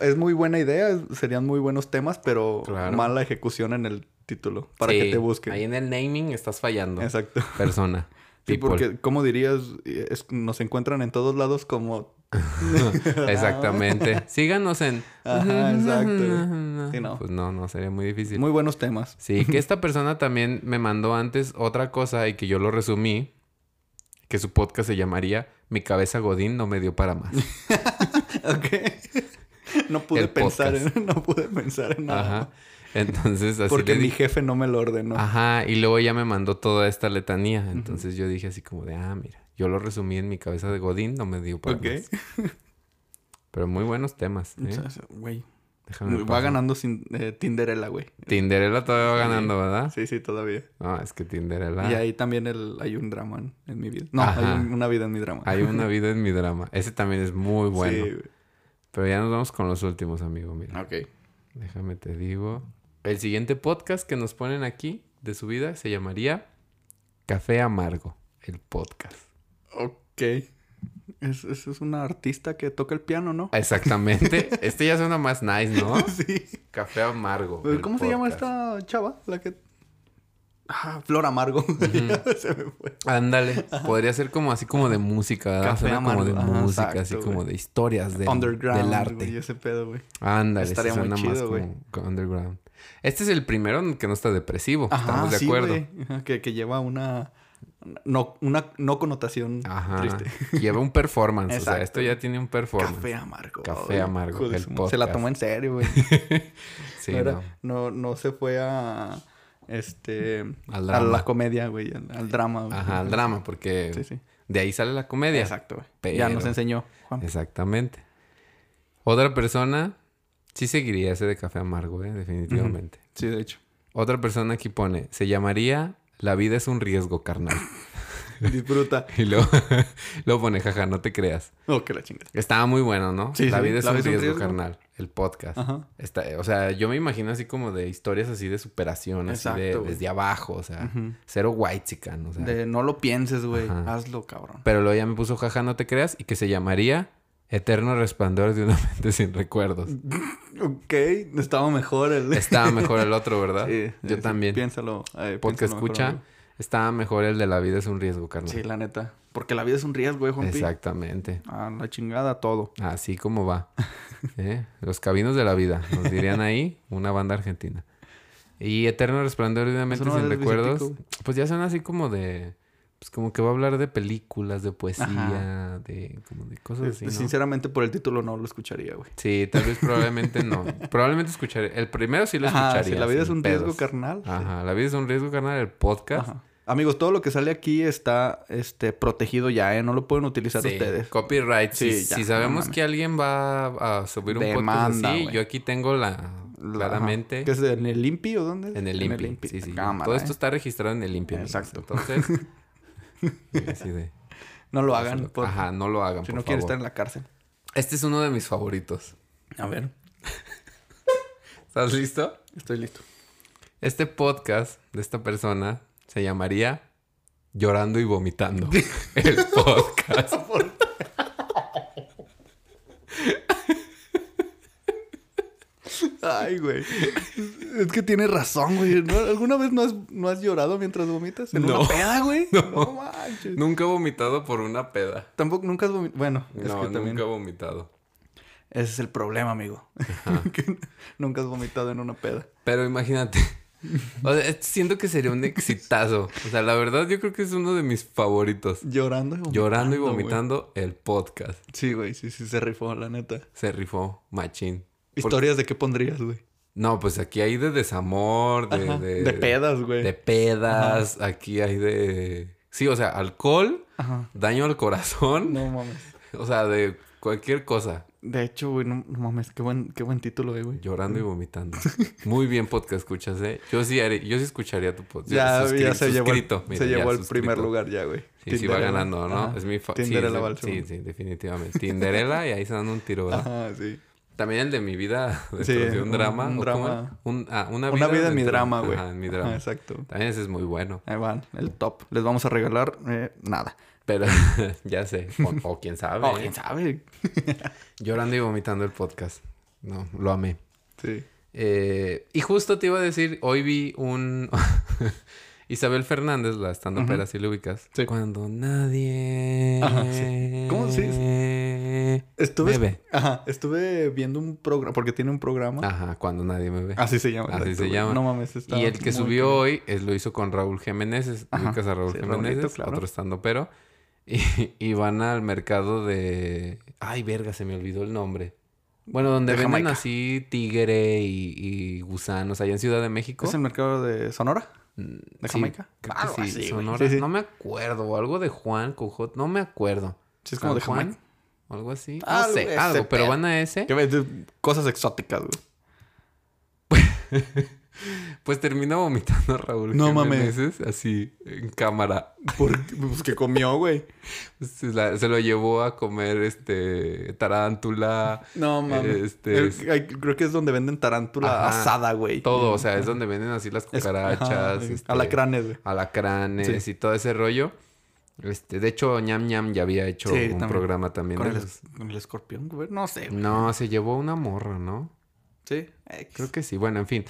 Es, muy buena idea, serían muy buenos temas, pero mala ejecución en el título para que te busquen. Ahí en el naming estás fallando. Exacto. Persona. Sí, porque, ¿cómo dirías? Es- nos encuentran en todos lados como... Exactamente. Síganos en. Ajá, exacto. Sí, no. Pues no, no, sería muy difícil. Muy buenos temas. Sí, que esta persona también me mandó antes otra cosa y que yo lo resumí. Que su podcast se llamaría Mi cabeza Godín no me dio para más. ok. no pude El pensar podcast. en... No pude pensar en nada. Ajá. Entonces, así Porque le mi jefe no me lo ordenó. Ajá, y luego ya me mandó toda esta letanía. Entonces yo dije así como de, ah, mira, yo lo resumí en mi cabeza de Godín, no me dio para Ok. más. Pero muy buenos temas, ¿eh? Güey. Déjame Va ganando sin eh, Tinderella, güey. Tinderella todavía va ganando, ¿verdad? Sí, sí, todavía. No, es que Tinderella. Y ahí también el, hay un drama en, en mi vida. No, Ajá. hay un- una vida en mi drama. Hay una vida en mi drama. Ese también es muy bueno. Sí, güey. Pero ya nos vamos con los últimos, amigo. Mira. Ok. Déjame te digo. El siguiente podcast que nos ponen aquí de su vida se llamaría Café Amargo, el podcast. Ok. Es, es, es una artista que toca el piano, ¿no? Exactamente. este ya suena más nice, ¿no? Sí. Café Amargo. Pues, ¿Cómo se llama esta chava? La que... Ah, Flor Amargo. Se me fue. Ándale. Podría ser como así como de música, ¿verdad? Café Suena como de Amargo. Ajá, música, exacto, así como de historias del, Underground. del arte. ese pedo, güey. Ándale, Estaría muy suena más chido, como underground. Este es el primero que no está depresivo. Ajá, Estamos de acuerdo. Ajá, Que, que lleva una... No, una no connotación Ajá. triste. Lleva un performance. O sea, esto ya tiene un performance. Café amargo. Café amargo, el. Se la tomó en serio, güey. Sí, no, era- no. no, no se fue a... Este... Al a la comedia, güey. Al, al drama, güey. Ajá, al drama, porque Sí, sí. de ahí sale la comedia. Exacto, güey. Pero- Ya nos enseñó, Juan. Exactamente. Otra persona, sí seguiría ese de café amargo, ¿eh? definitivamente. Sí, de hecho. Otra persona aquí pone, se llamaría La vida es un riesgo, carnal. Disfruta. y luego, luego pone, jaja, no te creas. Oh, que la chingada. Estaba muy bueno, ¿no? Sí, la sí, vida es La un vida es un riesgo, riesgo. carnal. El podcast. Ajá. Está, o sea, yo me imagino así como de historias así de superación, así de Exacto, desde abajo, o sea, cero white chican, o sea. De no lo pienses, güey. Hazlo, cabrón. Pero luego ya me puso jaja, no te creas, y que se llamaría Eterno Resplandor de una mente sin recuerdos. Ok. Estaba mejor el... Estaba mejor el otro, ¿verdad? Sí, Yo sí, también. Piénsalo. eh, piénsalo mejor, escucha, estaba mejor el de la vida es un riesgo, carnal. Sí, la neta. Porque la vida es un riesgo, Juanpi. Exactamente. A la chingada todo. Así como va. ¿Eh? Los caminos de la vida. Nos dirían ahí una banda argentina. Y Eterno Resplandor de una mente no sin recuerdos. Pues ya son así como de... Pues como que va a hablar de películas, de poesía, de... Como de cosas así, ¿no? Sinceramente, por el título no lo escucharía, güey. Sí, tal vez probablemente no. Probablemente escucharé. El primero sí lo Ajá, escucharía. si la vida es un riesgo, carnal. sí. Ajá, la vida es un riesgo, carnal. El podcast. Ajá. Amigos, todo lo que sale aquí está este, protegido ya, ¿eh? No lo pueden utilizar Sí, ustedes. Copyright. Sí, si, ya, si sabemos que alguien va a subir un Demanda, podcast así, yo aquí tengo la... La- Claramente. ¿Qué es en el INPI o dónde? es? En el INPI. Sí, sí. Cámara, Todo ¿eh? esto está registrado en el amigos. Exacto. Entonces... así de- No lo hagan. por- Ajá, no lo hagan, si por no quieren estar en la cárcel. Este es uno de mis favoritos. A ver. ¿Estás listo? Estoy listo. Este podcast de esta persona se llamaría Llorando y Vomitando. El podcast. Ay, güey. Es que tienes razón, güey. ¿No? ¿Alguna vez no has, no has llorado mientras vomitas? ¿En No. una peda, güey? No. No manches. Nunca he vomitado por una peda. Tampoco, nunca has vomitado. Bueno, es no, que también. nunca he vomitado. Ese es el problema, amigo. que nunca has vomitado en una peda. Pero imagínate. O sea, siento que sería un exitazo. O sea, la verdad yo creo que es uno de mis favoritos. Llorando y vomitando. Llorando y vomitando el podcast. Sí, güey. Sí, sí, se rifó, la neta. Se rifó machín. Por- ¿Historias de qué pondrías, güey? No, pues aquí hay de desamor, de... Ajá. De, De pedas, güey. De pedas. Aquí hay de... Sí, o sea, alcohol, Ajá. daño al corazón. No mames. O sea, de cualquier cosa. De hecho, güey, no, no mames. Qué buen, qué buen título, eh, güey. Llorando y vomitando. Muy bien podcast escuchas, ¿eh? Yo sí, haré- yo sí escucharía tu podcast. Ya, Suscri- ya se llevó, el, suscrito, mira, se ya llevó el suscrito. primer lugar ya, güey. Sí, sí va Tinderella. ganando, ¿no? Ajá. Es mi fa- Tinderella sí, va sí, sí, definitivamente. Tinderella y ahí se dan un tiro, ¿verdad? Ajá, sí. También el de mi vida dentro Sí, de un un- drama. un ¿o drama. Un- ah, una Una vida, vida en mi drama, güey. En mi drama. exacto. También ese es muy bueno. Ahí van, el top. Les vamos a regalar eh, nada. Pero ya sé. O, o quién sabe. ¿eh? quién sabe. Llorando y vomitando el podcast. No, lo amé. Sí. Eh, y justo te iba a decir, hoy vi un... Isabel Fernández, la estando Ujú. pera, si lo ubicas. Sí. Cuando nadie... Ajá, sí. ¿Cómo se Estuve, Me ve. Ajá, estuve viendo un programa, porque tiene un programa. Ajá, cuando nadie me ve. Así se llama. Así se llama. No mames, y el que subió hoy es, lo hizo con Raúl Jiménez. Ubicas a Raúl Sí, Jiménez, claro. otro estando pero. Y, y van al mercado de... Ay, verga, se me olvidó el nombre. Bueno, donde De venden Jamaica. así tigre y, y gusanos allá en Ciudad de México. ¿Es el mercado de Sonora? ¿De sí, Jamaica? creo que sí, así. Sonora. Sí. No me acuerdo. O algo de Juan, Cojot. No me acuerdo. Sí, es como San de Juan, Jamaica. o Algo así. No Algo, sé, ese algo. Pero van a ese. Cosas exóticas, güey. Pues termina vomitando Raúl No mames. Así en cámara. Por, pues que comió, güey. Se, la- se lo llevó a comer este tarántula. No mames. Este, El- ay, creo que es donde venden tarántula Ajá. asada, güey. todo, o sea, es donde venden así las Es- cucarachas, ajá, güey. este, Alacranes, güey. alacranes Sí. y todo ese rollo. Este, de hecho, ñam ñam ya había hecho Sí, un también. programa también Con de el, los- con el escorpión, güey. No sé, güey. No, se llevó una morra, ¿no? Sí. X. Creo que sí, bueno, en fin.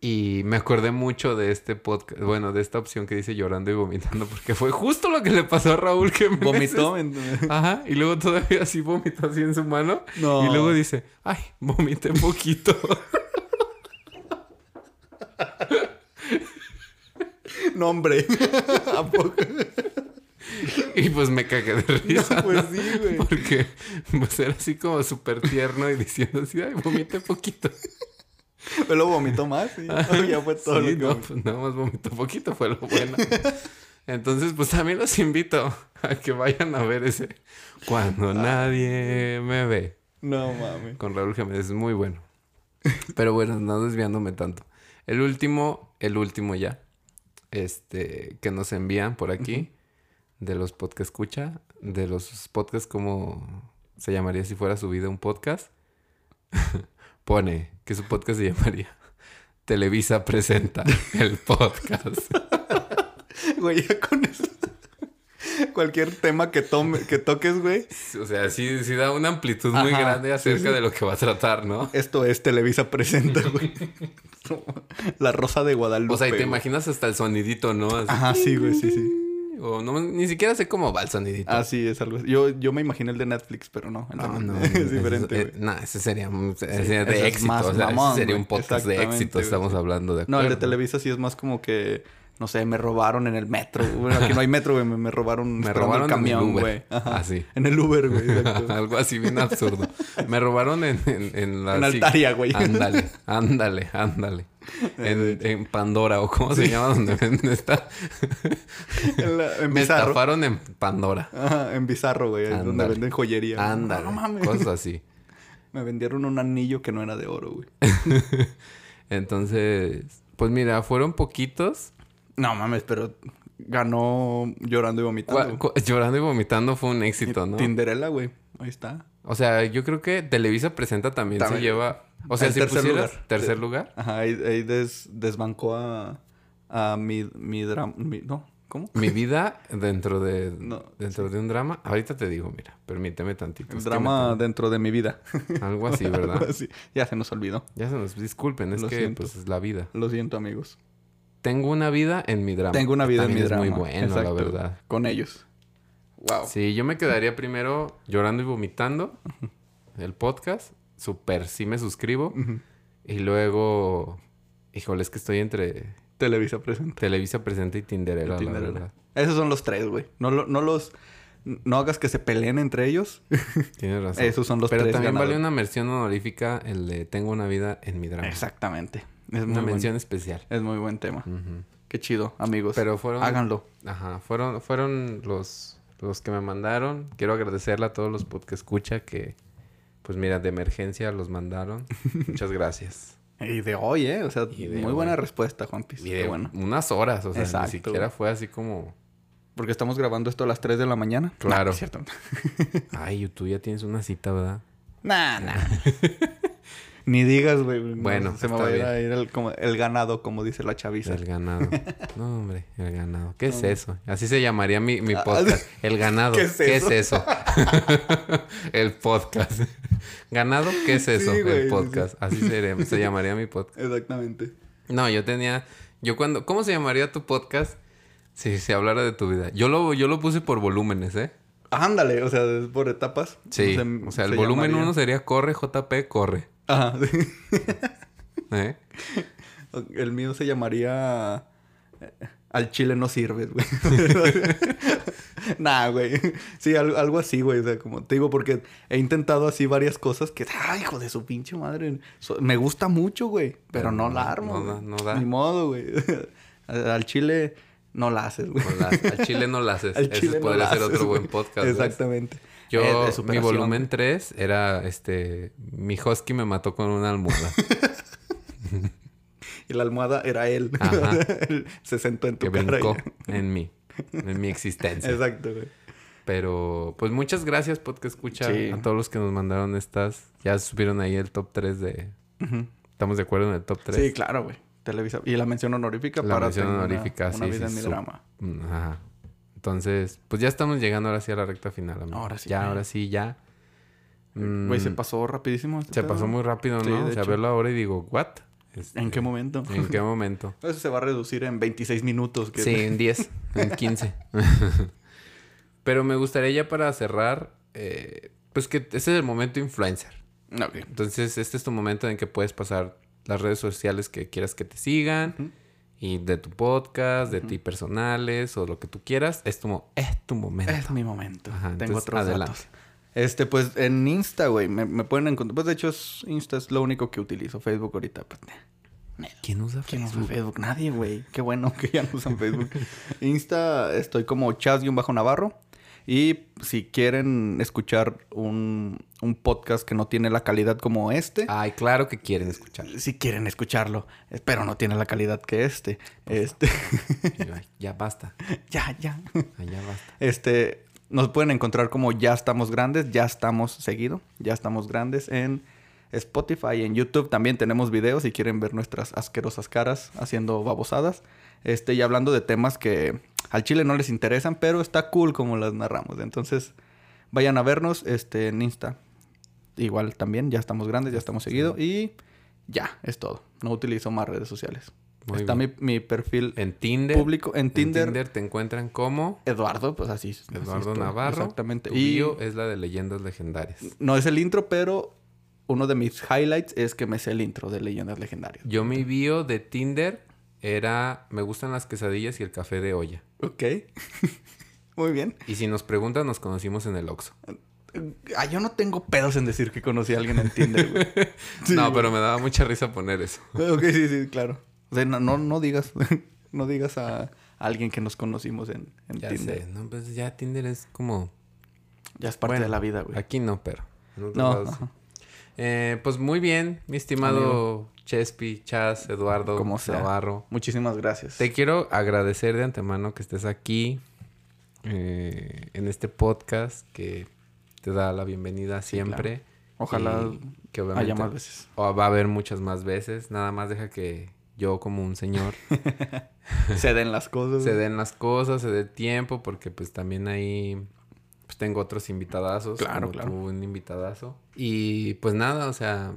Y me acordé mucho de este podcast, bueno, de esta opción que dice llorando y vomitando, porque fue justo lo que le pasó a Raúl que Vomitó. en- Ajá, y luego todavía así vomitó así en su mano. No. Y luego dice, ay, vomité poquito. No, hombre. ¿A poco? y pues me cagué de risa. pues ¿no? sí, güey. Porque pues era así como súper tierno y diciendo así, ay, vomité poquito. Pero vomitó más y ya fue todo Sí, lo que no, pues nada más vomitó poquito, fue lo bueno. Entonces, pues también los invito a que vayan a ver ese Cuando nadie me ve. No mames. Con Raúl Jiménez, es muy bueno. Pero bueno, no desviándome tanto. El último, el último ya, este, que nos envían por aquí, de los podcast escucha, de los podcasts como se llamaría si fuera subido un podcast, pone que su podcast se llamaría Televisa presenta el podcast. Güey, ya con eso. Cualquier tema que tome, que toques, güey. o sea, sí, sí da una amplitud muy Ajá, grande sí, acerca sí. de lo que va a tratar, ¿no? Esto es Televisa presenta, güey. La Rosa de Guadalupe. O sea, y te güey. imaginas hasta el sonidito, ¿no? Así, Ajá, sí, güey, sí, sí. O no, ni siquiera sé cómo va el sonidito. Ah, sí, es algo así. Yo, yo me imaginé el de Netflix, pero no. de No, no, es diferente, güey. eh, no, ese sería, de es éxito. más o sea, ese mamón, sería un podcast de éxito. Estamos hablando de No, el de acuerdo. Televisa sí es más como que, no sé, me robaron en el metro. Bueno, aquí no hay metro, güey. Me, me robaron Me robaron el camión, güey. Ajá. Ah. En el Uber, güey. Algo así bien absurdo. Me robaron en, en, en la... En Altaria, güey. Ándale, ándale, ándale. En, en Pandora, o cómo se llama donde venden esta. En, la- en Me Bizarro. estafaron en Pandora. Ajá, en Bizarro, güey. donde venden joyería. Ándale. No, no mames. Cosas así. Me vendieron un anillo que no era de oro, güey. Entonces, pues mira, fueron poquitos. No mames, pero ganó llorando y vomitando. Llorando y vomitando fue un éxito, ¿no? Tinderella, güey. Ahí está. O sea, yo creo que Televisa Presenta también, También. se lleva... O sea, El si tercer pusieras lugar. tercer lugar. Ajá, ahí, ahí des- desbancó a, a mi, mi drama. no, ¿cómo? Mi vida dentro de No, dentro de un drama. Ahorita te digo, mira, permíteme tantito. El drama me dentro de mi vida. Algo así, ¿verdad? Algo así. Ya se nos olvidó. ya se nos disculpen, es Lo que siento. pues es la vida. Lo siento, amigos. Tengo una vida en mi drama. Tengo una vida en mi es drama. muy bueno, la verdad. Con ellos. Wow. Sí, yo me quedaría primero llorando y vomitando. El podcast. Super, sí me suscribo. Y luego... Híjole, es que estoy entre Televisa presenta. Televisa Presenta y Tinderella, la verdad. Esos son los tres, güey. No, no los... No hagas que se peleen entre ellos. Tienes razón. Esos son los Pero tres también vale una mención honorífica el de Tengo una vida en mi drama. Exactamente. Es Una mención buen, especial. es muy buen tema. Qué chido, amigos. Pero fueron... Háganlo. Ajá, fueron, fueron los, los que me mandaron. Quiero agradecerle a todos los que escucha que, pues mira, de emergencia los mandaron. Muchas gracias. Y de hoy, ¿eh? O sea, muy hoy. buena respuesta, Juanpis. Y de bueno. unas horas, o sea, Exacto. ni siquiera fue así como... Porque estamos grabando esto a las 3 de la mañana. Claro. Es cierto. Ay, tú ya tienes una cita, ¿verdad? nah, nah. Ni digas, güey. no, Bueno, se me va a ir, bien. a ir el, como el ganado, como dice la chaviza. El ganado. No, hombre, el ganado. ¿Qué es eso? Así se llamaría mi, mi Ah, podcast. El ganado. ¿qué es ¿Qué es eso? el podcast. ¿Ganado? ¿Qué es eso? Sí, güey, sí, el podcast. Así se, se llamaría mi podcast. Exactamente. No, yo tenía. Yo cuando. ¿Cómo se llamaría tu podcast? Si se hablara de tu vida. Yo lo, yo lo puse por volúmenes, ¿eh? Ándale, o sea, es por etapas. Sí. Se- o sea, el se volumen uno sería corre, JP, corre. Ajá. ¿Eh? El mío se llamaría... eh, Al chile no sirves, güey. nah, güey. Sí, algo, algo así, güey. O sea, como te digo, porque he intentado así varias cosas que... ¡Ay, hijo de su pinche madre! So- me gusta mucho, güey. Pero, Pero no, no- la armo. no no da. Ni modo, güey. Al chile no la haces, güey. No al chile no la haces. Al Ese chile podría ser otro buen podcast. ¿ves? Yo, Eh, de mi volumen güey. 3 era este. Mi husky me mató con una almohada. Y la almohada era él. Ajá. Él se sentó en tu que cara. y- brincó en mí. En mi existencia. Exacto, güey. Pero, pues muchas gracias, podcast escucha. Sí. A todos los que nos mandaron estas. Ya subieron ahí el top 3 de. Estamos de acuerdo en el top 3. Sí, claro, güey. Televisa. Y la mención honorífica La para mención una- honorífica, una, sí, vida sí, en mi drama. Ajá. Entonces, pues ya estamos llegando ahora sí a la recta final, amigo. Ahora sí, Ya, güey. ahora sí, ya. Güey, se Mm, pasó rapidísimo. este Se pedo. pasó muy rápido, ¿no? o sea, hecho. verlo ahora y digo, ¿what? Este, ¿En qué momento? ¿En qué momento? Eso se va a reducir en 26 minutos. que- Sí, en 10, en 15. Pero me gustaría ya para cerrar, eh, pues que este es el momento influencer. Ok. Entonces, este es tu momento en que puedes pasar las redes sociales que quieras que te sigan. Ujú. Y de tu podcast, de ti personales o lo que tú quieras. Es tu, es tu momento. Es mi momento. Ajá, Tengo entonces, otros adelante. datos. Este, pues en Insta, güey, me, me pueden encontrar. Pues de hecho, es- Insta es lo único que utilizo. Facebook ahorita, pues. nah. ¿Quién usa ¿Quién usa Facebook? Facebook? Nadie, güey. Qué bueno que ya no usan Facebook. Insta, estoy como Chas-Navarro. Y si quieren escuchar un, un podcast que no tiene la calidad como este, Ay, claro que quieren escuchar. si quieren escucharlo, pero no tiene la calidad que este, este, ya basta. ya, ya. Ay, ya basta. Este, nos pueden encontrar como Ya Estamos Grandes, Ya Estamos Seguido, Ya Estamos Grandes en Spotify, en YouTube también tenemos videos si quieren ver nuestras asquerosas caras haciendo babosadas. Este, y hablando de temas que al chile no les interesan, pero está cool como las narramos. Entonces, vayan a vernos este, en Insta. Igual también, ya estamos grandes, ya estamos seguido. Y ya, es todo. No utilizo más redes sociales. Muy está mi, perfil En Tinder. público en Tinder. te encuentran como Eduardo, pues así. Eduardo. Navarro. Exactamente. Tu Y bio es la de leyendas legendarias. no es el intro, pero uno de mis highlights es que me sé el intro de Leyendas Legendarias. Yo mi bio de Tinder era me gustan las quesadillas y el café de olla. Ok. Muy bien. Y si nos preguntan, nos conocimos en el Oxxo. Ah, yo no tengo pedos en decir que conocí a alguien en Tinder, güey. Sí, no, güey. pero me daba mucha risa poner eso. Ok, sí, sí, claro. O sea, no, no, no digas, no digas a alguien que nos conocimos en, en Ya Tinder. sé, no, pues ya Tinder es como Ya es parte Bueno, de la vida, güey. aquí no, pero en otros No, lados. Eh, pues muy bien, mi estimado Chespi, Chas, Eduardo, Como sea. Navarro. Muchísimas gracias. Te quiero agradecer de antemano que estés aquí eh, en este podcast que te da la bienvenida siempre. Ojalá que haya más veces. o va a haber muchas más veces. Nada más deja que yo como un señor Se den las cosas. se den las cosas, se dé tiempo, porque pues también ahí pues tengo otros invitadazos. Claro, como claro. tú, un invitadazo. Y pues nada, o sea,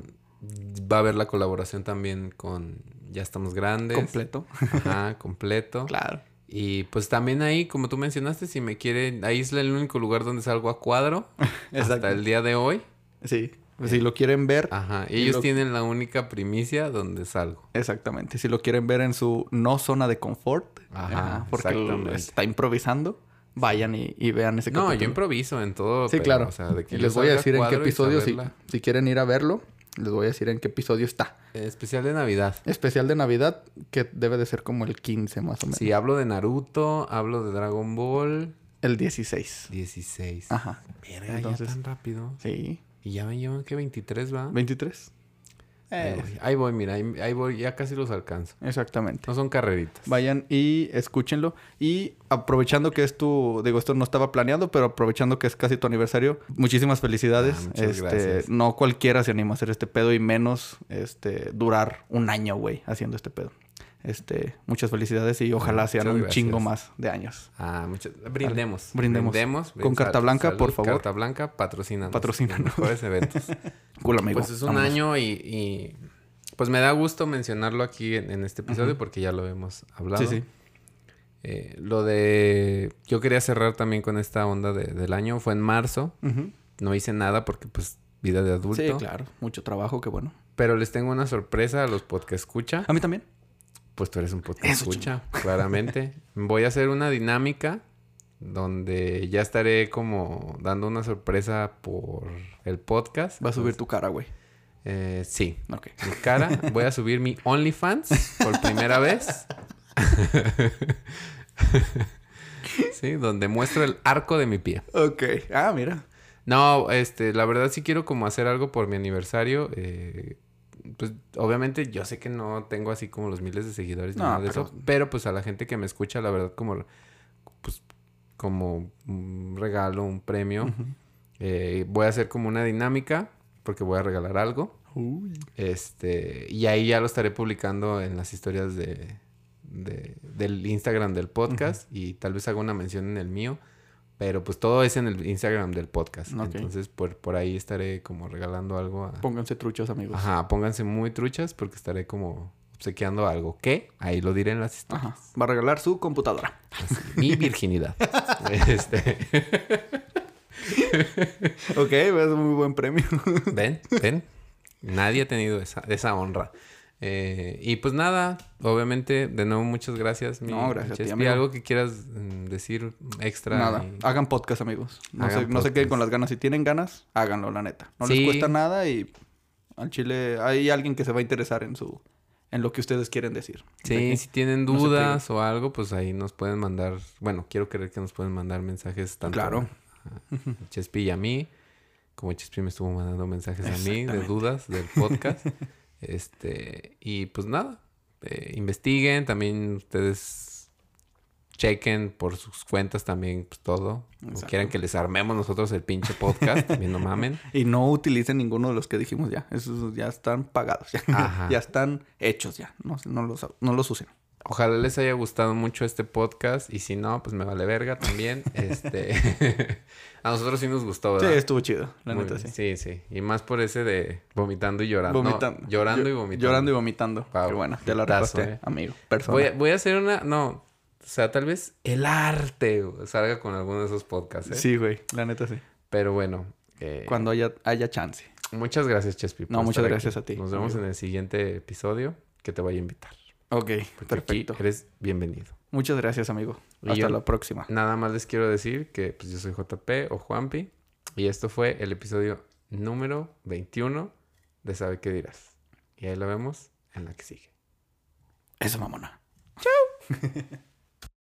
va a haber la colaboración también con Ya Estamos Grandes. Completo. Ajá, completo. claro. Y pues también ahí, como tú mencionaste, si me quieren, ahí es el único lugar donde salgo a cuadro. Exacto. hasta el día de hoy. Sí. Pues si lo quieren ver, Ajá. Y Ellos lo- tienen la única primicia donde salgo. exactamente. Si lo quieren ver en su no zona de confort, Ajá, porque lo exactamente. está improvisando, vayan y, y vean ese No, capítulo. yo improviso en todo. Sí, pero, claro. O sea, de que y yo les voy a decir en qué episodio, si, si quieren ir a verlo, les voy a decir en qué episodio está. Especial de Navidad. Especial de Navidad, que debe de ser como el 15 más o menos. Sí, hablo de Naruto, hablo de Dragon Ball. El 16. 16. Ajá. Verga, Entonces- ya tan rápido. Sí. Y ya me llevan que 23, ¿va? 23. Ahí Eh, voy, ahí voy, mira, ahí, ahí voy, ya casi los alcanzo. exactamente. No son carreritas. Vayan y escúchenlo. Y aprovechando que es tu, digo, esto no estaba planeado, pero aprovechando que es casi tu aniversario, muchísimas felicidades. Ah, muchas este, gracias. no cualquiera se anima a hacer este pedo y menos este durar un año, güey, haciendo este pedo. Este, muchas felicidades y ojalá sean muchas un gracias. chingo más de años. Ah, muchas... Brindemos. Brindemos. Con carta blanca, por favor. Carta blanca, patrocina. Patrocínanos. Mejores eventos. Cool, amigo. Pues es un Vámonos. año y, y, Pues me da gusto mencionarlo aquí en, en este episodio porque ya lo hemos hablado. Sí, sí. Eh, lo de... Yo quería cerrar también con esta onda de- del año. Fue en marzo. No hice nada porque pues vida de adulto. Sí, claro. Mucho trabajo, qué bueno. Pero les tengo una sorpresa a los podcast escucha. A mí también. Pues tú eres un podcast Eso, escucha, claramente. Voy a hacer una dinámica donde ya estaré como dando una sorpresa por el podcast. Va a subir tu cara, güey. Eh, sí, Ok. mi cara. Voy a subir mi OnlyFans por primera vez. sí, donde muestro el arco de mi pie. Ok. Ah, mira. No, este, la verdad sí quiero como hacer algo por mi aniversario. eh, pues obviamente yo sé que no tengo así como los miles de seguidores ni No, nada de pero- eso. Pero pues a la gente que me escucha, la verdad, como pues como un regalo, un premio. Eh, voy a hacer como una dinámica. Porque voy a regalar algo. Uy. Este. Y ahí ya lo estaré publicando en las historias de. de- del Instagram del podcast. Y tal vez haga una mención en el mío. Pero pues todo es en el Instagram del podcast. Entonces por, por ahí estaré como regalando algo a... Pónganse truchos, amigos. Ajá, pónganse muy truchas porque estaré como obsequiando algo. ¿Qué? Ahí lo diré en las historias. Ajá. Va a regalar su computadora. Mi virginidad. este... Ok, es un muy buen premio. ¿Ven? ¿Ven? Nadie ha tenido esa, esa honra. Eh, y pues nada, obviamente, de nuevo, muchas gracias. mi No, gracias a ti, Chespi. amigo. ¿Algo que quieras mm, decir extra? Nada. y- Hagan podcast, amigos. No, Hagan se, no se queden podcast. con las ganas. Si tienen ganas, háganlo, la neta. No Sí. les cuesta nada y al chile hay alguien que se va a interesar en su en lo que ustedes quieren decir. Sí, De si tienen no dudas o algo, pues ahí nos pueden mandar, bueno, quiero creer que nos pueden mandar mensajes tanto Claro. a Chespi y a mí, como Chespi me estuvo mandando mensajes a mí de dudas del podcast. este, y pues nada, eh, investiguen, también ustedes chequen por sus cuentas también pues, todo. O Exacto. quieran que les armemos nosotros el pinche podcast, también no mamen. Y no utilicen ninguno de los que dijimos ya. Esos ya están pagados. Ya, Ajá. ya están hechos ya. No, no, los, no los usen. Ojalá les haya gustado mucho este podcast y si no, pues me vale verga también. este a nosotros sí nos gustó, Sí, estuvo chido. La Muy neta, sí. sí, sí. Y más por ese de vomitando y llorando. No, Vomitando. llorando Yo- y vomitando. Llorando y vomitando. Wow. Qué bueno. Te la Hitazo, rifaste, eh. amigo. Persona. Voy a, voy a hacer una, no, o sea, tal vez el arte salga con alguno de esos podcasts, ¿eh? Sí, güey. La neta, sí. Pero bueno, eh, Cuando haya, haya chance. muchas gracias, Chespi. No, muchas gracias aquí. a ti, Nos vemos amigo. en el siguiente episodio que te voy a invitar. Ok, Porque perfecto. aquí eres bienvenido. Muchas gracias, amigo. Y Hasta yo- la próxima. Nada más les quiero decir que pues, yo soy JP o Juanpi y esto fue el episodio número 21 de Sabe qué dirás. Y ahí lo vemos en la que sigue. Eso, mamona.